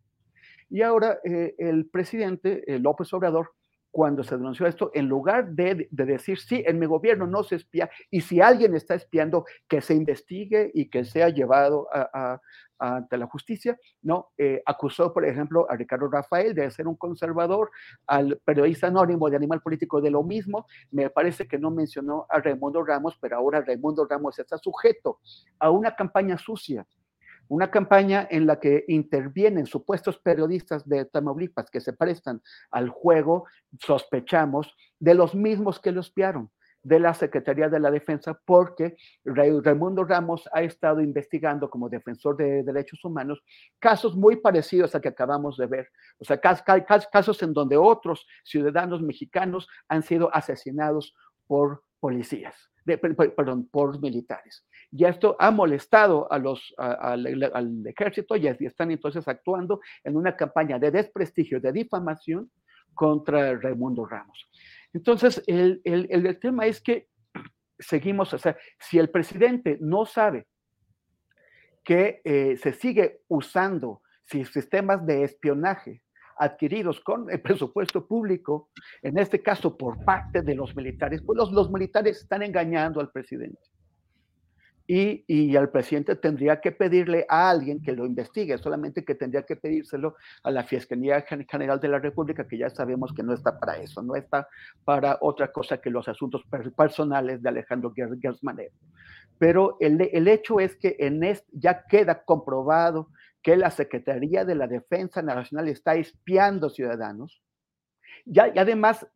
Y ahora eh, el presidente López Obrador cuando se denunció esto, en lugar de, de, decir, sí, en mi gobierno no se espía, y si alguien está espiando, que se investigue y que sea llevado ante la justicia, no, eh, acusó, por ejemplo, a Ricardo Rafael de ser un conservador, al periodista anónimo de Animal Político de lo mismo, me parece que no mencionó a Raimundo Ramos, pero ahora Raimundo Ramos está sujeto a una campaña sucia, una campaña en la que intervienen supuestos periodistas de Tamaulipas que se prestan al juego, sospechamos, de los mismos que lo espiaron, de la Secretaría de la Defensa, porque Raimundo Ramos ha estado investigando como defensor de derechos humanos casos muy parecidos a que acabamos de ver. O sea, casos en donde otros ciudadanos mexicanos han sido asesinados por policías, perdón, por militares. Y esto ha molestado a los, al, al, ejército y están entonces actuando en una campaña de desprestigio, de difamación contra Raimundo Ramos. Entonces, el, el, el tema es que seguimos, o sea, si el presidente no sabe que eh, se sigue usando si sistemas de espionaje adquiridos con el presupuesto público, en este caso por parte de los militares, pues los, militares están engañando al presidente. Y, y, al presidente tendría que pedirle a alguien que lo investigue, solamente que tendría que pedírselo a la Fiscalía General de la República, que ya sabemos que no está para eso, no está para otra cosa que los asuntos personales de Alejandro Gersmanero. Pero el, el hecho es que en este, ya queda comprobado que la Secretaría de la Defensa Nacional está espiando ciudadanos. Y además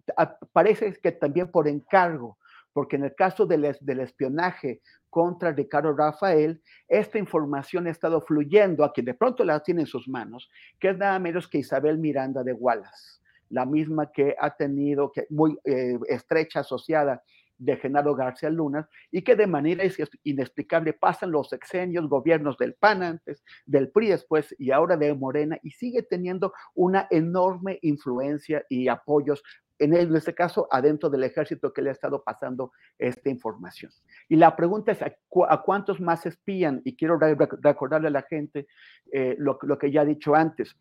parece que también por encargo, porque en el caso del, del, espionaje contra Ricardo Rafael, esta información ha estado fluyendo a quien de pronto la tiene en sus manos, que es nada menos que Isabel Miranda de Wallace, la misma que ha tenido, que muy eh, estrecha asociada de Genaro García Luna y que de manera inexplicable pasan los sexenios, gobiernos del PAN antes, del PRI después y ahora de Morena y sigue teniendo una enorme influencia y apoyos en, este caso adentro del ejército que le ha estado pasando esta información. Y la pregunta es, ¿a, cu a cuántos más espían? Y quiero recordarle a la gente eh, lo, que ya he dicho antes.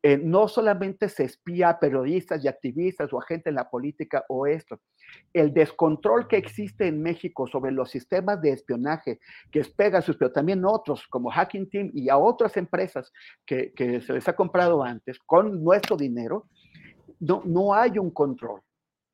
Eh, no solamente se espía a periodistas y activistas o a gente en la política o esto, el descontrol que existe en México sobre los sistemas de espionaje, que es Pegasus, pero también otros como Hacking Team y a otras empresas que, se les ha comprado antes con nuestro dinero, no, no hay un control.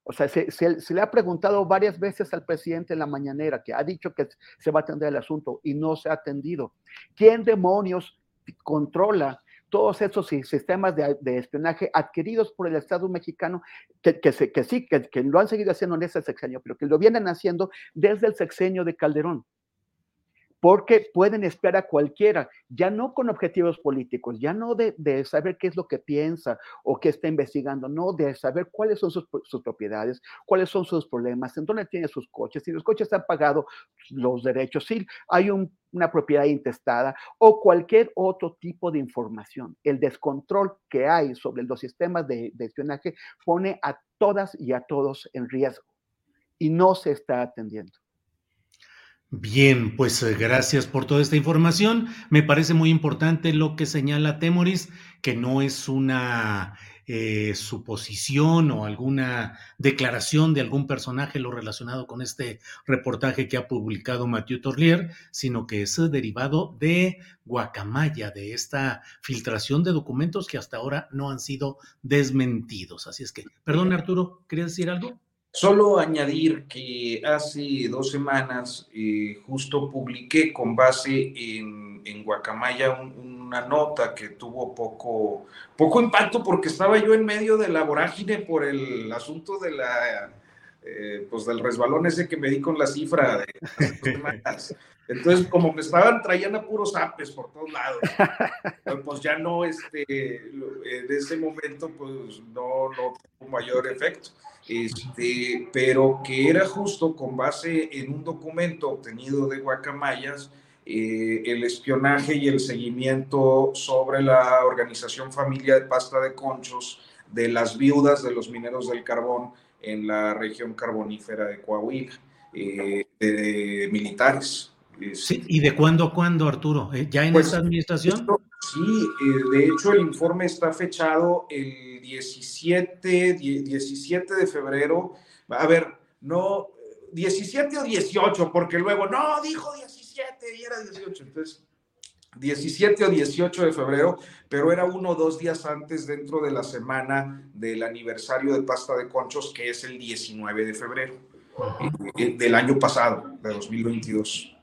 O sea, se, se, se, le ha preguntado varias veces al presidente en la mañanera, que ha dicho que se va a atender el asunto y no se ha atendido. ¿Quién demonios controla todos esos sistemas de, espionaje adquiridos por el Estado mexicano, que, que, se, que sí, que, que, lo han seguido haciendo en este sexenio, pero que lo vienen haciendo desde el sexenio de Calderón porque pueden espiar a cualquiera, ya no con objetivos políticos, ya no de, saber qué es lo que piensa o qué está investigando, no, de saber cuáles son sus, propiedades, cuáles son sus problemas, en dónde tiene sus coches, si los coches han pagado los derechos, si hay un, una propiedad intestada o cualquier otro tipo de información. El descontrol que hay sobre los sistemas de, de espionaje pone a todas y a todos en riesgo y no se está atendiendo. Bien, pues eh, gracias por toda esta información. Me parece muy importante lo que señala Temoris, que no es una eh, suposición o alguna declaración de algún personaje lo relacionado con este reportaje que ha publicado Mathieu Torlier, sino que es derivado de Guacamaya, de esta filtración de documentos que hasta ahora no han sido desmentidos. Así es que, perdón Arturo, ¿querías decir algo? Solo añadir que hace dos semanas eh, justo publiqué con base en, en Guacamaya un, una nota que tuvo poco, poco impacto porque estaba yo en medio de la vorágine por el asunto de la, eh, pues del resbalón ese que me di con la cifra de semanas. Entonces, como me estaban, traían a puros apes por todos lados. Pues ya no, este, en ese momento, pues no, no tuvo mayor efecto. Este, pero que era justo con base en un documento obtenido de Guacamayas, eh, el espionaje y el seguimiento sobre la organización Familia de Pasta de Conchos de las viudas de los mineros del carbón en la región carbonífera de Coahuila, eh, de, de militares. Sí, ¿y de cuándo a cuándo, Arturo? ¿Eh, ¿Ya en Pues, esta administración? esto- sí, eh, de hecho el informe está fechado el 17, die- 17 de febrero. A ver, no, 17 o 18, porque luego, no, dijo 17 y era 18. Entonces, 17 o 18 de febrero, pero era uno o dos días antes dentro de la semana del aniversario de Pasta de Conchos, que es el 19 de febrero eh, del año pasado, de 2022.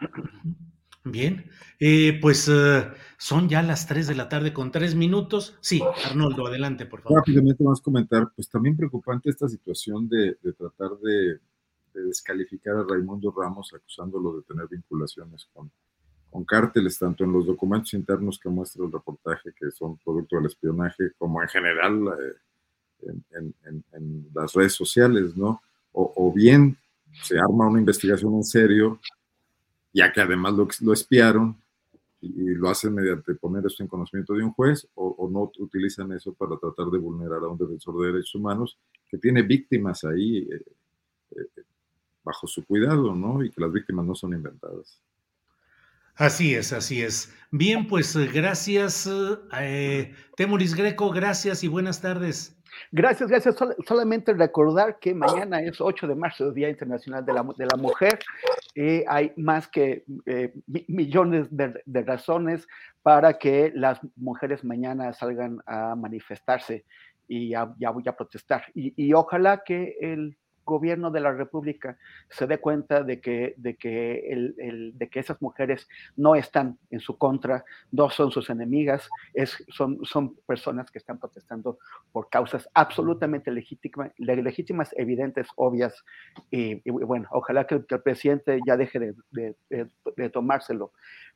Bien, eh, pues eh, son ya las 3 de la tarde con 3 minutos. Sí, Arnoldo, adelante, por favor. Rápidamente vamos a comentar, pues también preocupante esta situación de, de tratar de, de descalificar a Raimundo Ramos acusándolo de tener vinculaciones con, con cárteles, tanto en los documentos internos que muestra el reportaje, que son producto del espionaje, como en general eh, en, las redes sociales, ¿no? O, bien se arma una investigación en serio, ya que además lo, lo espiaron, y, lo hacen mediante poner esto en conocimiento de un juez, o, o no utilizan eso para tratar de vulnerar a un defensor de derechos humanos que tiene víctimas ahí eh, eh, bajo su cuidado, ¿no? Y que las víctimas no son inventadas. Así es, así es. Bien, pues eh, gracias, eh, Temoris Greco, gracias y buenas tardes. Gracias, gracias. Sol- solamente recordar que mañana es 8 de marzo, Día Internacional de la, de la Mujer. y hay más que eh, mi- millones de, razones para que las mujeres mañana salgan a manifestarse y a, y a- protestar. Y ojalá que el gobierno de la República se dé cuenta de que, de, que el- el- de que esas mujeres no están en su contra, no son sus enemigas, es, son, son personas que están protestando por causas absolutamente legítima- le- legítimas, evidentes, obvias. Y, bueno, ojalá que el, presidente ya deje de, de- tomárselo,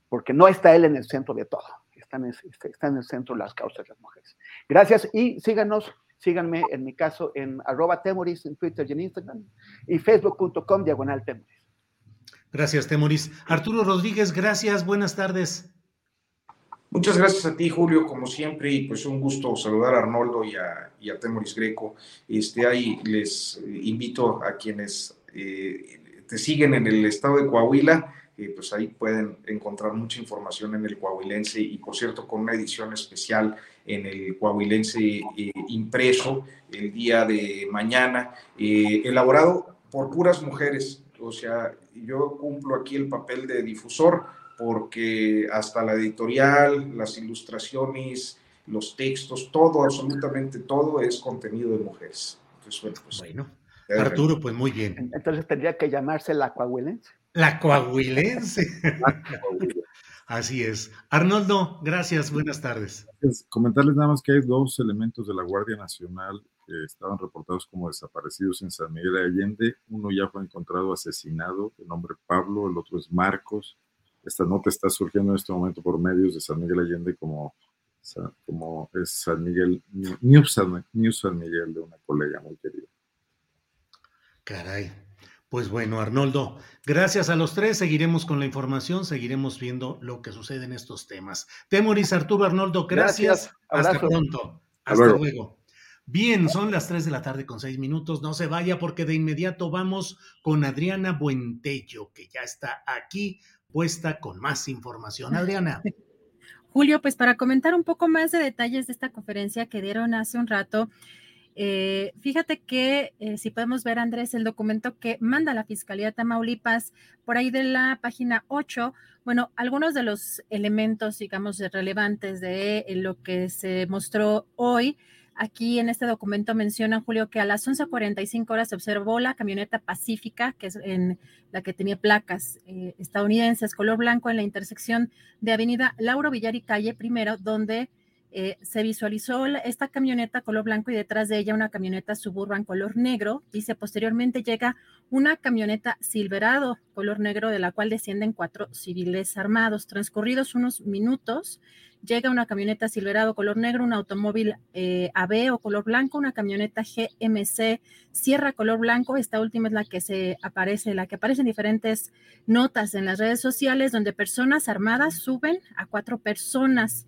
porque no está él en el centro de todo, está en, el, está en el centro las causas de las mujeres. Gracias y síganos. Síganme en mi caso en arroba temoris en Twitter y en Instagram y facebook.com diagonal temoris. Gracias, Temoris. Arturo Rodríguez, gracias, buenas tardes. Muchas gracias a ti, Julio, como siempre, y pues un gusto saludar a Arnoldo y a, y a Temoris Greco. Este, ahí les invito a quienes eh, te siguen en el estado de Coahuila, eh, pues ahí pueden encontrar mucha información en el Coahuilense y, por cierto, con una edición especial en el Coahuilense eh, impreso el día de mañana, eh, elaborado por puras mujeres. O sea, yo cumplo aquí el papel de difusor porque hasta la editorial, las ilustraciones, los textos, todo, absolutamente todo es contenido de mujeres. Entonces, bueno, pues, Bueno, Arturo, pues muy bien. Entonces tendría que llamarse la coahuilense. La coahuilense. Así es. Arnoldo, gracias, buenas tardes. Comentarles nada más que hay dos elementos de la Guardia Nacional que estaban reportados como desaparecidos en San Miguel de Allende. Uno ya fue encontrado asesinado, de nombre Pablo, el otro es Marcos. Esta nota está surgiendo en este momento por medios de San Miguel Allende como, como es San Miguel, News San Miguel de una colega muy querida. Caray. Pues bueno, Arnoldo, gracias a los tres. Seguiremos con la información, seguiremos viendo lo que sucede en estos temas. Temoris, Arturo, Arnoldo, gracias. Hasta pronto. Hasta luego. Bien, son las 3 de la tarde con 6 minutos. No se vaya porque de inmediato vamos con Adriana Buentello, que ya está aquí puesta con más información. Adriana. Julio, pues para comentar un poco más de detalles de esta conferencia que dieron hace un rato, eh, fíjate que eh, si podemos ver, Andrés, el documento que manda la Fiscalía de Tamaulipas por ahí de la página 8, bueno, algunos de los elementos, digamos, relevantes de eh, lo que se mostró hoy. Aquí en este documento menciona, Julio, que a las 11.45 horas se observó la camioneta Pacífica, que es en la que tenía placas estadounidenses, color blanco, en la intersección de Avenida Lauro Villar y Calle Primero, donde eh, se visualizó esta camioneta color blanco y detrás de ella una camioneta suburban color negro. Dice, posteriormente llega una camioneta Silverado color negro de la cual descienden cuatro civiles armados. Transcurridos unos minutos, llega una camioneta Silverado color negro, un automóvil eh, AB o color blanco, una camioneta GMC Sierra color blanco. Esta última es la que se aparece, la que aparece en diferentes notas en las redes sociales donde personas armadas suben a cuatro personas.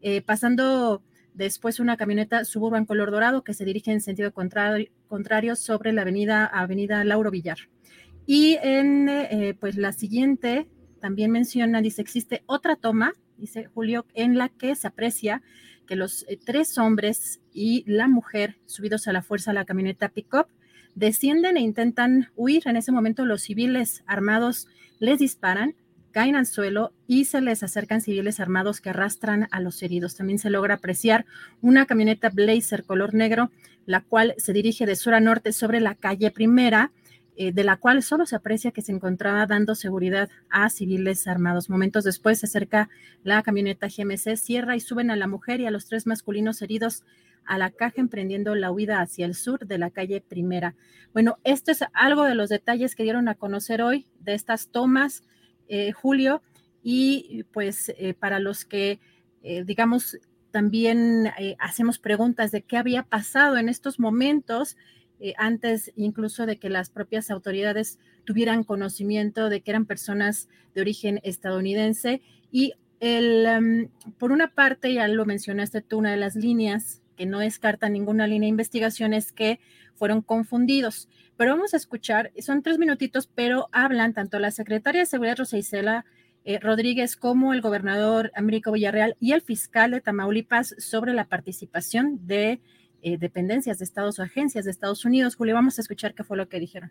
Eh, pasando después una camioneta suburban color dorado que se dirige en sentido contrario, sobre la avenida, avenida Lauro Villar. Y en eh, pues la siguiente también menciona, dice, existe otra toma, dice Julio, en la que se aprecia que los eh, tres hombres y la mujer subidos a la fuerza a la camioneta pickup descienden e intentan huir. En ese momento los civiles armados les disparan caen al suelo y se les acercan civiles armados que arrastran a los heridos. También se logra apreciar una camioneta Blazer color negro, la cual se dirige de sur a norte sobre la calle primera, eh, de la cual solo se aprecia que se encontraba dando seguridad a civiles armados. Momentos después se acerca la camioneta GMC, cierra y suben a la mujer y a los tres masculinos heridos a la caja emprendiendo la huida hacia el sur de la calle primera. Bueno, esto es algo de los detalles que dieron a conocer hoy de estas tomas eh, Julio, y pues eh, para los que, eh, digamos, también hacemos preguntas de qué había pasado en estos momentos, antes incluso de que las propias autoridades tuvieran conocimiento de que eran personas de origen estadounidense. Y el, em, por una parte, ya lo mencionaste tú, una de las líneas que no descarta ninguna línea de investigación es que fueron confundidos. Pero vamos a escuchar, son tres minutitos, pero hablan tanto la secretaria de Seguridad Rosa Isela eh, Rodríguez como el gobernador Américo Villarreal y el fiscal de Tamaulipas sobre la participación de eh, dependencias de Estados o agencias de Estados Unidos. Julio, vamos a escuchar qué fue lo que dijeron.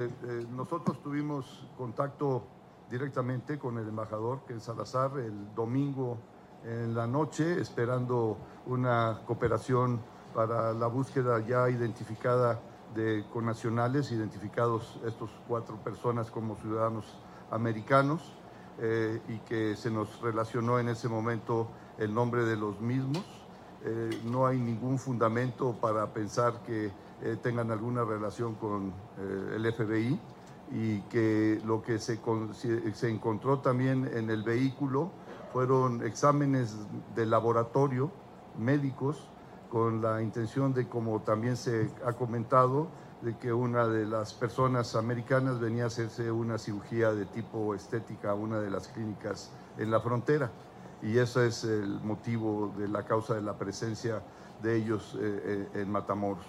Eh, nosotros tuvimos contacto directamente con el embajador, que es Salazar, el domingo en la noche, esperando una cooperación para la búsqueda ya identificada de connacionales, identificados estos cuatro personas como ciudadanos americanos, eh, y que se nos relacionó en ese momento el nombre de los mismos. Eh, no hay ningún fundamento para pensar que eh, tengan alguna relación con el FBI y que lo que se, se encontró también en el vehículo fueron exámenes de laboratorio médicos con la intención de, como también se ha comentado, de que una de las personas americanas venía a hacerse una cirugía de tipo estética a una de las clínicas en la frontera. Y ese es el motivo de la causa de la presencia de ellos eh, eh, en Matamoros.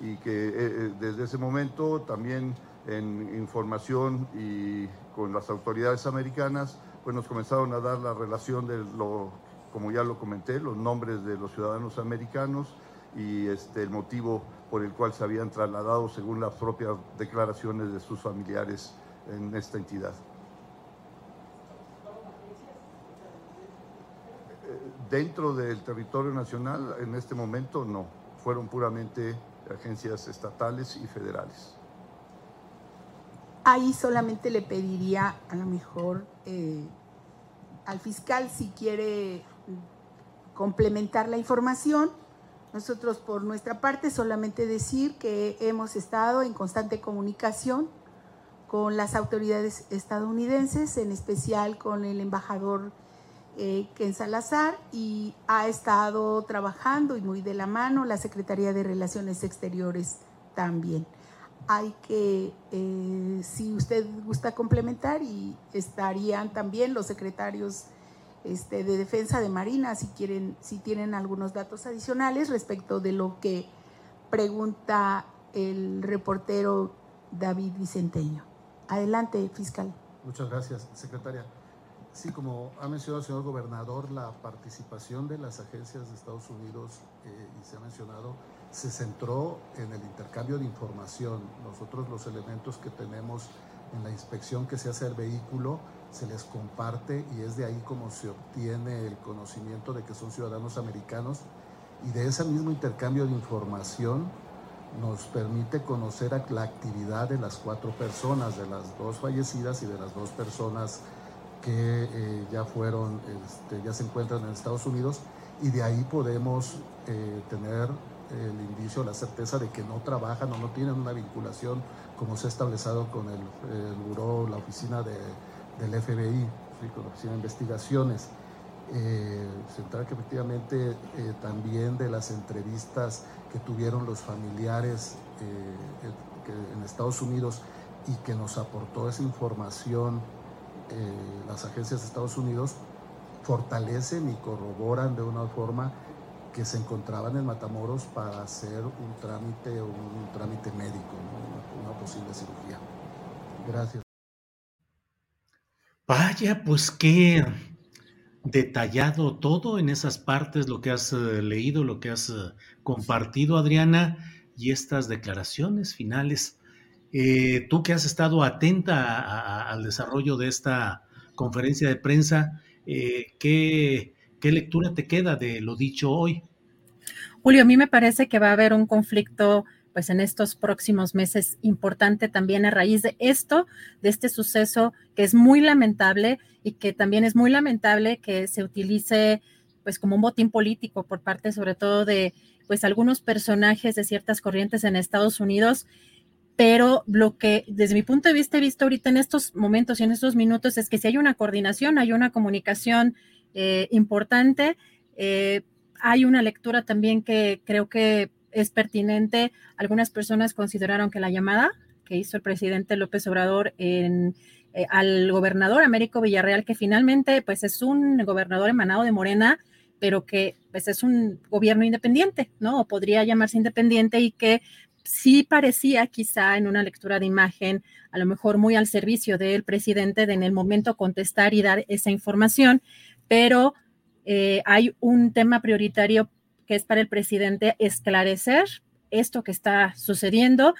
Y que eh, desde ese momento también en información y con las autoridades americanas, pues nos comenzaron a dar la relación de lo como ya lo comenté, los nombres de los ciudadanos americanos y este, el motivo por el cual se habían trasladado según las propias declaraciones de sus familiares en esta entidad. Dentro del territorio nacional, en este momento no, fueron puramente agencias estatales y federales. Ahí solamente le pediría a lo mejor... Eh, al fiscal si quiere complementar la información. Nosotros por nuestra parte solamente decir que hemos estado en constante comunicación con las autoridades estadounidenses, en especial con el embajador eh, Ken Salazar, y ha estado trabajando y muy de la mano la Secretaría de Relaciones Exteriores también. Hay que, eh, si usted gusta complementar, y estarían también los secretarios este, de Defensa de Marina, si quieren, si tienen algunos datos adicionales respecto de lo que pregunta el reportero David Vicenteño. Adelante, fiscal. Muchas gracias, secretaria. Sí, como ha mencionado el señor gobernador, la participación de las agencias de Estados Unidos, eh, y se ha mencionado, se centró en el intercambio de información. Nosotros los elementos que tenemos en la inspección que se hace al vehículo, se les comparte y es de ahí como se obtiene el conocimiento de que son ciudadanos americanos y de ese mismo intercambio de información nos permite conocer la actividad de las cuatro personas, de las dos fallecidas y de las dos personas que eh, ya fueron, este, ya se encuentran en Estados Unidos y de ahí podemos eh, tener el indicio, la certeza de que no trabajan o no tienen una vinculación como se ha establecido con el, buró, la oficina de, del FBI, con la oficina de investigaciones. Eh, central que efectivamente eh, también de las entrevistas que tuvieron los familiares eh, en Estados Unidos y que nos aportó esa información las agencias de Estados Unidos fortalecen y corroboran de una forma que se encontraban en Matamoros para hacer un trámite un trámite médico, una posible cirugía. Gracias. Vaya, pues qué detallado todo en esas partes, lo que has eh, leído, lo que has eh, compartido, Adriana, y estas declaraciones finales. Eh, tú que has estado atenta al desarrollo de esta conferencia de prensa, eh, ¿qué, qué lectura te queda de lo dicho hoy? Julio, a mí me parece que va a haber un conflicto pues en estos próximos meses importante también a raíz de esto, de este suceso que es muy lamentable y que también es muy lamentable que se utilice pues como un botín político por parte sobre todo de pues algunos personajes de ciertas corrientes en Estados Unidos, pero lo que desde mi punto de vista he visto ahorita en estos momentos y en estos minutos es que si hay una coordinación, hay una comunicación eh, importante, eh, hay una lectura también que creo que es pertinente. Algunas personas consideraron que la llamada que hizo el presidente López Obrador eh, al gobernador Américo Villarreal, que finalmente pues es un gobernador emanado de Morena, pero que pues es un gobierno independiente, ¿no? O podría llamarse independiente y que sí parecía quizá en una lectura de imagen, a lo mejor muy al servicio del presidente de en el momento contestar y dar esa información, pero eh, hay un tema prioritario que es para el presidente esclarecer esto que está sucediendo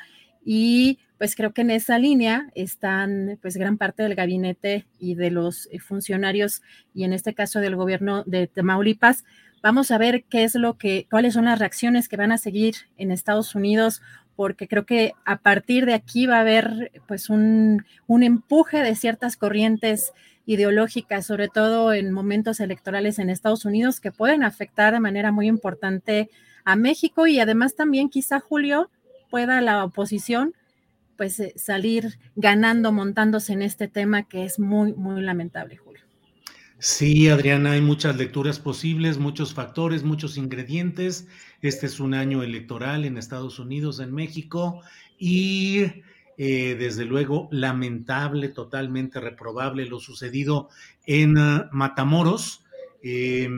y pues creo que en esa línea están pues gran parte del gabinete y de los eh, funcionarios y en este caso del gobierno de Tamaulipas. Vamos a ver qué es lo que, cuáles son las reacciones que van a seguir en Estados Unidos, porque creo que a partir de aquí va a haber pues un, un empuje de ciertas corrientes ideológicas, sobre todo en momentos electorales en Estados Unidos, que pueden afectar de manera muy importante a México y además también quizá Julio pueda la oposición pues eh, salir ganando, montándose en este tema que es muy, muy lamentable. Sí, Adriana, hay muchas lecturas posibles, muchos factores, muchos ingredientes. Este es un año electoral en Estados Unidos, en México, y eh, desde luego lamentable, totalmente reprobable lo sucedido en uh, Matamoros, eh,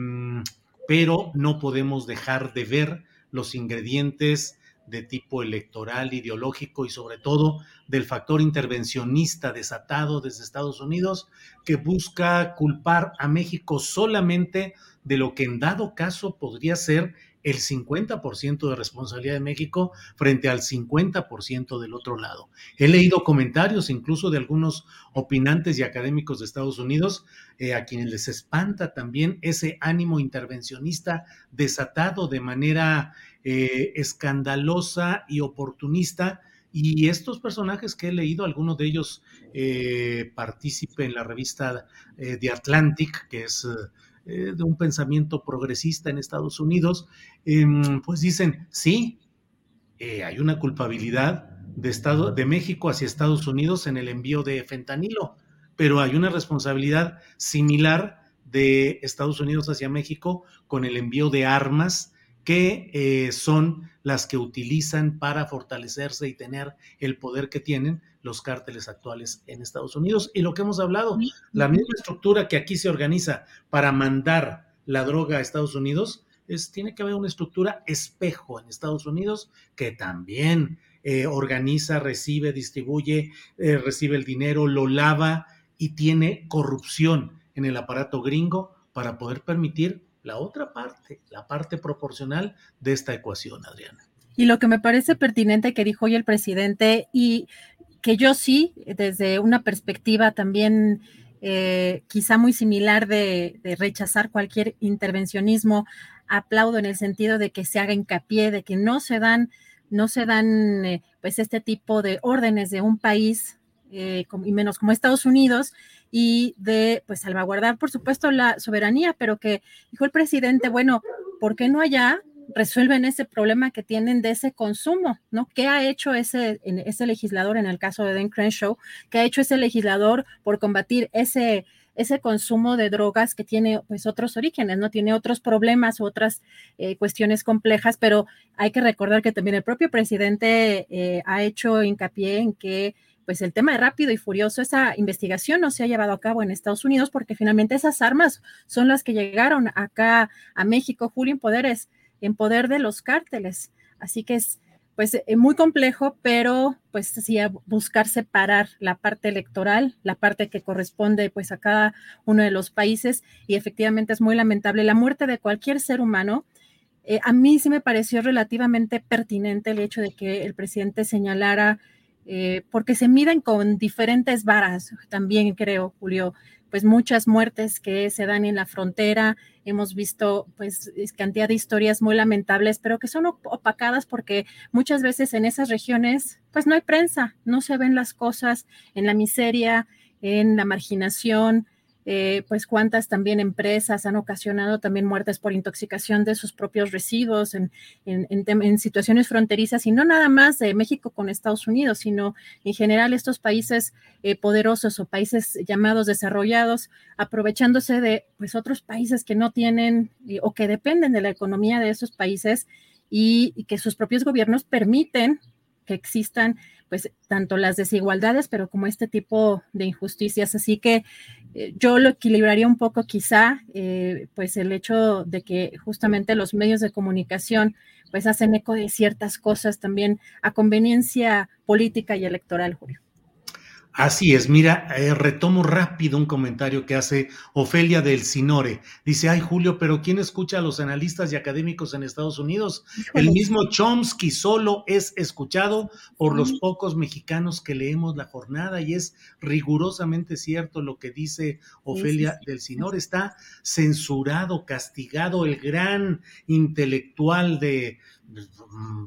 pero no podemos dejar de ver los ingredientes de tipo electoral, ideológico y sobre todo del factor intervencionista desatado desde Estados Unidos que busca culpar a México solamente de lo que en dado caso podría ser el 50% de responsabilidad de México frente al 50% del otro lado. He leído comentarios incluso de algunos opinantes y académicos de Estados Unidos eh, a quienes les espanta también ese ánimo intervencionista desatado de manera eh, escandalosa y oportunista Y estos personajes que he leído, algunos de ellos eh, en la revista eh, The Atlantic, que es eh, de un pensamiento progresista en Estados Unidos, em, pues dicen, sí, eh, hay una culpabilidad de, Estado, de México hacia Estados Unidos en el envío de fentanilo, pero hay una responsabilidad similar de Estados Unidos hacia México con el envío de armas que eh, son las que utilizan para fortalecerse y tener el poder que tienen los cárteles actuales en Estados Unidos. Y lo que hemos hablado, la misma estructura que aquí se organiza para mandar la droga a Estados Unidos, es, tiene que haber una estructura espejo en Estados Unidos que también eh, organiza, recibe, distribuye, eh, recibe el dinero, lo lava y tiene corrupción en el aparato gringo para poder permitir la otra parte, la parte proporcional de esta ecuación, Adriana. Y lo que me parece pertinente que dijo hoy el presidente y que yo sí, desde una perspectiva también eh, quizá muy similar de, rechazar cualquier intervencionismo, aplaudo en el sentido de que se haga hincapié, de que no se dan, no se dan eh, pues este tipo de órdenes de un país eh, y menos como Estados Unidos y de pues salvaguardar por supuesto la soberanía, pero que dijo el presidente, bueno, ¿por qué no allá resuelven ese problema que tienen de ese consumo, ¿no? ¿Qué ha hecho ese, ese legislador en el caso de Dan Crenshaw? ¿Qué ha hecho ese legislador por combatir ese, ese consumo de drogas que tiene pues otros orígenes, ¿no? Tiene otros problemas, otras eh, cuestiones complejas, pero hay que recordar que también el propio presidente eh, ha hecho hincapié en que pues el tema de rápido y furioso, esa investigación no se ha llevado a cabo en Estados Unidos porque finalmente esas armas son las que llegaron acá a México, Julio, en poderes, en poder de los cárteles. Así que es pues eh, muy complejo, pero pues sí a buscar separar la parte electoral, la parte que corresponde pues a cada uno de los países y efectivamente es muy lamentable la muerte de cualquier ser humano. Eh, a mí sí me pareció relativamente pertinente el hecho de que el presidente señalara eh, porque se miden con diferentes varas, también creo, Julio, pues muchas muertes que se dan en la frontera, hemos visto pues cantidad de historias muy lamentables, pero que son opacadas porque muchas veces en esas regiones pues no hay prensa, no se ven las cosas en la miseria, en la marginación, eh, pues cuántas también empresas han ocasionado también muertes por intoxicación de sus propios residuos en, en, situaciones fronterizas y no nada más de México con Estados Unidos, sino en general estos países eh, poderosos o países llamados desarrollados, aprovechándose de pues otros países que no tienen o que dependen de la economía de esos países y que sus propios gobiernos permiten que existan pues tanto las desigualdades, pero como este tipo de injusticias. Así que eh, yo lo equilibraría un poco quizá, eh, pues el hecho de que justamente los medios de comunicación pues hacen eco de ciertas cosas también a conveniencia política y electoral, Julio. Así es, mira, eh, retomo rápido un comentario que hace Ofelia del Sinore. Dice, ay Julio, pero ¿quién escucha a los analistas y académicos en Estados Unidos? El mismo Chomsky solo es escuchado por los pocos mexicanos que leemos la jornada y es rigurosamente cierto lo que dice Ofelia del Sinore. Está censurado, castigado el gran intelectual de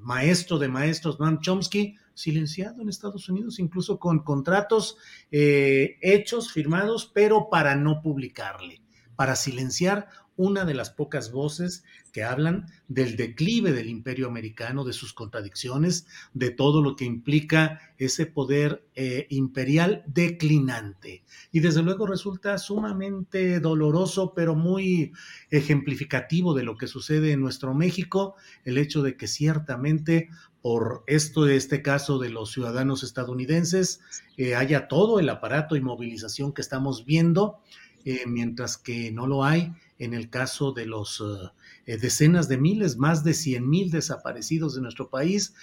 maestro de maestros, Noam Chomsky, silenciado en Estados Unidos, incluso con contratos eh, hechos, firmados, pero para no publicarle, para silenciar una de las pocas voces que hablan del declive del imperio americano, de sus contradicciones, de todo lo que implica ese poder eh, imperial declinante. Y desde luego resulta sumamente doloroso, pero muy ejemplificativo de lo que sucede en nuestro México, el hecho de que ciertamente por esto este caso de los ciudadanos estadounidenses eh, haya todo el aparato y movilización que estamos viendo, eh, mientras que no lo hay en el caso de los eh, decenas de miles, más de 100 mil desaparecidos de nuestro país,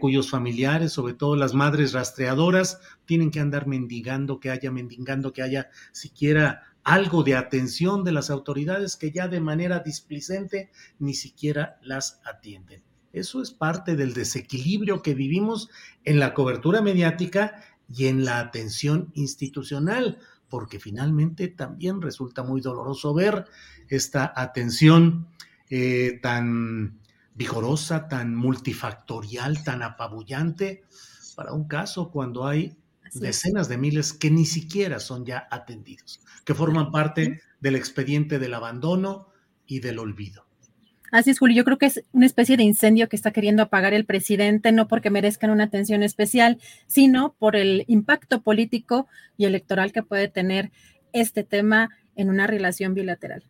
cuyos familiares, sobre todo las madres rastreadoras, tienen que andar mendigando que haya, mendigando que haya siquiera algo de atención de las autoridades que ya de manera displicente ni siquiera las atienden. Eso es parte del desequilibrio que vivimos en la cobertura mediática y en la atención institucional porque finalmente también resulta muy doloroso ver esta atención eh, tan vigorosa, tan multifactorial, tan apabullante, para un caso cuando hay decenas de miles que ni siquiera son ya atendidos, que forman parte del expediente del abandono y del olvido. Así es, Julio. Yo creo que es una especie de incendio que está queriendo apagar el presidente, no porque merezcan una atención especial, sino por el impacto político y electoral que puede tener este tema en una relación bilateral.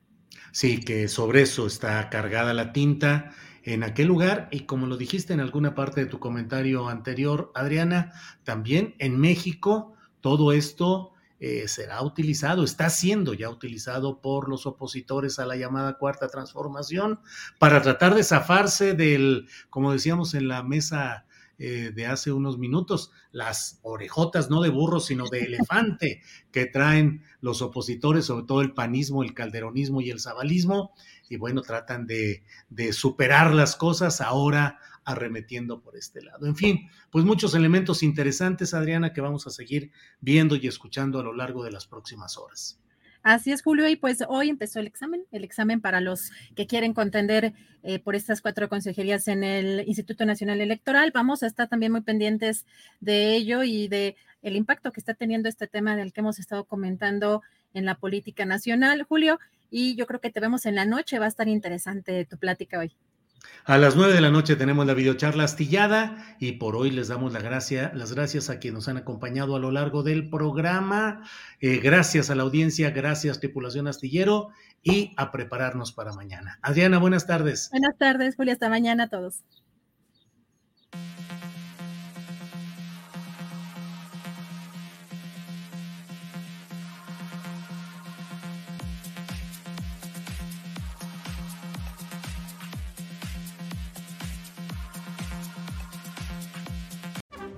Sí, que sobre eso está cargada la tinta en aquel lugar y como lo dijiste en alguna parte de tu comentario anterior, Adriana, también en México todo esto eh, será utilizado, está siendo ya utilizado por los opositores a la llamada cuarta transformación para tratar de zafarse del, como decíamos en la mesa eh, de hace unos minutos, las orejotas no de burro, sino de elefante que traen los opositores, sobre todo el panismo, el calderonismo y el zabalismo, y bueno, tratan de, de superar las cosas. Ahora arremetiendo por este lado. En fin, pues muchos elementos interesantes, Adriana, que vamos a seguir viendo y escuchando a lo largo de las próximas horas. Así es, Julio, y pues hoy empezó el examen, el examen para los que quieren contender eh, por estas cuatro consejerías en el Instituto Nacional Electoral. Vamos a estar también muy pendientes de ello y de el impacto que está teniendo este tema del que hemos estado comentando en la política nacional, Julio, y yo creo que te vemos en la noche, va a estar interesante tu plática hoy. A las nueve de la noche tenemos la videocharla astillada y por hoy les damos la gracia, las gracias a quienes nos han acompañado a lo largo del programa. Eh, gracias a la audiencia, gracias tripulación astillero y a prepararnos para mañana. Adriana, buenas tardes. Buenas tardes, Julia. Hasta mañana a todos.